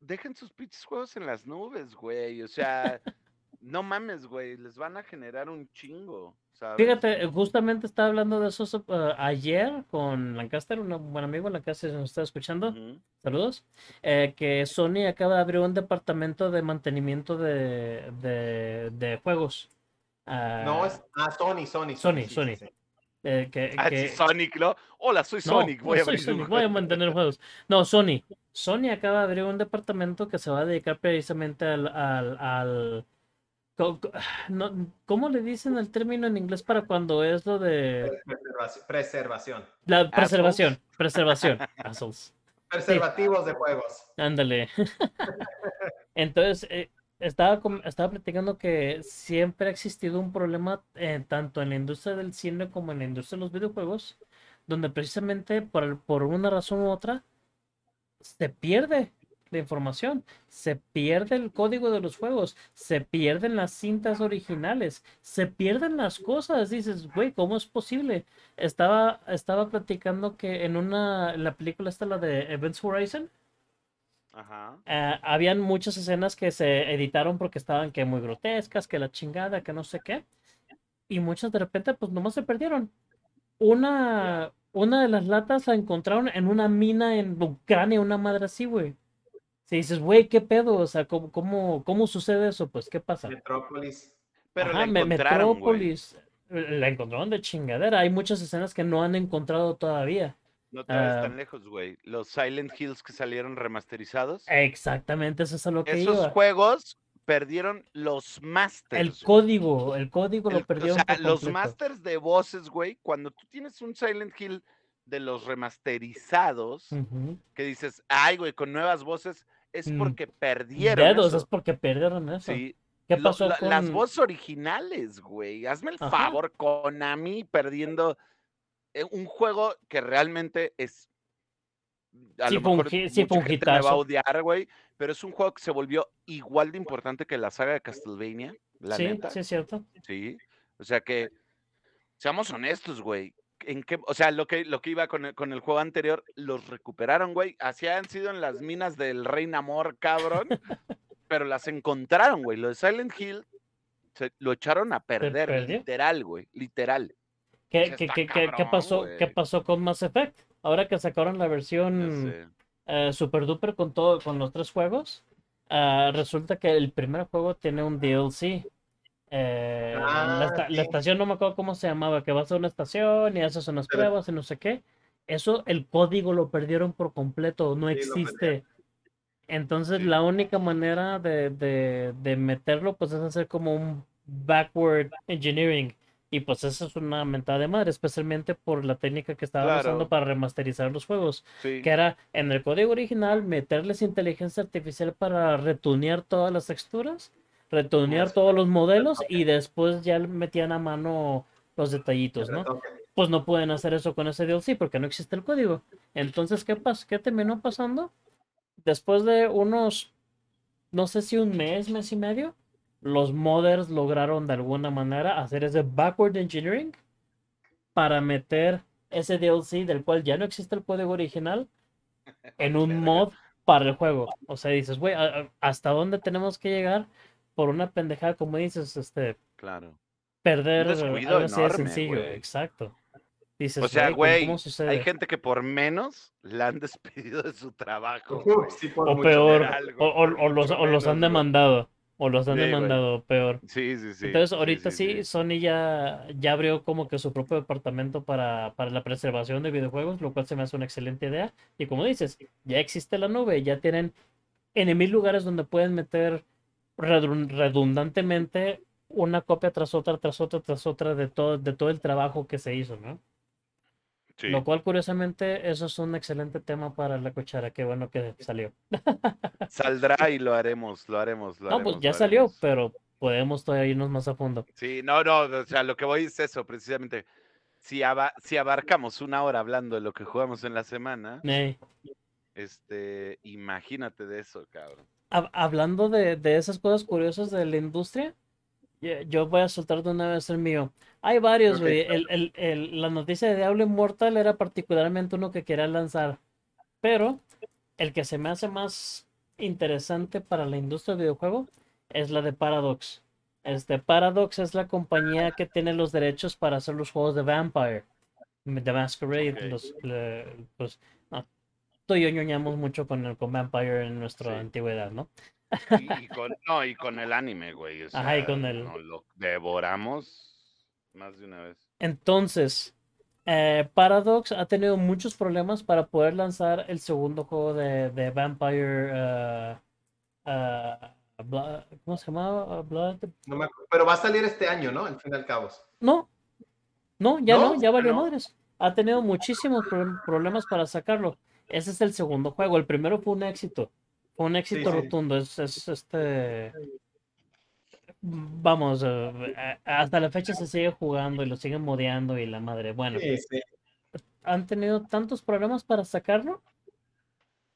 Dejen sus pinches juegos en las nubes, güey. O sea, [laughs] no mames, güey. Les van a generar un chingo. ¿sabes? Fíjate, justamente estaba hablando de eso eh, ayer con Lancaster, un buen amigo, Lancaster, nos está escuchando. Saludos. eh, que Sony acaba de abrir un departamento de mantenimiento de, de, de juegos. Ah, No, es. Ah, Sony, Sony. Sony, sí, Sony. sí. Eh, que, Ah, que- sí, Sonic, ¿no? Hola, soy Sonic. no Voy a soy un voy a mantener juegos. No, Sony. Sony acaba de abrir un departamento que se va a dedicar precisamente al... al, [sighs] ¿Cómo le dicen el término en inglés para cuando es lo de Preservación. Preservación. la preservación? Preservación. Assholes. Preservativos de juegos. Ándale. [laughs] Entonces, eh, estaba, estaba platicando que siempre ha existido un problema eh, tanto en la industria del cine como en la industria de los videojuegos, donde precisamente por, por una razón u otra se pierde la información, se pierde el código de los juegos, se pierden las cintas originales, se pierden las cosas. Dices, güey, ¿cómo es posible? Estaba, estaba platicando que en una, la película esta, la de Events Horizon, Ajá. eh, habían muchas escenas que se editaron porque estaban que muy grotescas, que la chingada, que no sé qué. Y muchas de repente, pues nomás se perdieron. Una, una de las latas la encontraron en una mina en Ucrania, una madre así, güey. Si dices, güey, ¿qué pedo? O sea, ¿cómo, cómo, cómo sucede eso? Pues, ¿qué pasa? Metrópolis. Pero Ajá, la encontraron. Metrópolis. eh, La encontraron de chingadera. Hay muchas escenas que no han encontrado todavía. No te vayas Ah. tan lejos, güey. Los Silent Hills que salieron remasterizados. Exactamente, eso es a lo que Esos iba. juegos perdieron los masters. El código, el código lo perdieron o sea, los masters de voces, güey, cuando tú tienes un Silent Hill de los remasterizados, que dices, ay, güey, con nuevas voces, es Mm, porque perdieron. Dedos, eso. es porque perdieron eso. Sí. ¿Qué Lo- pasó la- con Las voces originales, güey. Hazme el Ajá. favor, Konami perdiendo un juego que realmente es. A Sí lo un mejor sí mucha gente me va a odiar, güey, pero es un juego que se volvió igual de importante que la saga de Castlevania, la sí, neta. sí es cierto. Sí. O sea que, seamos honestos, güey. ¿En qué, o sea, lo que, lo que iba con el, con el juego anterior, los recuperaron, güey. Así han sido en las minas del Rey Namor, cabrón. pero las encontraron, güey. Lo de Silent Hill se, lo echaron a perder, literal, güey. Literal. ¿Qué, qué, qué, qué- pasó, ¿Qué pasó con Mass Effect? Ahora que sacaron la versión eh, super duper con todo, con los tres juegos, ah, resulta que el primer juego tiene un DLC. Eh, la, Ah, la sí. estación no me acuerdo cómo se llamaba, que vas a una estación y haces unas Pero- pruebas y no sé qué. Eso, el código lo perdieron por completo, no Sí, existe. Entonces, la única manera de, de, de meterlo, pues es hacer como un backward engineering. Y pues eso es una mentada de madre, especialmente por la técnica que estaban Claro. usando para remasterizar los juegos Sí. que era en el código original meterles inteligencia artificial para retunear todas las texturas, retunear todos los modelos y después ya metían a mano los detallitos, ¿no? Pues no pueden hacer eso con ese DLC porque no existe el código. Entonces, ¿qué pasó? ¿Qué terminó pasando? Después de unos, no sé si un mes, mes y medio, los modders lograron de alguna manera hacer ese backward engineering para meter ese DLC del cual ya no existe el código original [laughs] en un mod para el juego. O sea, dices, güey, ¿a- a- ¿hasta dónde tenemos que llegar por una pendejada, como dices, este, Claro. perder algo así de enorme, sencillo? Exacto. Dices, O sea, ¿cómo- güey, ¿cómo hay gente que por menos la han [laughs] despedido de su trabajo. Sí, O peor, o, o- por o los, mucho o los han demandado, o los han Sí, demandado, peor. Sí, sí, sí. Entonces ahorita sí, sí. Sony ya, ya abrió como que su propio departamento para, para la preservación de videojuegos, lo cual se me hace una excelente idea. Y como dices, ya existe la nube, ya tienen en mil lugares donde pueden meter redun- redundantemente una copia tras otra, tras otra, tras otra de todo, de todo el trabajo que se hizo, ¿no? Sí. Lo cual, curiosamente, eso es un excelente tema para la cuchara. Qué bueno que salió. [laughs] Saldrá y lo haremos, lo haremos, lo No, haremos. pues ya salió, haremos. pero podemos todavía irnos más a fondo. Sí, no, no, o sea, lo que voy es eso, precisamente. Si, aba- si abarcamos una hora hablando de lo que jugamos en la semana, este, imagínate de eso, cabrón. hab- hablando de, de esas cosas curiosas de la industria, yo, yo voy a soltar de una vez el mío. Hay varios, güey. El, el- el- la noticia de Diablo Immortal era particularmente uno que quería lanzar. Pero el que se me hace más interesante para la industria del videojuego es la de Paradox. Este, Paradox es la compañía que tiene los derechos para hacer los juegos de Vampire, de Masquerade. Los, le- pues, no, tú y yo ñoñamos mucho con, el, con Vampire en nuestra Sí. antigüedad, ¿no? Y, y con, no, y con el anime, güey. o Ajá, y con el- nos lo devoramos más de una vez. Entonces, eh, Paradox ha tenido muchos problemas para poder lanzar el segundo juego de, de Vampire. eh, eh, ¿cómo se llamaba? Blood. No me acuerdo, pero va a salir este año, ¿no? Al fin y al cabo. No, no, ya no, ¿No? ya valió ¿No? madres. Ha tenido muchísimos pro- problemas para sacarlo. Ese es el segundo juego. El primero fue un éxito. Un éxito sí. rotundo. Es, es este. Vamos, eh, hasta la fecha se sigue jugando y lo siguen modeando y la madre. Bueno. Sí, sí. han tenido tantos problemas para sacarlo.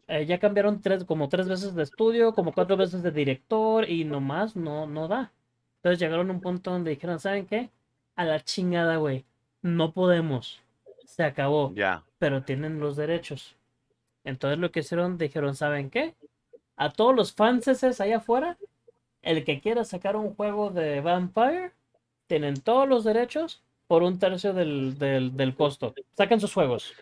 Eh, ya cambiaron tres, como tres veces de estudio, como cuatro veces de director y nomás no, no da. Entonces llegaron a un punto donde dijeron, ¿saben qué? A la chingada, güey. No podemos. Se acabó. Ya. Pero tienen los derechos. Entonces lo que hicieron, dijeron, ¿saben qué? A todos los fanses allá afuera, el que quiera sacar un juego de Vampire, tienen todos los derechos por un tercio del, del, del costo. Saquen sus juegos.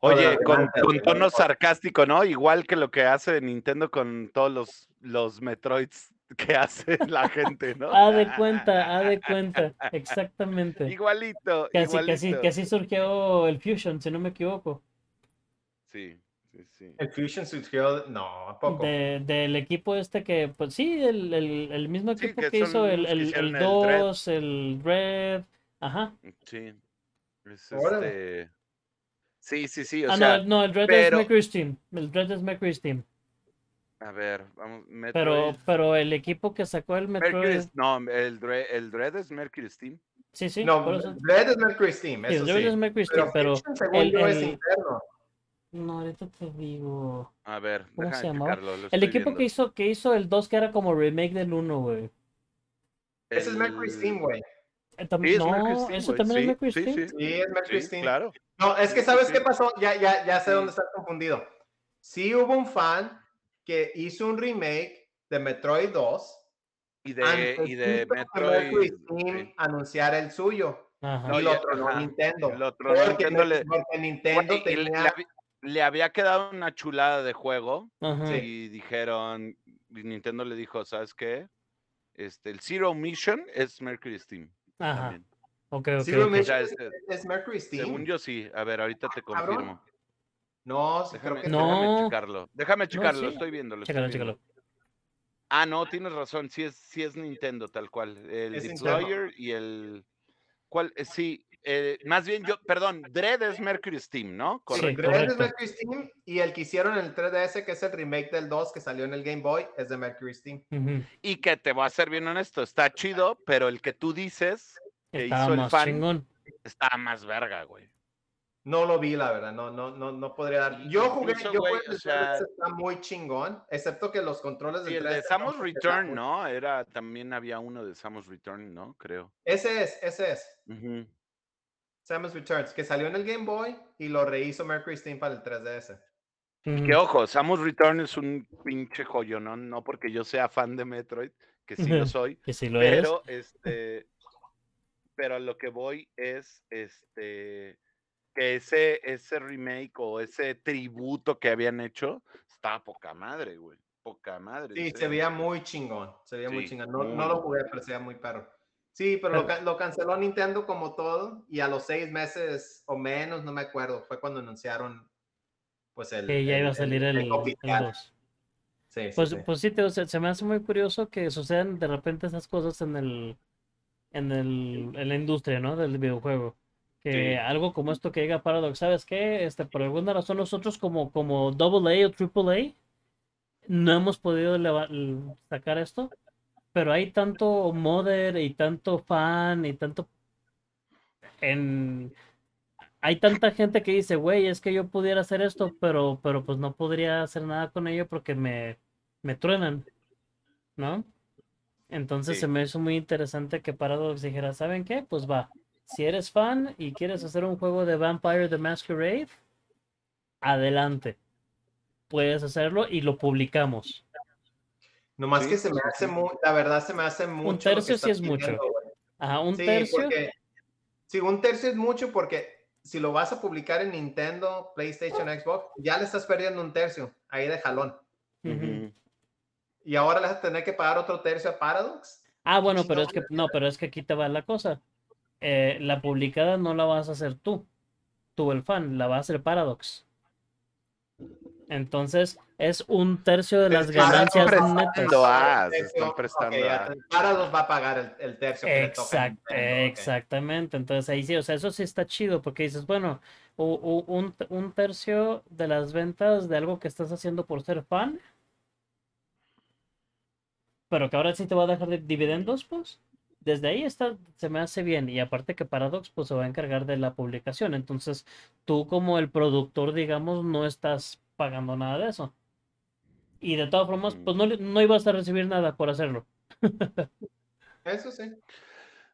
Oye, con, tono sarcástico, ¿no? Igual que lo que hace Nintendo con todos los, los Metroids que [laughs] hace la gente, ¿no? [laughs] Haz de cuenta, haz de cuenta. Exactamente. Igualito, que, igualito. que así surgió el Fusion, si no me equivoco. Sí, sí, sí. El Fusion surgió. No, ¿a poco? De, del equipo este que, pues sí, el, el, el mismo Sí, equipo que hizo el, el, el el Dread. 2, el Red. Ajá. Sí. Es este. Sí, sí, sí. O ah, sea, no, no, el Red pero- es Mercury Steam. El Red es Mercury Steam. a ver, vamos. Pero, Metroid- pero el equipo que sacó el Metroid. no, el Dread, el Dread es Mercury Steam. Sí, sí, no. Red es Mercury Steam. Sí, Eso el Red sí. es Mercury Steam, pero. El- es interno. No, ahorita te digo. A ver, ¿Cómo se llamaba? checarlo, lo El equipo viendo. que hizo, que hizo el 2 que era como remake del 1, güey. Ese es Mercury Steam, güey. Eh, tam- Sí, es no, eso güey, también sí, es Mercury sí, Steam. sí. Sí, es Mercury Sí, Steam. claro. No, es que ¿sabes sí, qué pasó? Ya, ya, ya sé Sí. dónde estás confundido. Sí hubo un fan que hizo un remake de Metroid 2 Y de, antes y de Metroid. Steam sí. anunciara el suyo. Ajá. No, y lo ya- tronó ajá, Nintendo. lo tronó Porque Nintendo, le- porque Nintendo le, tenía... le había quedado una chulada de juego Ajá. Y dijeron, y Nintendo le dijo, ¿sabes qué? Este, el Zero Mission es Mercury Steam. Ajá. también. Ok, ok. Zero. Mission es, este- es Mercury Steam. Según yo sí. A ver, ahorita te cabrón. confirmo. No, sí, creo Déjame, que No. déjame checarlo. Déjame checarlo, sí. estoy viendo. lo estoy Chécalo, viendo. chécalo. Ah, no, tienes razón. Sí es, sí es Nintendo, tal cual. El Es Nintendo. Deployer y el. ¿Cuál? Eh, Sí, eh, más bien yo, perdón, Dread es Mercury Steam, ¿no? Sí, Correcto. Dread es correcto. Mercury Steam y el que hicieron en el 3DS, que es el remake del 2 que salió en el Game Boy, es de Mercury Steam. Y que te voy a ser bien honesto, está chido, pero el que tú dices que Estaba hizo el más fan chingón. está más verga, güey. No lo vi, la verdad, no, no, no, no podría dar. Yo jugué, Incluso, yo jugué el o sea- 3DS, está muy chingón, excepto que los controles del Y el de 3DS Samus no- Return, ¿no? Era, también había uno de Samus Return, ¿no? Creo. Ese es, ese es. Ujú. Samus Returns, que salió en el Game Boy y lo rehizo Mercury Steam para el 3DS. Ujú. Que ojo, Samus Return es un pinche joyo, ¿no? No porque yo sea fan de Metroid, que sí lo soy, Que si lo es. pero este, pero a lo que voy es este que ese, ese remake o ese tributo que habían hecho está poca madre, güey. Poca madre. Sí, se veía muy chingón, se veía muy Sí, chingón. No, muy no lo jugué, pero se veía muy perro. Sí, pero lo, lo canceló Nintendo como todo y a los seis meses o menos, no me acuerdo, fue cuando anunciaron pues el... Que ya iba a salir el, el oficial. 2. Sí, sí, Pues, sí. pues sí, te, o sea, se me hace muy curioso que sucedan de repente esas cosas en el, en el, en la industria, ¿no? Del videojuego. Que algo como esto que llega a Paradox, ¿sabes qué? Este, por alguna razón nosotros como, como AA o AAA no hemos podido leva- l- sacar esto, pero hay tanto modder y tanto fan y tanto en hay tanta gente que dice, güey, es que yo pudiera hacer esto, pero, pero pues no podría hacer nada con ello porque me, me truenan, ¿no? Entonces Sí. se me hizo muy interesante que Paradox dijera, ¿saben qué? Pues va, si eres fan y quieres hacer un juego de Vampire the Masquerade, adelante. Puedes hacerlo y lo publicamos. Nomás Sí, que se me hace sí. muy, la verdad se me hace mucho. que tercio sí es mucho. Ajá, un Sí, tercio. porque sí, un tercio es mucho porque si lo vas a publicar en Nintendo, PlayStation, Xbox, ya le estás perdiendo un tercio ahí de jalón. Y ahora le vas a tener que pagar otro tercio a Paradox. Ah, bueno, pero es que no, pero es que aquí te va la cosa. Eh, la publicada no la vas a hacer tú, tú el fan, la va a hacer Paradox. Entonces, es un tercio de las ganancias prestando netas. Ah, están prestando ya a- va a pagar el, el tercio que le toca exactamente. Entonces ahí sí, o sea, eso sí está chido porque dices, bueno, u- u- un, un tercio de las ventas de algo que estás haciendo por ser fan, pero que ahora sí te va a dejar de dividendos, pues. Desde ahí está, se me hace bien. Y aparte que Paradox pues se va a encargar de la publicación. Entonces, tú como el productor, digamos, no estás pagando nada de eso. Y de todas formas, Mm. pues no, le- no ibas a recibir nada por hacerlo. [laughs] Eso sí.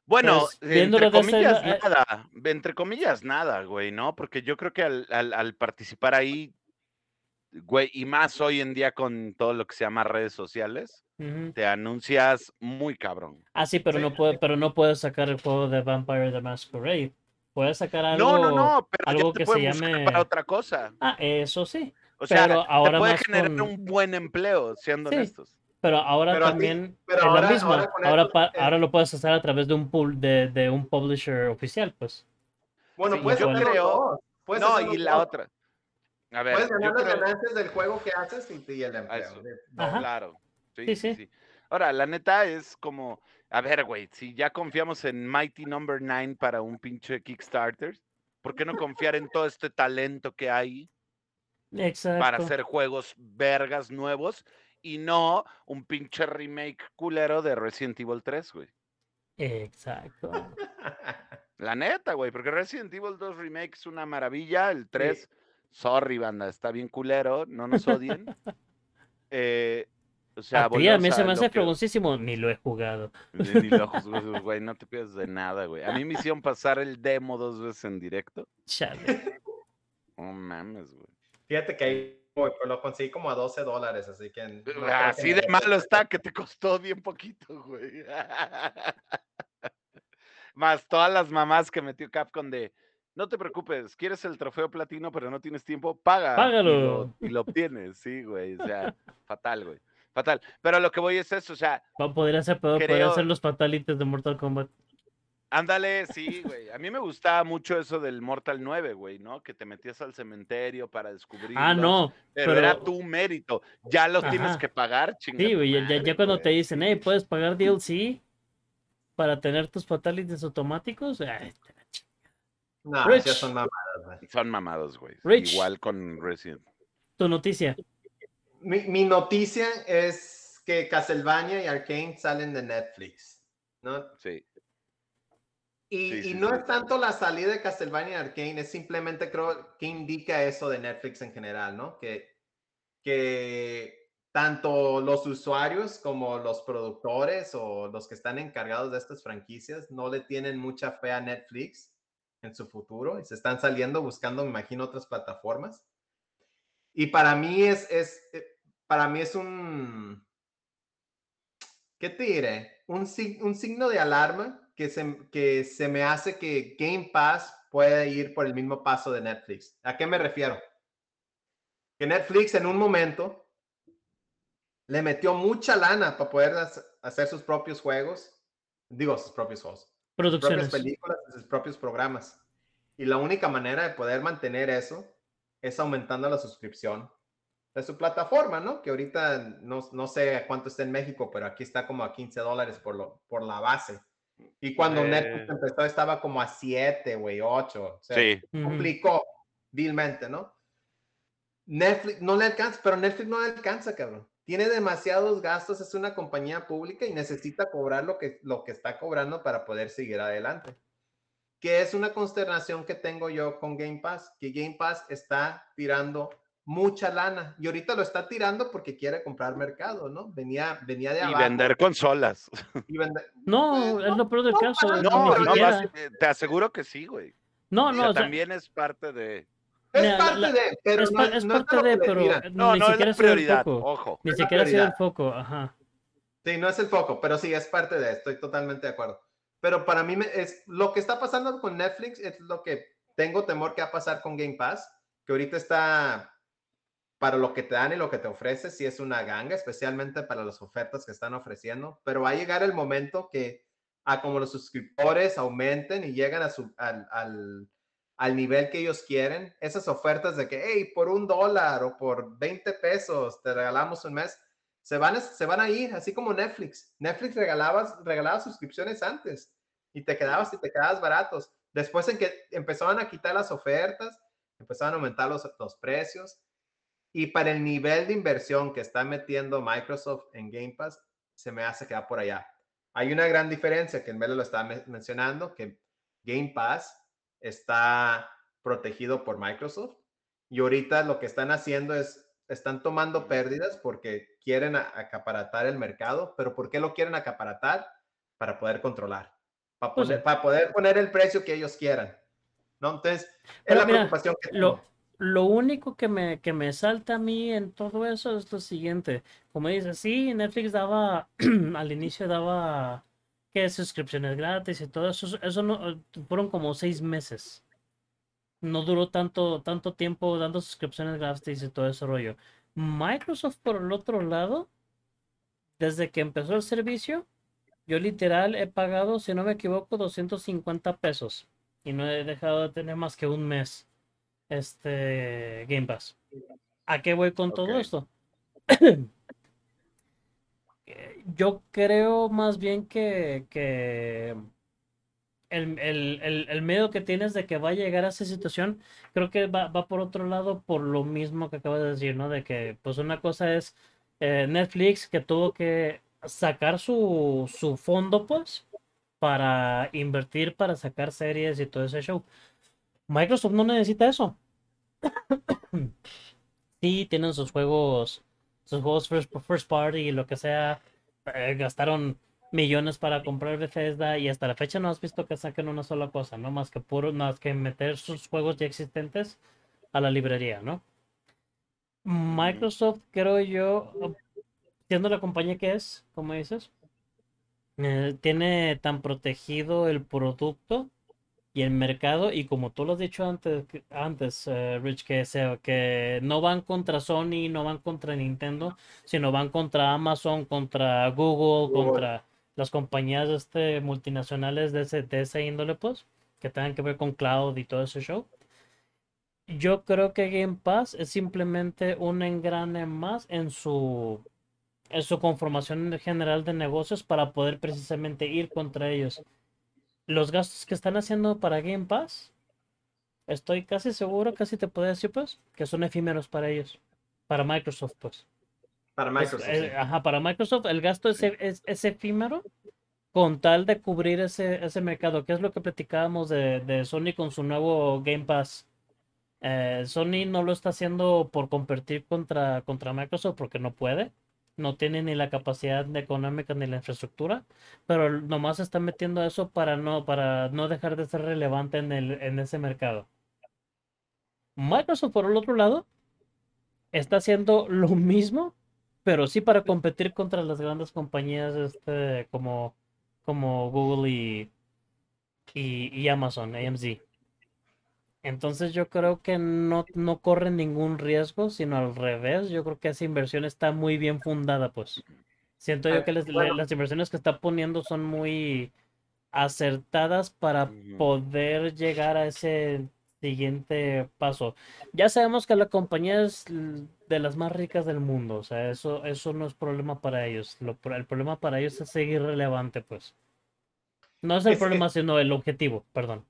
Bueno, Pues, entre comillas, la- eh, nada, entre comillas, nada, güey, ¿no? Porque yo creo que al, al- al participar ahí, güey, y más hoy en día con todo lo que se llama redes sociales, te anuncias muy cabrón. Ah, sí, pero Sí. no puede, pero no puedes sacar el juego de Vampire the Masquerade. Puedes sacar algo. No, no, no, pero algo ya te que se llame- para otra cosa. Ah, eso sí. O sea, Pero ahora te puede generar con- un buen empleo, siendo Sí. honestos. Pero ahora Pero a ti- también pero es ahora- la misma. ahora con Ahora, esto, pa- eh, ahora lo puedes hacer a través de un pool de, de un publisher oficial, pues. Bueno, Sí, yo creo-. Puedes No, y la otra. A ver, Puedes ganar las creo- ganancias del juego que haces y, y el empleo. Ajá. Claro. Sí, Sí, sí, sí. sí. Ahora, la neta es como, a ver, güey, si ya confiamos en Mighty Number 9 para un pinche Kickstarter, ¿por qué no confiar en todo este talento que hay Exacto. para hacer juegos vergas nuevos y no un pinche remake culero de Resident Evil 3, güey? Exacto. La neta, güey, porque Resident Evil 2 Remake es una maravilla, el 3, sorry, banda, está bien culero, no nos odien. [laughs] Eh, o sea, a ti, a mí volvemos se me hace fregoncísimo, ni lo he jugado. Ni, ni lo [laughs] juzgo, güey, no te pierdas de nada, güey. A mí me hicieron pasar el demo dos veces en directo. Chale. No mames, güey. Fíjate que ahí pero lo conseguí como a 12 dólares, así que... no creo que Así de lo- malo está que te costó bien poquito, güey. [laughs] Más todas las mamás que metió Capcom de, no te preocupes, quieres el trofeo platino, pero no tienes tiempo, paga. y Págalo. lo- Y lo, [laughs] obtienes, sí, güey. O sea, fatal, güey. fatal. Pero lo que voy es eso, o sea, Va a poder hacer peor, podría Creo- hacer los fatalities de Mortal Kombat. Ándale, sí, güey. A mí me gustaba mucho eso del Mortal 9, güey, ¿no? Que te metías al cementerio para descubrir. Ah, no. Pero, pero- era tu mérito. Ya los tienes que pagar, chinga. Sí, güey, ya, ya- madre, ya cuando te dicen, hey, puedes pagar DLC para tener tus fatalities automáticos. ay, No, Rich. ya son mamadas, güey. Son mamados, güey. Rich. Igual con Resident. tu noticia. Mi, mi noticia es que Castlevania y Arkane salen de Netflix, ¿no? Sí. Y, Sí, y sí, no sí. es tanto la salida de Castlevania y Arkane, es simplemente creo que indica eso de Netflix en general, ¿no? Que, que tanto los usuarios como los productores o los que están encargados de estas franquicias no le tienen mucha fe a Netflix en su futuro y se están saliendo buscando, me imagino, otras plataformas. Y para mí es, es eh, para mí es un, ¿qué te diré? Un, un signo de alarma que se, que se me hace que Game Pass puede ir por el mismo paso de Netflix. ¿A qué me refiero? Que Netflix en un momento le metió mucha lana para poder hac- hacer sus propios juegos, digo, sus propios juegos, sus propias Producciones. películas, sus propios programas. Y la única manera de poder mantener eso es aumentando la suscripción de su plataforma, ¿no? Que ahorita no, no sé cuánto está en México, pero aquí está como a 15 dólares por, lo, por la base. Y cuando Eh. Netflix empezó estaba como a 7, güey, 8. O sea, Sí. Complicó vilmente, ¿no? Netflix no le alcanza, pero Netflix no le alcanza, cabrón. Tiene demasiados gastos, es una compañía pública y necesita cobrar lo que, lo que está cobrando para poder seguir adelante. Que es una consternación que tengo yo con Game Pass, que Game Pass está tirando mucha lana y ahorita lo está tirando porque quiere comprar mercado, ¿no? Venía, venía de Y abajo. vender consolas. [laughs] y vender- No, es lo peor del no, caso. No, no, vas- eh, te aseguro que sí, güey. No, O no, sea, o sea, también es parte de. Es Mira, parte la- de, pero es, no, es no es parte de, pero. No, ni no es siquiera la ha sido el prioridad. foco. Ojo. Ni Es siquiera ha sido el prioridad. foco, ajá. Sí, no es el foco, pero sí es parte de, estoy totalmente de acuerdo. Pero para mí me- es lo que está pasando con Netflix es lo que tengo temor que va a pasar con Game Pass, que ahorita está para lo que te dan y lo que te ofrece, sí es una ganga, especialmente para las ofertas que están ofreciendo, pero va a llegar el momento que a como los suscriptores aumenten y llegan a su, al, al, al nivel que ellos quieren, esas ofertas de que, hey, por un dólar o por 20 pesos te regalamos un mes, se van, a- se van a ir, así como Netflix. Netflix regalaba, regalaba suscripciones antes y te quedabas y te quedabas baratos. Después en que empezaban a quitar las ofertas, empezaban a aumentar los, los precios. Y para el nivel de inversión que está metiendo Microsoft en Game Pass, se me hace que va por allá. Hay una gran diferencia que en Melo lo estaba men- mencionando, que Game Pass está protegido por Microsoft y ahorita lo que están haciendo es, están tomando pérdidas porque quieren acaparatar el mercado, pero ¿por qué lo quieren acaparatar? Para poder controlar, para, Pues sí. poner, para poder poner el precio que ellos quieran. ¿no? Entonces, es Pero la mira, preocupación que Lo, tengo. Lo único que me, que me salta a mí en todo eso es lo siguiente. Como dices, sí, Netflix daba, [clears throat] al inicio daba, que suscripciones gratis y todo eso. Eso no, fueron como seis meses. No duró tanto, tanto tiempo dando suscripciones gratis y todo ese rollo. Microsoft, por el otro lado, desde que empezó el servicio, yo literal he pagado, si no me equivoco, 250 pesos. Y no he dejado de tener más que un mes este Game Pass. ¿A qué voy con todo esto? [clears throat] Eh, Yo creo más bien que, que el, el, el, el miedo que tienes de que va a llegar a esa situación, creo que va, va por otro lado por lo mismo que acabas de decir, ¿no? De que pues una cosa es eh, Netflix que tuvo que sacar su, su fondo, pues, para invertir, para sacar series y todo ese show. Microsoft no necesita eso. [coughs] Sí, tienen sus juegos, sus juegos first, first party y lo que sea. eh, gastaron millones para comprar Bethesda y hasta la fecha no has visto que saquen una sola cosa, ¿no? Más que puro, más que meter sus juegos ya existentes a la librería, ¿no? Microsoft, creo yo, siendo la compañía que es, como dices, eh, tiene tan protegido el producto y el mercado, y como tú lo has dicho antes, antes eh, Rich, que, se, que no van contra Sony, no van contra Nintendo, sino van contra Amazon, contra Google, Google. contra las compañías este, multinacionales de ese, de esa índole, pues, que tengan que ver con cloud y todo ese show. Yo creo que Game Pass es simplemente un engrane más en su, en su conformación general de negocios para poder precisamente ir contra ellos. Los gastos que están haciendo para Game Pass, estoy casi seguro, casi te puedo decir, pues, que son efímeros para ellos, para Microsoft, pues. Para Microsoft. eh, sí. ajá, para Microsoft el gasto es, es, es efímero con tal de cubrir ese, ese mercado, que es lo que platicábamos de, de Sony con su nuevo Game Pass. Eh, Sony no lo está haciendo por competir contra, contra Microsoft porque no puede. No tiene ni la capacidad económica ni la infraestructura, pero nomás está metiendo eso para no, para no dejar de ser relevante en el, en ese mercado. Microsoft, por el otro lado, está haciendo lo mismo, pero sí para competir contra las grandes compañías este, como, como Google y, y, y Amazon, AMZ. Entonces yo creo que no, no corren ningún riesgo, sino al revés. Yo creo que esa inversión está muy bien fundada, pues. Siento yo Ah, que les- le- bueno. las inversiones que está poniendo son muy acertadas para poder llegar a ese siguiente paso. Ya sabemos que la compañía es de las más ricas del mundo, o sea, eso, eso no es problema para ellos. Lo, el problema para ellos es seguir relevante, pues. No es el Es que- problema, sino el objetivo, perdón.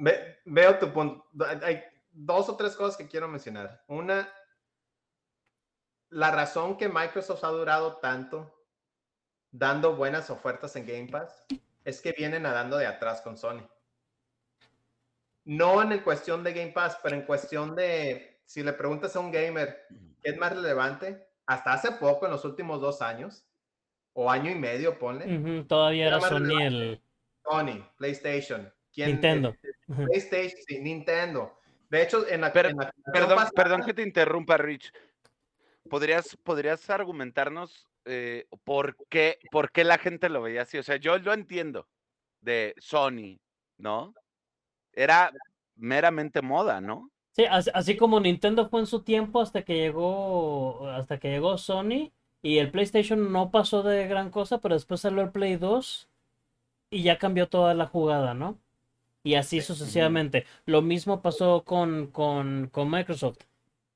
Ve- veo tu punto. Hay- dos o tres cosas que quiero mencionar. Una, la razón que Microsoft ha durado tanto dando buenas ofertas en Game Pass es que viene nadando de atrás con Sony. No en el cuestión de Game Pass, pero en cuestión de, si le preguntas a un gamer qué es más relevante, hasta hace poco, en los últimos dos años, o año y medio, ponle, todavía Era era Sony el Sony, PlayStation, ¿quién- Nintendo. Ujú. PlayStation, sí, Nintendo. De hecho, en la, Pero- en la generación Perdón, pasada- perdón que te interrumpa, Rich. ¿Podrías, podrías argumentarnos eh, por, qué, por qué la gente lo veía así? O sea, yo lo entiendo de Sony, ¿no? Era meramente moda, ¿no? Sí, así, así como Nintendo fue en su tiempo hasta que llegó hasta que llegó Sony y el PlayStation no pasó de gran cosa, pero después salió el Play 2 y ya cambió toda la jugada, ¿no? Y así sucesivamente. Lo mismo pasó con, con, con Microsoft.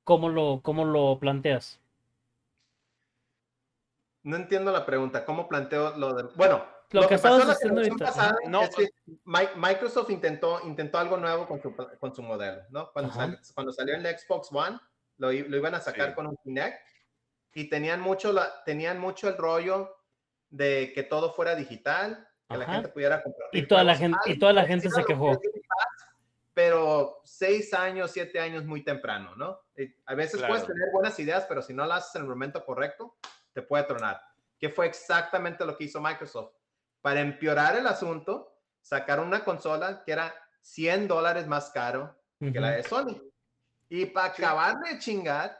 ¿Cómo lo, cómo lo planteas? No entiendo la pregunta. ¿Cómo planteo lo de... Bueno, Lo que pasó en estabas la generación ahorita, pasada No. es que Mi- Microsoft intentó, intentó algo nuevo con su, con su modelo, ¿no? Cuando, sal- cuando salió el Xbox One, lo, lo iban a sacar Sí. con un Kinect y tenían mucho, la, tenían mucho el rollo de que todo fuera digital, que la gente pudiera comprar. Y toda la gente, y toda la gente se quejó. Pero seis años, siete años muy temprano, ¿no? Y a veces puedes Claro. tener buenas ideas, pero si no las haces en el momento correcto, te puede tronar. Que fue exactamente lo que hizo Microsoft. Para empeorar el asunto, sacaron una consola que era 100 dólares más caro que la de Sony. Y para acabar de chingar,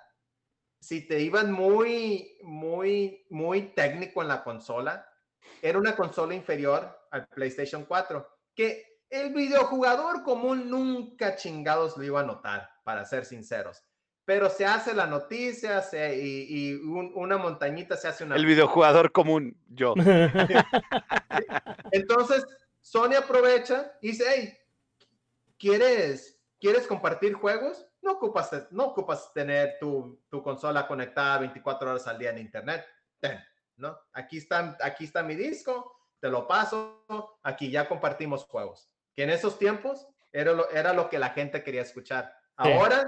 si te ibas muy, muy, muy técnico en la consola, era una consola inferior al PlayStation 4, que el videojugador común nunca chingados lo iba a notar, para ser sinceros. Pero se hace la noticia se- y, y un- una montañita se hace una... El videojugador común, yo. [laughs] Entonces, Sony aprovecha y dice, hey, ¿quieres, ¿quieres compartir juegos? No ocupas, no ocupas tener tu, tu consola conectada 24 horas al día en internet. Ten, ¿no? Aquí está, aquí está mi disco, te lo paso, aquí ya compartimos juegos. Que en esos tiempos era lo, era lo que la gente quería escuchar. Sí. Ahora,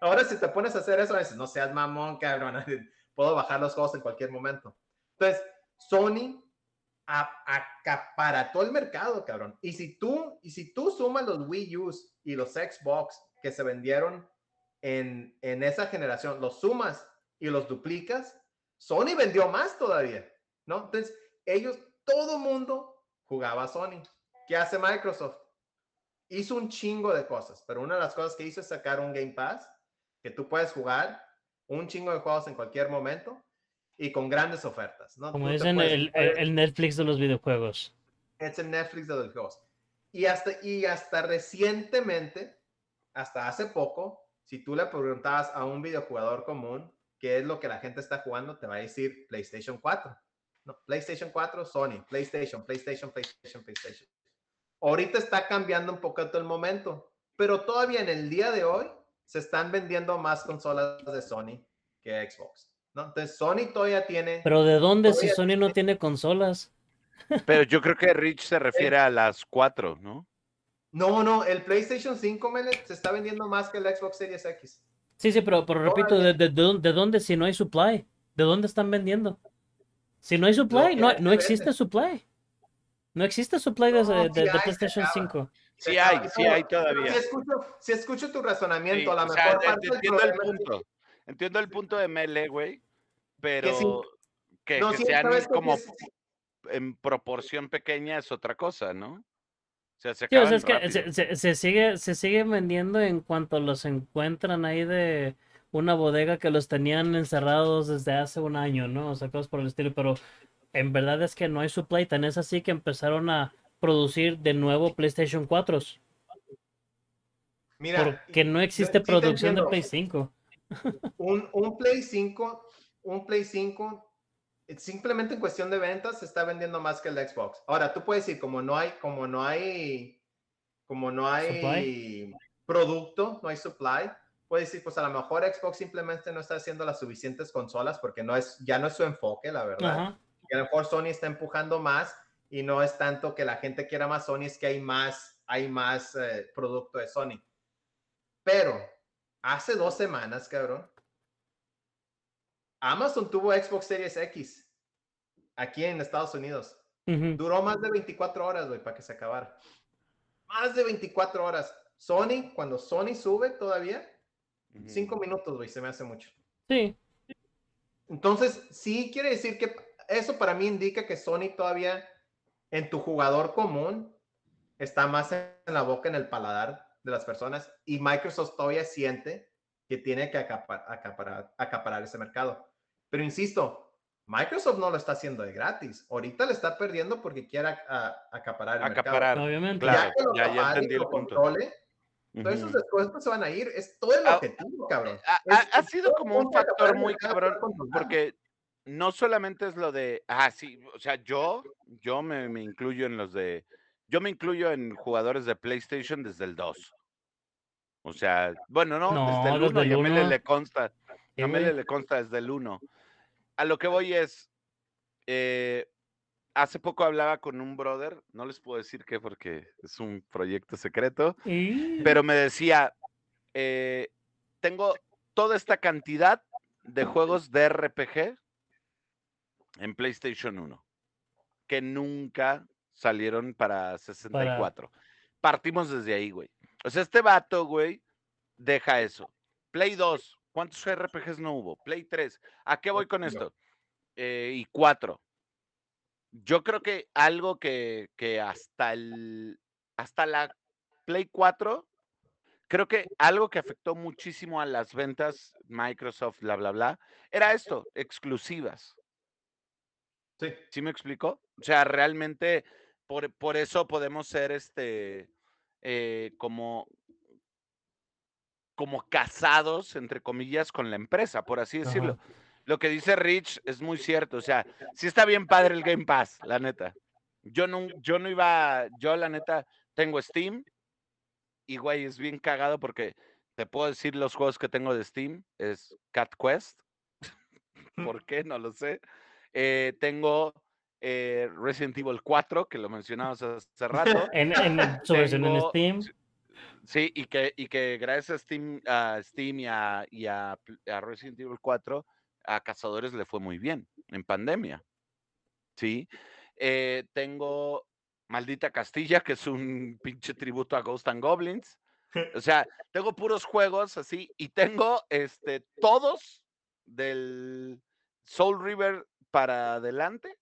ahora si te pones a hacer eso, dices, no seas mamón, cabrón, [laughs] puedo bajar los juegos en cualquier momento. Entonces, Sony a- acaparató el mercado, cabrón. Y si tú, y si tú sumas los Wii U's y los Xbox que se vendieron en, en esa generación, los sumas y los duplicas, Sony vendió más todavía, ¿no? Entonces, ellos, todo mundo jugaba a Sony. ¿Qué hace Microsoft? Hizo un chingo de cosas, pero una de las cosas que hizo es sacar un Game Pass que tú puedes jugar un chingo de juegos en cualquier momento y con grandes ofertas, ¿no? Como dicen, el, Netflix de los videojuegos. es el Netflix de los juegos. y hasta, y hasta recientemente, hasta hace poco, si tú le preguntabas a un videojugador común qué es lo que la gente está jugando, te va a decir PlayStation 4. No, PlayStation 4, Sony, PlayStation, PlayStation, PlayStation, PlayStation. Ahorita está cambiando un poquito el momento, pero todavía en el día de hoy se están vendiendo más consolas de Sony que Xbox. ¿no? Entonces Sony todavía tiene... Pero ¿de dónde si Sony no tiene consolas? [laughs] Pero yo creo que Rich se refiere a las cuatro, ¿no? No, no, el PlayStation 5 Mele, se está vendiendo más que el Xbox Series X. Sí, sí, pero, pero repito, ¿de, de, de dónde- de dónde si no hay supply? ¿De dónde están vendiendo? Si no hay supply, no, vende, no existe supply. No existe supply de, No, de- sí PlayStation acaba. 5. Sí hay, sí hay todavía. Si escucho, si escucho tu Sí, razonamiento, a lo o mejor sea, parte del entiendo el punto. Entiendo el punto de Mele, güey, pero que, No, que sí, sean como sí es- en proporción pequeña es otra cosa, ¿no? O sea, se Sí, o acaban sea, es que se, se- se sigue, se sigue vendiendo en cuanto los encuentran ahí de una bodega que los tenían encerrados desde hace un año, ¿no? O sea, cosas por el estilo, pero en verdad es que no hay supply, tan es así que empezaron a producir de nuevo PlayStation 4 Mira, porque no yo existe producción de. Play 5. un, un Play 5, un Play 5, eh, simplemente en cuestión de ventas se está vendiendo más que el Xbox. Ahora, tú puedes decir, como no hay, como no hay, como no hay producto, no hay supply, puedes decir, pues a lo mejor Xbox simplemente no está haciendo las suficientes consolas porque no es, ya no es su enfoque, la verdad. Ajá. Y a lo mejor Sony está empujando más y no es tanto que la gente quiera más Sony, es que hay más, hay más eh, producto de Sony. Pero hace dos semanas, cabrón, Amazon tuvo Xbox Series X aquí en Estados Unidos. Duró más de 24 horas, güey, para que se acabara. Más de 24 horas. Sony, cuando Sony sube todavía. 5 minutos, güey, se me hace mucho. Sí, Entonces, sí quiere decir que eso para mí indica que Sony todavía en tu jugador común está más en la boca, en el paladar de las personas y Microsoft todavía siente que tiene que acapar- acaparar, acaparar ese mercado. Pero insisto, Microsoft no lo está haciendo de gratis. Ahorita le está perdiendo porque quiere a- a- acaparar el Acaparar. obviamente. Claro, mercado. Ya que lo ya- ya entendí el lo punto. controle, todos esos descuentos se van a ir. Es todo el Ah, objetivo, cabrón. Ha, Es- ha- ha sido como un factor muy mercado cabrón, porque no solamente es lo de, ah, sí, o sea, yo, yo me, me incluyo en los de, yo me incluyo en jugadores de PlayStation desde el 2. O sea, bueno, no, No, desde el desde 1, el y a Mele uno. le consta, Sí, a Mele güey. le consta desde el 1. A lo que voy es, eh, hace poco hablaba con un brother, no les puedo decir qué porque es un proyecto secreto, Y- pero me decía, eh, tengo toda esta cantidad de juegos de RPG en PlayStation 1 que nunca salieron para 64. Partimos desde ahí, güey. O sea, este vato, güey, deja eso. Play 2, ¿cuántos RPGs no hubo? Play 3, ¿a qué voy con esto? Eh, y 4. Yo creo que algo que, que hasta el hasta la Play 4 creo que algo que afectó muchísimo a las ventas, Microsoft, bla, bla, bla, era esto, exclusivas. Sí. ¿Sí me explico? O sea, realmente por, por eso podemos ser este eh, como, como casados, entre comillas, con la empresa, por así decirlo. Ajá. Lo que dice Rich es muy cierto. O sea, sí está bien padre el Game Pass, la neta. Yo no, yo no iba, yo la neta tengo Steam y güey, es bien cagado porque te puedo decir los juegos que tengo de Steam. Es Cat Quest. ¿Por qué? No lo sé. Eh, tengo eh, Resident Evil 4, que lo mencionamos hace [laughs] rato. En, en su versión en Steam. Sí, y que, y que gracias a Steam, a Steam y, a, a Resident Evil 4, a Cazadores le fue muy bien en pandemia. Sí. Eh, tengo Maldita Castilla, que es un pinche tributo a Ghost and Goblins. O sea, tengo puros juegos así y tengo este, todos del Soul River para adelante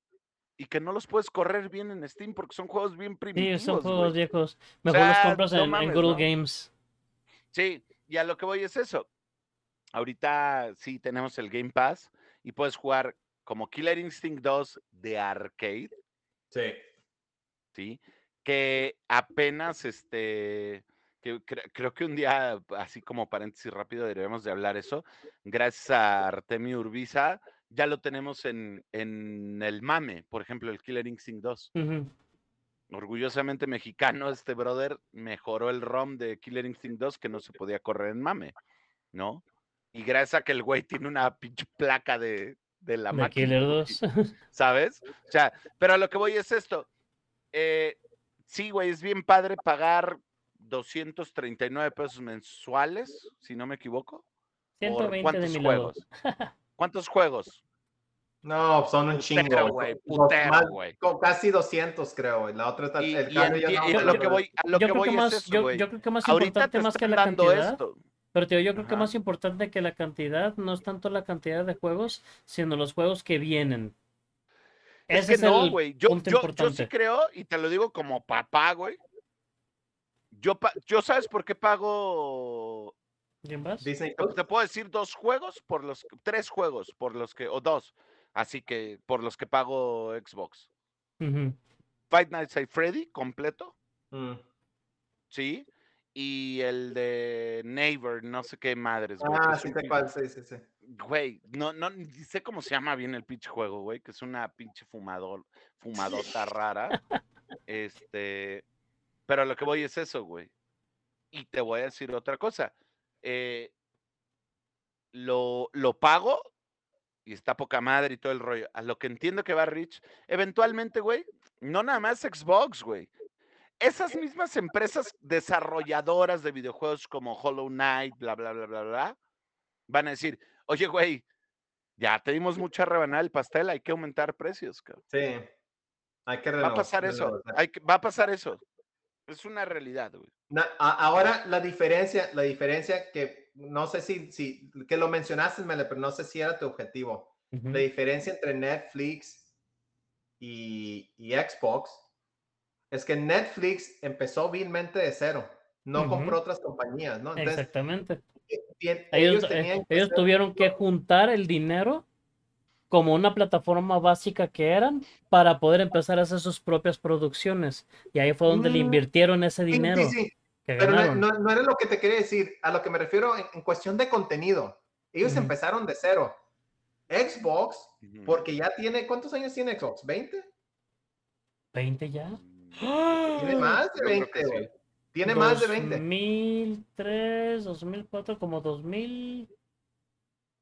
y que no los puedes correr bien en Steam porque son juegos bien Sí, primitivos. son güey. juegos viejos. Mejor los sea, compras no en, Google ¿no? Games. Sí, y a lo que voy es eso. Ahorita sí tenemos el Game Pass y puedes jugar como Killer Instinct 2 de arcade, Sí. ¿sí? que apenas este que cre- creo que un día, así como paréntesis rápido, deberíamos de hablar eso. Gracias a Artemio Urbiza, ya lo tenemos en, en el mame, por ejemplo, el Killer Instinct 2. Ujú. Orgullosamente mexicano, este brother mejoró el ROM de Killer Instinct 2 que no se podía correr en mame, ¿no? Y gracias a que el güey tiene una pinche placa de, de la De máquina, Killer güey, 2. [laughs] ¿sabes? O sea, pero a lo que voy es esto. eh, sí, güey, es bien padre pagar 239 pesos mensuales, si no me equivoco. ¿Por 120 de cuántos mi lado. juegos? [laughs] ¿Cuántos juegos? No, son un Putero, chingo. güey, putero, más- güey. con casi 200, creo. güey. La otra está. Y, el y cambio enti- ya y no- a lo que voy, a lo Yo que creo voy que es más, eso, yo, güey. yo creo que más Ahorita importante te más que la dando cantidad. esto. Pero tío, yo creo que más importante que la cantidad no es tanto la cantidad de juegos, sino los juegos que vienen. Es Ese que es no, el güey. Yo, punto yo, yo sí creo, y te lo digo como papá, güey. Yo, pa- yo ¿sabes por qué pago? ¿Quién vas? Disney Te, Plus. te puedo decir dos juegos por los, tres juegos por los que, o dos, así que por los que pago Xbox. Ujú. Fight Nights at Freddy completo, Mm. sí, y el de Neighbor, no sé qué madres, güey. Ah, sí, te cual, sí, sí, sí. Güey, no, no, ni sé cómo se llama bien el pinche juego, güey, que es una pinche fumador, fumadota [laughs] rara. Este, pero a lo que voy es eso, güey. Y te voy a decir otra cosa. Eh, lo, lo pago y está poca madre y todo el rollo. A lo que entiendo que va Rich, eventualmente, güey, no nada más Xbox, güey. Esas mismas empresas desarrolladoras de videojuegos como Hollow Knight, bla, bla, bla, bla, bla, van a decir, oye, güey, ya te dimos mucha rebanada del pastel, hay que aumentar precios, cabrón. Sí. Hay que Va a renovar- pasar eso, renovar. hay que- va a pasar eso. Es una realidad, güey. Na- a- ahora la diferencia, la diferencia que no sé si, si que lo mencionaste, Mele, pero no sé si era tu objetivo. Ujú. La diferencia entre Netflix y, y Xbox es que Netflix empezó vilmente de cero, no Ujú. compró otras compañías, ¿no? Entonces, Exactamente. bien- Ellos, ellos eh, que ellos hacer- tuvieron que juntar el dinero como una plataforma básica que eran para poder empezar a hacer sus propias producciones. Y ahí fue donde le Mm, invirtieron ese Sí, sí, dinero sí, que Pero no, no- no era lo que te quería decir. A lo que me refiero en, en cuestión de contenido. Ellos Ujú. empezaron de cero. Xbox, Ujú. porque ya tiene, ¿cuántos años tiene Xbox? ¿20? ¿20 ya? Mm, Tiene más de Yo creo 20, que sí. güey. Tiene más de 20. 2003, 2004, como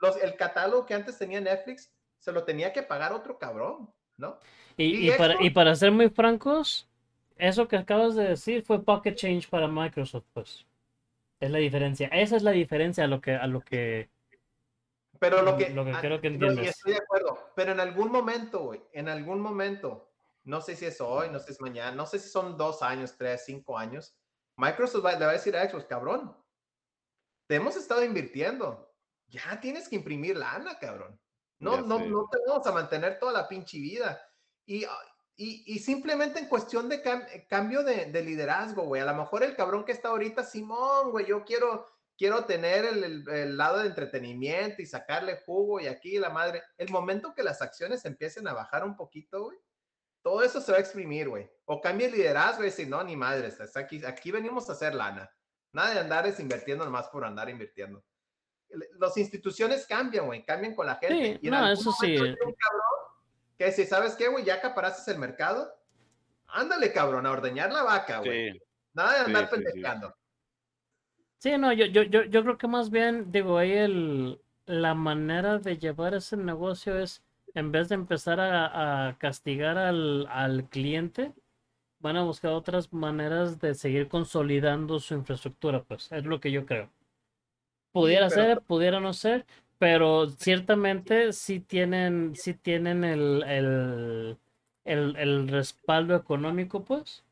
los, el catálogo que antes tenía Netflix se lo tenía que pagar otro cabrón, ¿no? Y, ¿Y y para, y para ser muy francos, eso que acabas de decir fue pocket change para Microsoft, pues. Es la diferencia. Esa es la diferencia a lo que, a lo que. Pero lo que, Lo que creo que no, entiendes. estoy de acuerdo, pero en algún momento, güey, en algún momento, no sé si es hoy, no sé si es mañana, no sé si son dos años, tres, cinco años, Microsoft va- le va a decir a Xbox, cabrón, te hemos estado invirtiendo, ya tienes que imprimir lana, cabrón. No, Ya no, sé. no te vamos a mantener toda la pinche vida. Y, ah, y, y simplemente en cuestión de cam- eh, cambio de, de liderazgo, güey. A lo mejor el cabrón que está ahorita, Simón, güey, yo quiero, quiero tener el, el- el lado de entretenimiento y sacarle jugo y aquí la madre. El momento que las acciones empiecen a bajar un poquito, güey, todo eso se va a exprimir, güey. O cambie el liderazgo y decir, no, ni madres, hasta aquí, aquí venimos a hacer lana. Nada de andar es invirtiendo nomás por andar invirtiendo. Las instituciones cambian, güey, cambian con la gente. Sí, en no, algún eso sí. un cabrón que si sabes qué, güey, ya acaparaste el mercado, ándale, cabrón, a ordeñar la vaca, güey. Sí, Nada de sí, andar sí, sí. pendejeando. Sí, no, yo, yo, yo, yo creo que más bien, digo, ahí el, la manera de llevar ese negocio es, en vez de empezar a, a castigar al, al cliente, van a buscar otras maneras de seguir consolidando su infraestructura, pues, es lo que yo creo. Pudiera pero- ser, pudiera no ser, pero ciertamente sí tienen, sí tienen el, el, el, el respaldo económico, pues,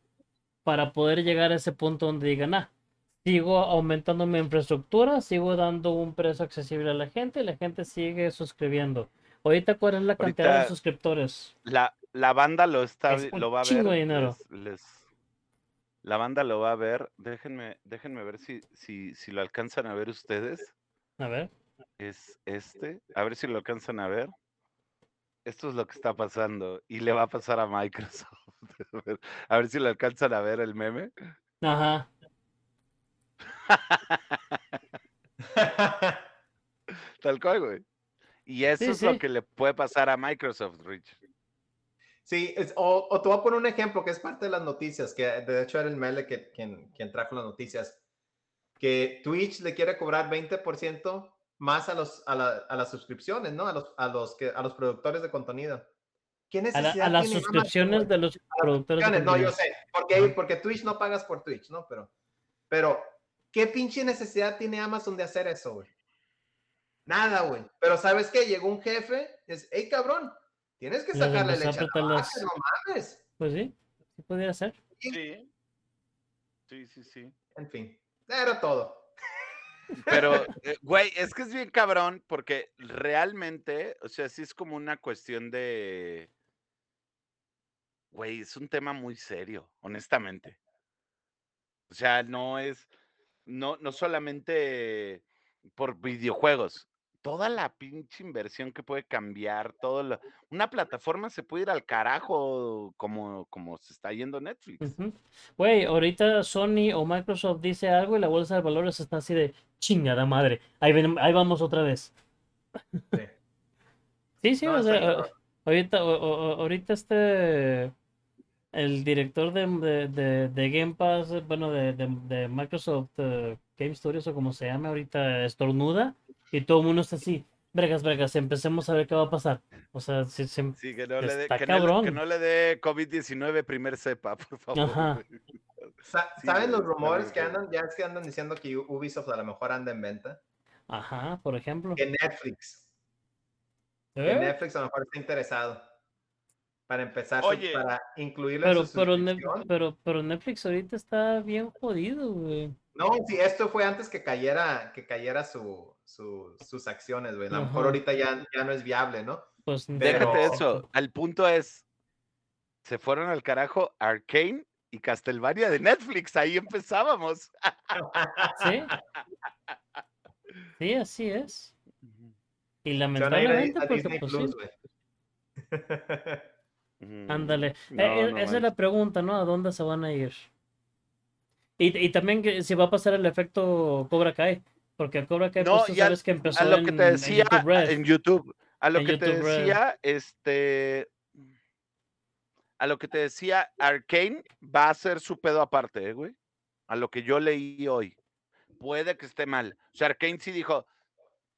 para poder llegar a ese punto donde digan, ah, sigo aumentando mi infraestructura, sigo dando un precio accesible a la gente y la gente sigue suscribiendo. Ahorita, ¿cuál es la cantidad de suscriptores? La, la banda lo está Es lo va a chingo ver. de dinero. les- les- la banda lo va a ver. Déjenme, déjenme ver si, si, si lo alcanzan a ver ustedes. A ver. Es este. A ver si lo alcanzan a ver. Esto es lo que está pasando. Y le va a pasar a Microsoft. [laughs] A ver, a ver si lo alcanzan a ver el meme. Ajá. [laughs] Tal cual, güey. Y eso Sí, es lo que le puede pasar a Microsoft, Rich. Sí, es- o, o te voy a poner un ejemplo que es parte de las noticias, que de hecho era el Mele que, quien, quien trajo las noticias, que Twitch le quiere cobrar 20% más a, los, a, la- a las suscripciones, ¿no? A los, a, los que, a los productores de contenido. ¿Qué A, la- a las suscripciones de los productores de suscripciones, No, yo contenido. sé, porque, porque Twitch no pagas por Twitch, ¿no? Pero, pero, ¿qué pinche necesidad tiene Amazon de hacer eso, güey? Nada, güey. Pero ¿sabes qué? Llegó un jefe, es, hey, cabrón, tienes que a la apretar vaca, las- no mames. Pues sí, sí podría ser. Sí. Sí, sí, sí. En fin, era todo. Pero, [laughs] eh, güey, es que es bien cabrón porque realmente, o sea, sí es como una cuestión de... Güey, es un tema muy serio, honestamente. O sea, no es, no, no solamente por videojuegos, toda la pinche inversión que puede cambiar, todo lo- una plataforma se puede ir al carajo como, como se está yendo Netflix. Güey, ahorita Sony o Microsoft dice algo y la bolsa de valores está así de chingada madre. Ahí, ven- ahí vamos otra vez. Sí. [laughs] Sí, sí, No, o sea, ahorita, ahorita este, el director de, de, de- de Game Pass, bueno, de, de- de Microsoft eh, Game Studios o como se llama ahorita, estornuda y todo el mundo está así, bregas, bregas, empecemos a ver qué va a pasar. O sea, si, si- Sí, que no le dé, Está que no le- que cabrón. no le dé COVID-19 primer cepa, por favor. Ajá. güey. Sa- Sí, ¿Saben los rumores que andan? Ya es que andan diciendo que Ubisoft a lo mejor anda en venta. ajá, por ejemplo. Que Netflix. Que ¿Eh? Netflix a lo mejor está interesado. Para empezar, Oye. para incluirle Pero, pero, pero Netflix ahorita está bien jodido, güey. No, sí, esto fue antes que cayera, que cayera su, su- sus acciones, güey. A lo mejor ahorita ya, ya no es viable, ¿no? Pues Pero- Déjate eso. Al punto es, se fueron al carajo Arcane y Castlevania de Netflix. Ahí empezábamos. Sí. [laughs] Sí, así es. Y a a, lamentablemente, porque Disney pues Plus, sí, ándale. no, Eh, no esa es la pregunta, ¿no? ¿A dónde se van a ir? Y, y también que si va a pasar el efecto Cobra Kai, porque el Cobra Kai, No, pues tú sabes que empezó A lo en, que te en decía YouTube Red. en YouTube. A lo En que te Red. decía, este. A lo que te decía, Arcane va a ser su pedo aparte, ¿eh, güey. A lo que yo leí hoy. Puede que esté mal. O sea, Arcane sí dijo: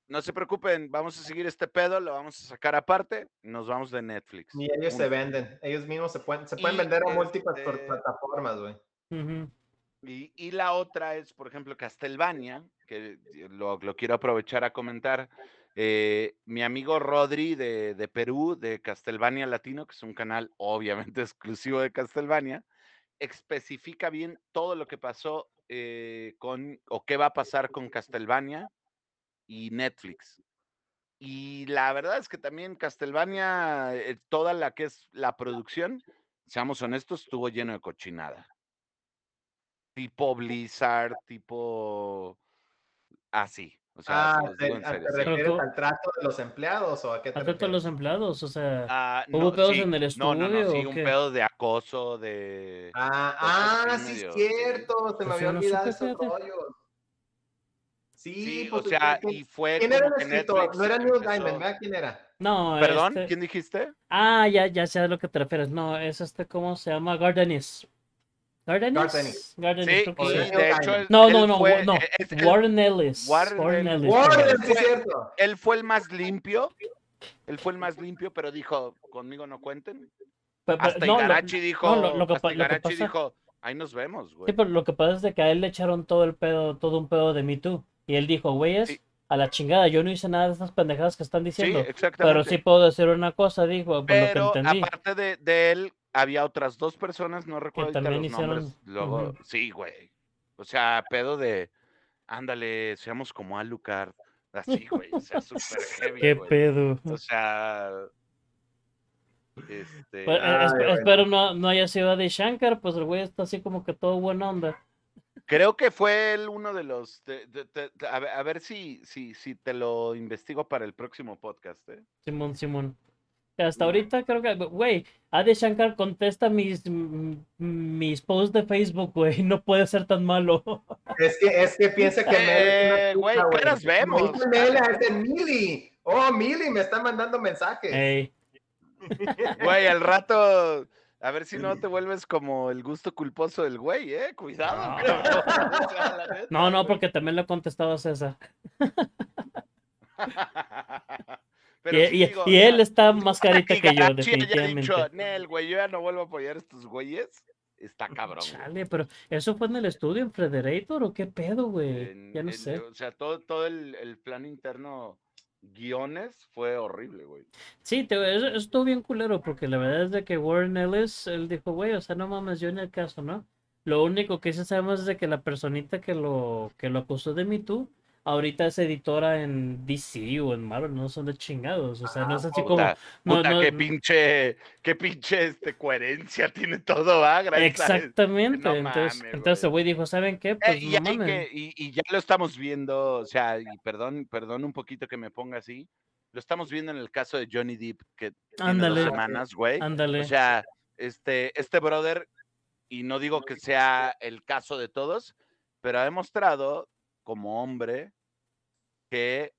No se preocupen, vamos a seguir este pedo, lo vamos a sacar aparte, nos vamos de Netflix. Y ellos se venden. Ellos mismos se pueden, se pueden Y, vender a múltiples este, plataformas, güey. Ujú. Y, la otra es, por ejemplo, Castlevania, que lo, quiero aprovechar a comentar. eh, mi amigo Rodri de, Perú, de Castlevania Latino, que es un canal obviamente [laughs] exclusivo de Castlevania, especifica bien todo lo que pasó eh, con, o qué va a pasar con Castlevania y Netflix. Y la verdad es que también Castlevania, eh, toda la que es la producción, seamos honestos, estuvo lleno de cochinada tipo Blizzard, tipo así. O sea, Ah, se los ¿te, digo en a- serio. ¿te sí. refieres al trato de los empleados o a qué te Afecta a los refieres? empleados, o sea, Ah, ¿Hubo pedos en el No, no, no, estudio sí, o un qué? pedo de acoso, de. Ah, ah, sí, es sí. cierto. Se me había no olvidado supe, esos rollos. Sí, Sí, pues, o sea, ¿quién- y fue ¿Quién era el escritor? Netflix No era Neil Diamond, ¿verdad? ¿Quién era? no, Perdón, este- ¿quién dijiste? Ah, ya, ya sé a lo que te refieres. No, es este, ¿cómo se llama? Gardenis. Gardenis. Gardenis, Sí, de hecho. Él- No, él no, no, fue- no. es- él- Warren Ellis. Warren Warren Ellis. Ellis. Warren, perdón. sí, es cierto. Él fue el más limpio. Él fue el más limpio, pero dijo: conmigo no cuenten. Pe- pe- Hasta no, lo- Igarachi dijo: no, lo- lo que hasta lo Igarachi pasa- dijo: ahí nos vemos, güey. Sí, pero lo que pasa es de que a él le echaron todo el pedo, todo un pedo de Me Too. Y él dijo, güeyes, Sí. A la chingada, yo no hice nada de esas pendejadas que están diciendo. Pero sí puedo decir una cosa, dijo, por Pero lo que entendí. aparte de, de él, había otras dos personas, no recuerdo ahorita también los hicieron- nombres. Luego, sí, güey. O sea, pedo de, ándale, seamos como Alucard. Así, güey. O sea, [laughs] súper heavy, Qué güey. pedo. O sea, este, Pues, eh, Ay, esp- bueno. espero no, no haya sido de Shankar, pues el güey está así como que todo buena onda. Creo que fue él uno de los, de- de- de- de- a, ver, a ver si, si, si te lo investigo para el próximo podcast, ¿eh? Simón, Simón. Hasta ahorita creo que, güey, Adi Shankar contesta mis, mis posts de Facebook, güey. [laughs] No puede ser tan malo. [laughs] Es que, es que piensa que una Eh, güey, caras Como vemos, es de Mili. Oh, Mili, me están mandando mensajes. Ey, Güey, al rato, a ver si no te vuelves como el gusto culposo del güey, ¿eh? Cuidado, No. cabrón. [laughs] O sea, la neta, No, no, güey. porque también lo contestaba César. [laughs] Pero Y, sí y- digo, y él está más carita [laughs] que yo, Garachi haya definitivamente. dicho, Nel, güey, yo ya no vuelvo a apoyar a estos güeyes. Está cabrón. güey. Chale, pero ¿eso fue en el estudio en Frederator o qué pedo, güey? En- Ya no en- sé. O sea, todo, todo el, el plan interno, guiones, fue horrible, güey. Sí, te, eso, estuvo bien culero, porque la verdad es de que Warren Ellis, él dijo, güey, o sea, no mames, yo en el caso, ¿no? Lo único que sí sabemos es de que la personita que lo, que lo acusó de Me Too, ahorita es editora en DC o en Marvel, no son de chingados, o sea, no Ah, es así puta, como... No- puta, no- qué pinche, qué pinche este, coherencia [laughs] tiene todo, ¿ah? Exactamente, No entonces, mames, entonces el güey. dijo, ¿saben qué? Eh, Pues y, no mames. que- y- y ya lo estamos viendo, o sea, y perdón, perdón un poquito que me ponga así, lo estamos viendo en el caso de Johnny Depp, que tiene Ándale. dos semanas, güey. Ándale. O sea, este, este brother, y no digo que sea el caso de todos, pero ha demostrado como hombre que,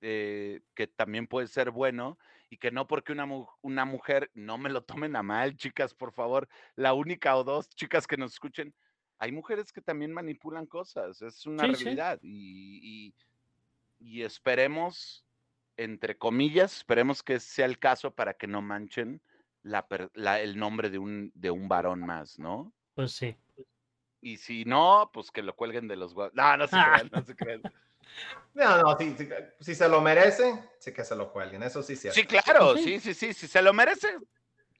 eh, que también puede ser bueno y que no porque una, mu- una mujer, no me lo tomen a mal, chicas, por favor, la única o dos chicas que nos escuchen, hay mujeres que también manipulan cosas, es una Sí, sí. realidad y, y- y esperemos, entre comillas, esperemos que sea el caso para que no manchen la- el nombre de un, de un varón más, ¿no? Pues sí. Y si no, pues que lo cuelguen de los guas- No, no se crean, no se crean. [laughs] No, no, si, si, si se lo merece, sí que se lo cuelguen. Eso sí, cierto. Sí, claro, sí. sí, sí. Si se lo merece,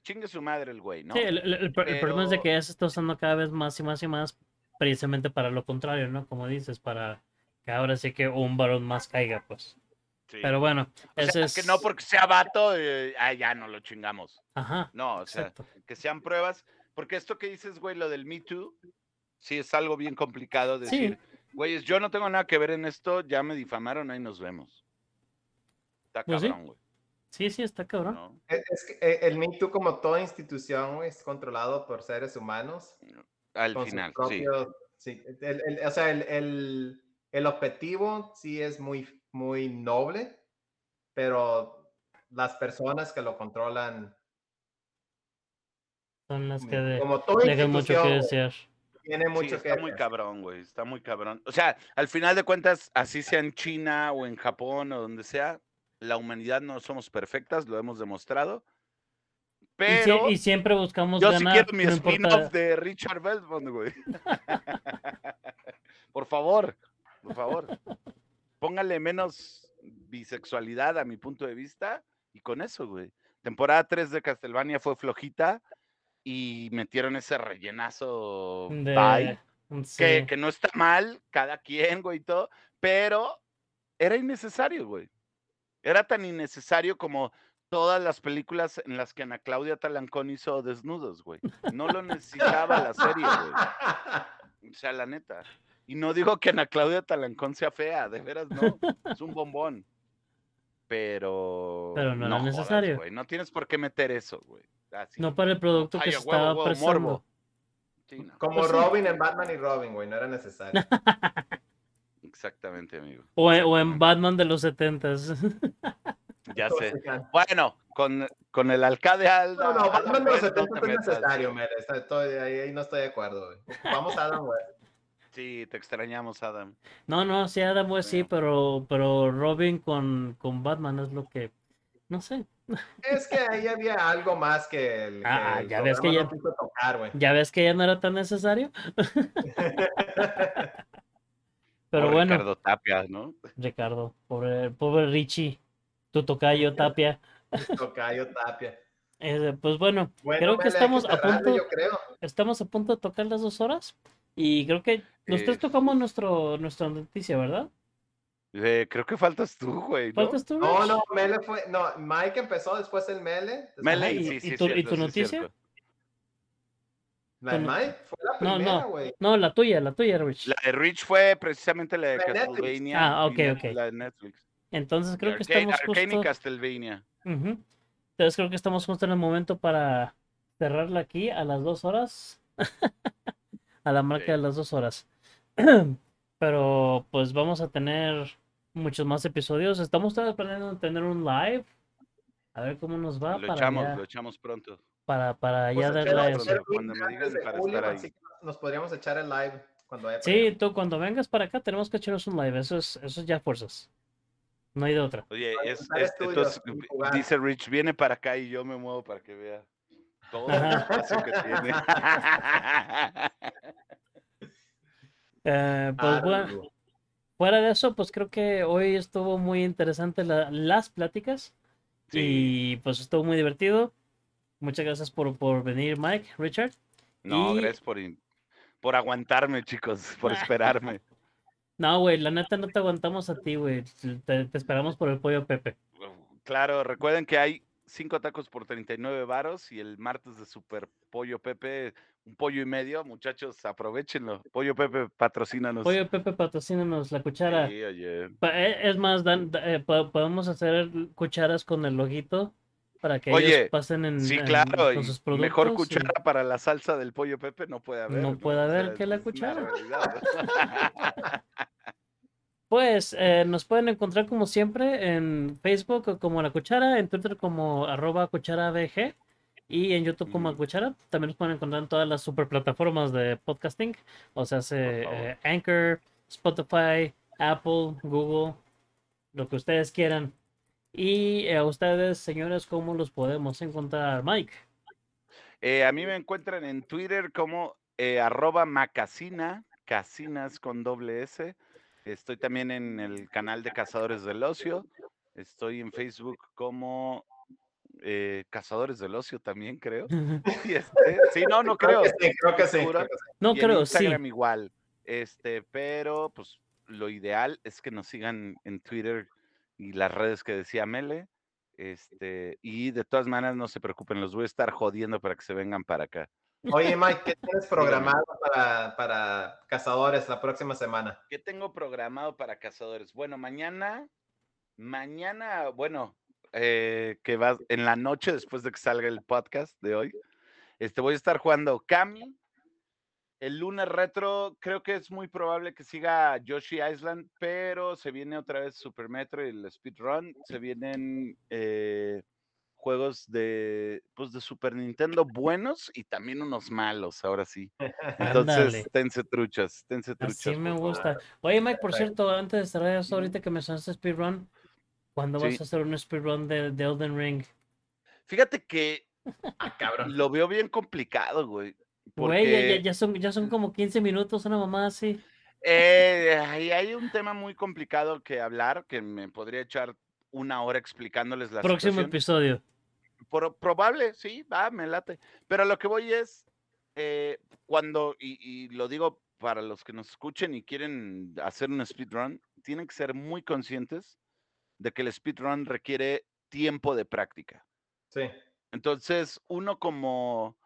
chingue su madre el güey, ¿no? Sí, el, el- el pro- el problema es de Pero- que ya se está usando cada vez más y más y más precisamente para lo contrario, ¿no? Como dices, para que ahora sí que un varón más caiga, pues. Sí. Pero bueno, O ese sea, es... que no porque sea vato, eh, ah, ya no lo chingamos. Ajá, No, o sea, exacto. que sean pruebas. Porque esto que dices, güey, lo del Me Too, sí es algo bien complicado Sí. decir, güeyes, yo no tengo nada que ver en esto, ya me difamaron, ahí nos vemos. Está Pues sí. cabrón, güey. Sí, sí, está cabrón. ¿no? Es, es que eh, el Me Too, como toda institución, güey, es controlado por seres humanos. Al final, sí. propios- sí, el- el- o sea, el, el- el objetivo sí es muy, muy noble, pero las personas que lo controlan, Son las que de- como toda dejan mucho que desear. Tiene Sí, mucho está que muy cabrón, güey. Está muy cabrón. O sea, al final de cuentas, así sea en China o en Japón o donde sea, la humanidad no somos perfectas, lo hemos demostrado. Y, sie- Pero y siempre buscamos yo sí ganar, quiero mi no spin-off de Richard Belmont, güey. [laughs] por favor, por favor. Póngale menos bisexualidad a mi punto de vista y con eso, güey. Temporada 3 de Castlevania fue flojita y metieron ese rellenazo bye De... sí. que, que no está mal, cada quien, güey, y todo, pero era innecesario, güey. Era tan innecesario como todas las películas en las que Ana Claudia Talancón hizo desnudos, güey. No lo necesitaba la serie, güey. [laughs] O sea, la neta. Y no digo que Ana Claudia Talancón sea fea, de veras no. Es un bombón. Pero. Pero no era jodas, necesario. güey, No tienes por qué meter eso, güey. Así. No para el producto que Ay, se huevo, estaba huevo, morbo. Sí, no, Como Pues sí. Robin en Batman y Robin, güey, no era necesario. [laughs] Exactamente, amigo. O, en- o en. Batman de los setentas. [laughs] Ya sé. Bueno, con, con el alcalde Alda. No, no, Batman de los West, no 70 te es necesario, estoy- ahí, ahí no estoy de acuerdo, güey. Vamos a Adam West. Sí, te extrañamos, Adam. No, no, sí, Adam West sí, Bueno. pero, pero Robin con, con Batman es lo que. No sé. Es que ahí había algo más que el, que Ah, el ya ves que ya- no quiso tocar, güey. ¿Ya ves que ya no era tan necesario? [laughs] Pero bueno, Ricardo Tapia, ¿no? Ricardo, pobre, pobre Richie, tu tocayo Tapia. Tocayo Tapia. Eh, pues bueno, Bueno, creo que estamos a punto, Yo creo. estamos a punto de tocar las dos horas. Y creo que los tres tocamos nuestro, nuestra noticia, ¿verdad? Eh, creo que faltas tú, güey. ¿no? ¿Faltas tú, No, no, Mele fue. No, Mike empezó, después el Mele. después Mele, y ¿y- sí, y sí, y tu noticia? La de no- Mike fue la No, primera, no. güey. No, la tuya, la tuya, Rich. La de Rich fue precisamente la de La de. Castlevania. Ah, y ok, la- ok. La de Netflix. Entonces creo Y que Arcane, estamos Arcane y justo. Castlevania. Ujú. Entonces creo que estamos justo en el momento para cerrarla aquí a las dos horas. [laughs] a la marca Sí. de las dos horas. [clears throat] Pero pues vamos a tener muchos más episodios. Estamos planeando tener un live. A ver cómo nos va Lo para echamos, ya, lo echamos pronto. para, para Pues ya echar- darle pronto, cuando me de para julio, estar ahí. nos podríamos echar el live cuando para Sí, tú cuando vengas para acá tenemos que echarnos un live. Eso es, eso es ya fuerzas. No hay de otra. Oye, es, es- entonces dice Rich, viene para acá y yo me muevo para que vea todo el espacio que tiene. [laughs] Eh, pues bueno. Fuera de eso, pues creo que hoy estuvo muy interesante la- las pláticas. Sí. Y pues estuvo muy divertido. Muchas gracias por, por venir, Mike, Richard. No, Y- gracias por, por aguantarme, chicos, [laughs] por esperarme. [laughs] No, güey, la neta no te aguantamos a ti, güey. Te, te esperamos por el pollo Pepe. Claro, recuerden que hay cinco tacos por 39 varos y el martes de Super Pollo Pepe, un pollo y medio. Muchachos, aprovechenlo. Pollo Pepe, patrocínanos. Pollo Pepe, patrocínanos la cuchara. Sí, oye. Pa- eh, Es más, dan- da- eh, po- podemos hacer cucharas con el loguito para que ellos pasen en, Sí, en- claro. con y sus productos. mejor y- cuchara para la salsa del pollo Pepe no puede haber. No puede haber O sea, que la cuchara. [laughs] [laughs] Pues eh, nos pueden encontrar como siempre en Facebook como La Cuchara, en Twitter como arroba cuchara VG y en YouTube como La. Cuchara. También nos pueden encontrar en todas las super plataformas de podcasting, o sea, se, eh, Anchor, Spotify, Apple, Google, lo que ustedes quieran. Y eh, a ustedes, señores, ¿cómo los podemos encontrar, Mike? Eh, a mí me encuentran en Twitter como eh, arroba macasina, casinas con doble S. Estoy también en el canal de Cazadores del Ocio. Estoy en Facebook como eh, Cazadores del Ocio también, creo. [laughs] Y este, sí, no, no creo. que sí, creo que sí. Creo que sí. No y en creo, sí. Instagram igual. Este, pero pues lo ideal es que nos sigan en Twitter y las redes que decía Mele. Este, y de todas maneras, no se preocupen, los voy a estar jodiendo para que se vengan para acá. Oye, Mike, ¿qué tienes [laughs] programado para, para cazadores la próxima semana? ¿Qué tengo programado para cazadores? Bueno, mañana, mañana, bueno, eh, que va en la noche después de que salga el podcast de hoy, este, voy a estar jugando Kami. El lunes retro creo que es muy probable que siga Yoshi Island, pero se viene otra vez Super Metro y el Speedrun. Se vienen eh, juegos de, pues de Super Nintendo buenos y también unos malos, ahora sí. [laughs] Entonces, tense truchas, tense truchas. Así me gusta. Oye, Mike, por cierto, antes de cerrar eso, ahorita que mencionaste speedrun, ¿cuándo vas Sí. a hacer un speedrun de, de Elden Ring? Fíjate que [laughs] Ah, cabrón. lo veo bien complicado, güey. Güey, ya, ya- Porque ya son, ya son como 15 minutos, una mamá así. eh, hay un tema muy complicado que hablar, que me podría echar una hora explicándoles la Próximo situación. episodio. Pro- probable, sí, va, me late. Pero a lo que voy es, eh, cuando, y, y lo digo para los que nos escuchen y quieren hacer un speedrun, tienen que ser muy conscientes de que el speedrun requiere tiempo de práctica. Sí. Entonces, uno como,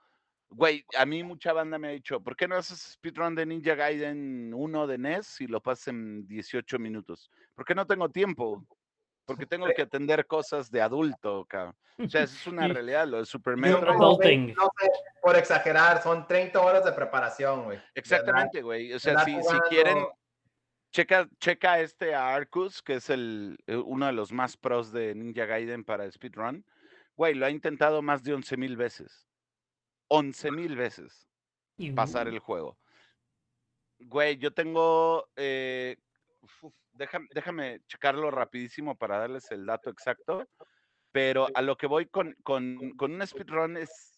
güey, a mí mucha banda me ha dicho, ¿por qué no haces speedrun de Ninja Gaiden 1 de NES y lo pasas en 18 minutos? Porque no tengo tiempo, porque [laughs] tengo que atender cosas de adulto, cabrón. O sea, [laughs] es una realidad, lo de Super Metroid. como Adulting. 20, no sé, por exagerar, son 30 horas de preparación, güey. Exactamente, güey. O sea, si, si jugando. quieren, checa, checa este a Arcus, que es el, eh, uno de los más pros de Ninja Gaiden para speedrun. Güey, lo ha intentado más de 11 mil veces. 11 mil veces pasar el juego. Güey, yo tengo. eh, uf, déjame, déjame checarlo rapidísimo para darles el dato exacto. Pero a lo que voy con, con, con un speedrun es.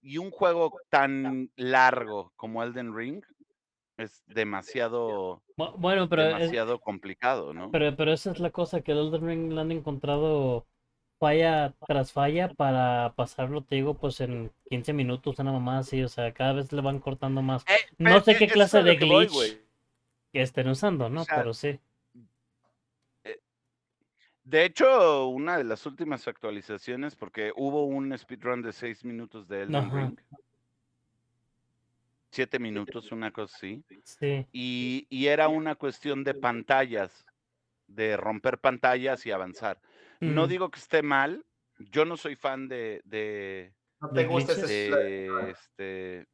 Y un juego tan largo como Elden Ring, es demasiado, Bu- Bueno, pero, es- demasiado complicado, ¿no? pero, pero esa es la cosa que el Elden Ring le han encontrado falla tras falla para pasarlo, te digo, pues en 15 minutos, una mamá así, o sea, cada vez le van cortando más. Eh, No sé eh, qué clase de voy, glitch. Que estén usando, ¿no? sea, Pero sí. De hecho, una de las últimas actualizaciones, porque hubo un speedrun de 6 minutos de Elden Ajá. Ring. 7 minutos, una cosa así. Sí. Y, y era una cuestión de pantallas, de romper pantallas y avanzar. No digo que esté mal, yo no soy fan de, de, ¿No ¿De te gusta ese de, este,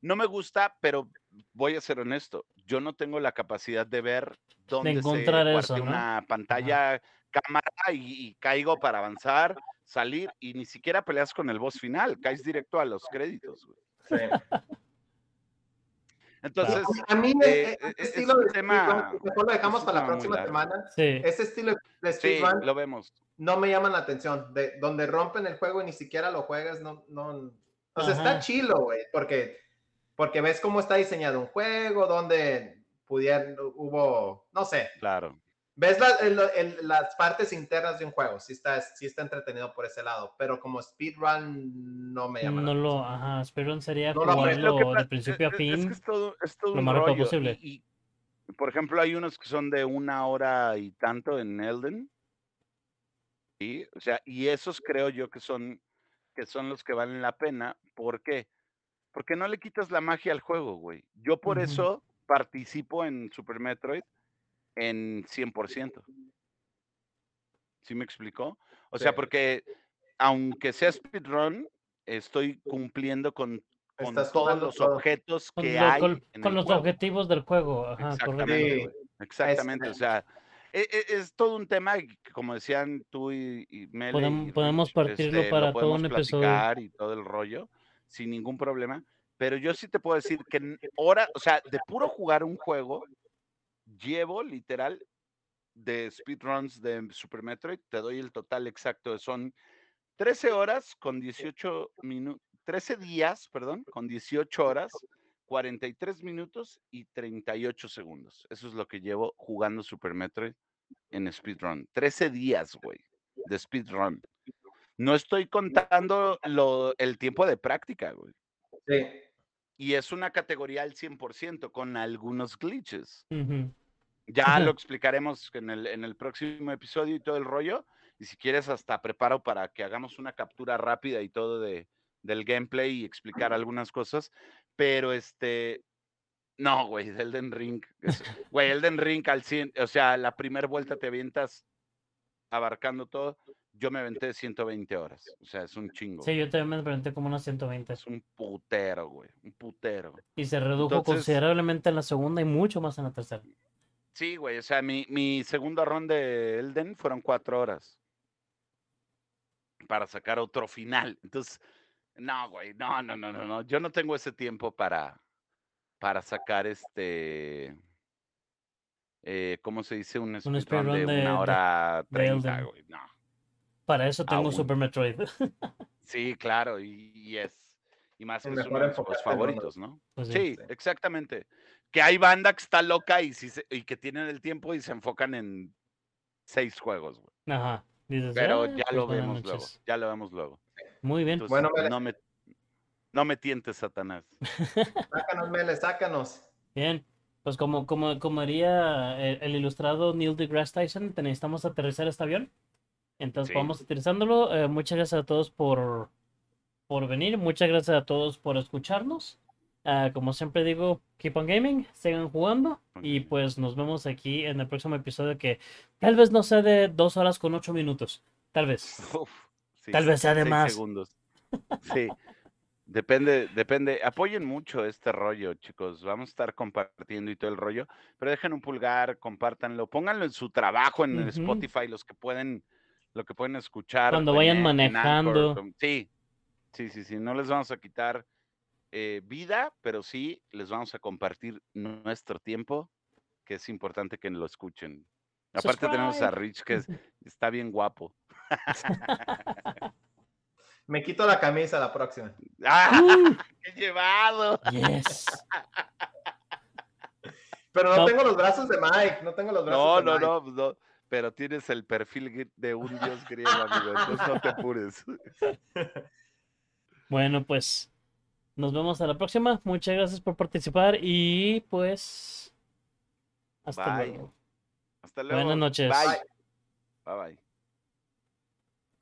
no me gusta, pero voy a ser honesto, yo no tengo la capacidad de ver dónde encontrar se eso, ¿no? una pantalla cámara y, y caigo para avanzar, salir y ni siquiera peleas con el boss final, caes directo a los créditos. güey. Sí. Entonces, a mí eh, este es estilo de tema- mejor lo dejamos para la próxima semana. Sí. Ese estilo de sí, speedrun lo vemos. no me llama la atención. De, donde rompen el juego y ni siquiera lo juegas, no, no. O sea, está Ajá. chilo, güey, porque, porque ves cómo está diseñado un juego, donde pudieran, hubo, no sé, Claro. ves la- el- el- las partes internas de un juego, sí está, sí está entretenido por ese lado, pero como speedrun no me llama. la No lo, ajá, Speedrun sería No lo aprendo. Lo que jugarlo de principio a es- es fin. que es todo, es todo lo un más rápido posible. Y, y, por ejemplo, hay unos que son de una hora y tanto en Elden. ¿sí? O sea, y esos creo yo que son, que son los que valen la pena. ¿Por qué? Porque no le quitas la magia al juego, güey. Yo por eso participo en Super Metroid en 100%. ¿Sí me explicó? O sea, porque aunque sea speedrun, estoy cumpliendo con, con Estás todos los todo. objetos que hay con- en con el los juego. objetivos del juego, ajá, correcto. Exactamente, Sí. güey, Exactamente. O sea, e- e- es, todo un tema como decían tú y, y y podemos partirlo este, lo para todo podemos un episodio. y todo el rollo sin ningún problema. Pero yo sí te puedo decir que en hora, o sea, de puro jugar un juego, llevo literal de speedruns de Super Metroid, te doy el total exacto, son 13 horas con 18 minutos, 13 días, perdón, con 18 horas, 43 minutos y 38 segundos. Eso es lo que llevo jugando Super Metroid en speedrun. 13 días, güey, de speedrun. No estoy contando lo, el tiempo de práctica, güey. Sí. Y es una categoría al 100% con algunos glitches. Ya lo [laughs] explicaremos en el, en el próximo episodio y todo el rollo. Y si quieres, hasta preparo para que hagamos una captura rápida y todo de, del gameplay y explicar algunas cosas. Pero este. No, güey, Elden Ring. es- Güey, Elden Ring al 100. O sea, la primera vuelta te avientas abarcando todo. Yo me aventé 120 horas. O sea, es un chingo. Sí, yo también me pregunté como unos 120. Es un putero, güey. Un putero. Y se redujo Entonces- considerablemente en la segunda y mucho más en la tercera. Sí, güey. O sea, mi, mi segundo ron de Elden fueron cuatro horas. Para sacar otro final. Entonces, no, güey. No, no, no, no, no. Yo no tengo ese tiempo para, para sacar este. eh, ¿Cómo se dice? Un speedrun de, una hora treinta, güey. No. Para eso tengo Aún. Super Metroid. [laughs] Sí, claro. Y, y es. Y más Es que es uno de uno. favoritos, ¿no? Pues sí. Sí, Sí. exactamente. Que hay banda que está loca y, si se- y que tienen el tiempo y se enfocan en seis juegos, güey. Ajá. Dices, Pero "Ah, ya pues lo buenas vemos luego. noches". Ya lo vemos luego. Muy bien. Entonces, Bueno, Mele. no me no me tientes, Satanás. [laughs] Sácanos, Mele, sácanos. Bien. Pues como, como, como diría el, el ilustrado Neil deGrasse Tyson, te necesitamos aterrizar este avión. Entonces Sí. vamos aterrizándolo. Eh, muchas gracias a todos por, por venir. Muchas gracias a todos por escucharnos. Ah, como siempre digo, keep on gaming, sigan jugando. Y pues nos vemos aquí en el próximo episodio que tal vez no sea de dos horas con ocho minutos. Tal vez. [laughs] Uf, sí, Tal vez sea de más. segundos. [laughs] Sí. Depende, depende. Apoyen mucho este rollo, chicos. Vamos a estar compartiendo y todo el rollo. Pero dejen un pulgar, compártanlo, pónganlo en su trabajo en el. Spotify, los que pueden, lo que pueden escuchar. Cuando en- vayan Anchor, manejando. sí, sí, sí, sí. No les vamos a quitar eh, vida, pero sí les vamos a compartir nuestro tiempo, que es importante que lo escuchen. Aparte tenemos a. Rich, que es- [laughs] está bien guapo. [laughs] Me quito la camisa la próxima. ¡Ah! Uh, [laughs] ¡Qué llevado! yes. Pero no, No. tengo los brazos de Mike, no tengo los brazos No, de no, Mike. no, pues no. Pero tienes el perfil de un dios griego, amigo. [laughs] Entonces no te apures. Bueno, pues nos vemos a la próxima. Muchas gracias por participar y pues hasta Bye. luego. Hasta luego. Buenas noches. Bye. Bye bye.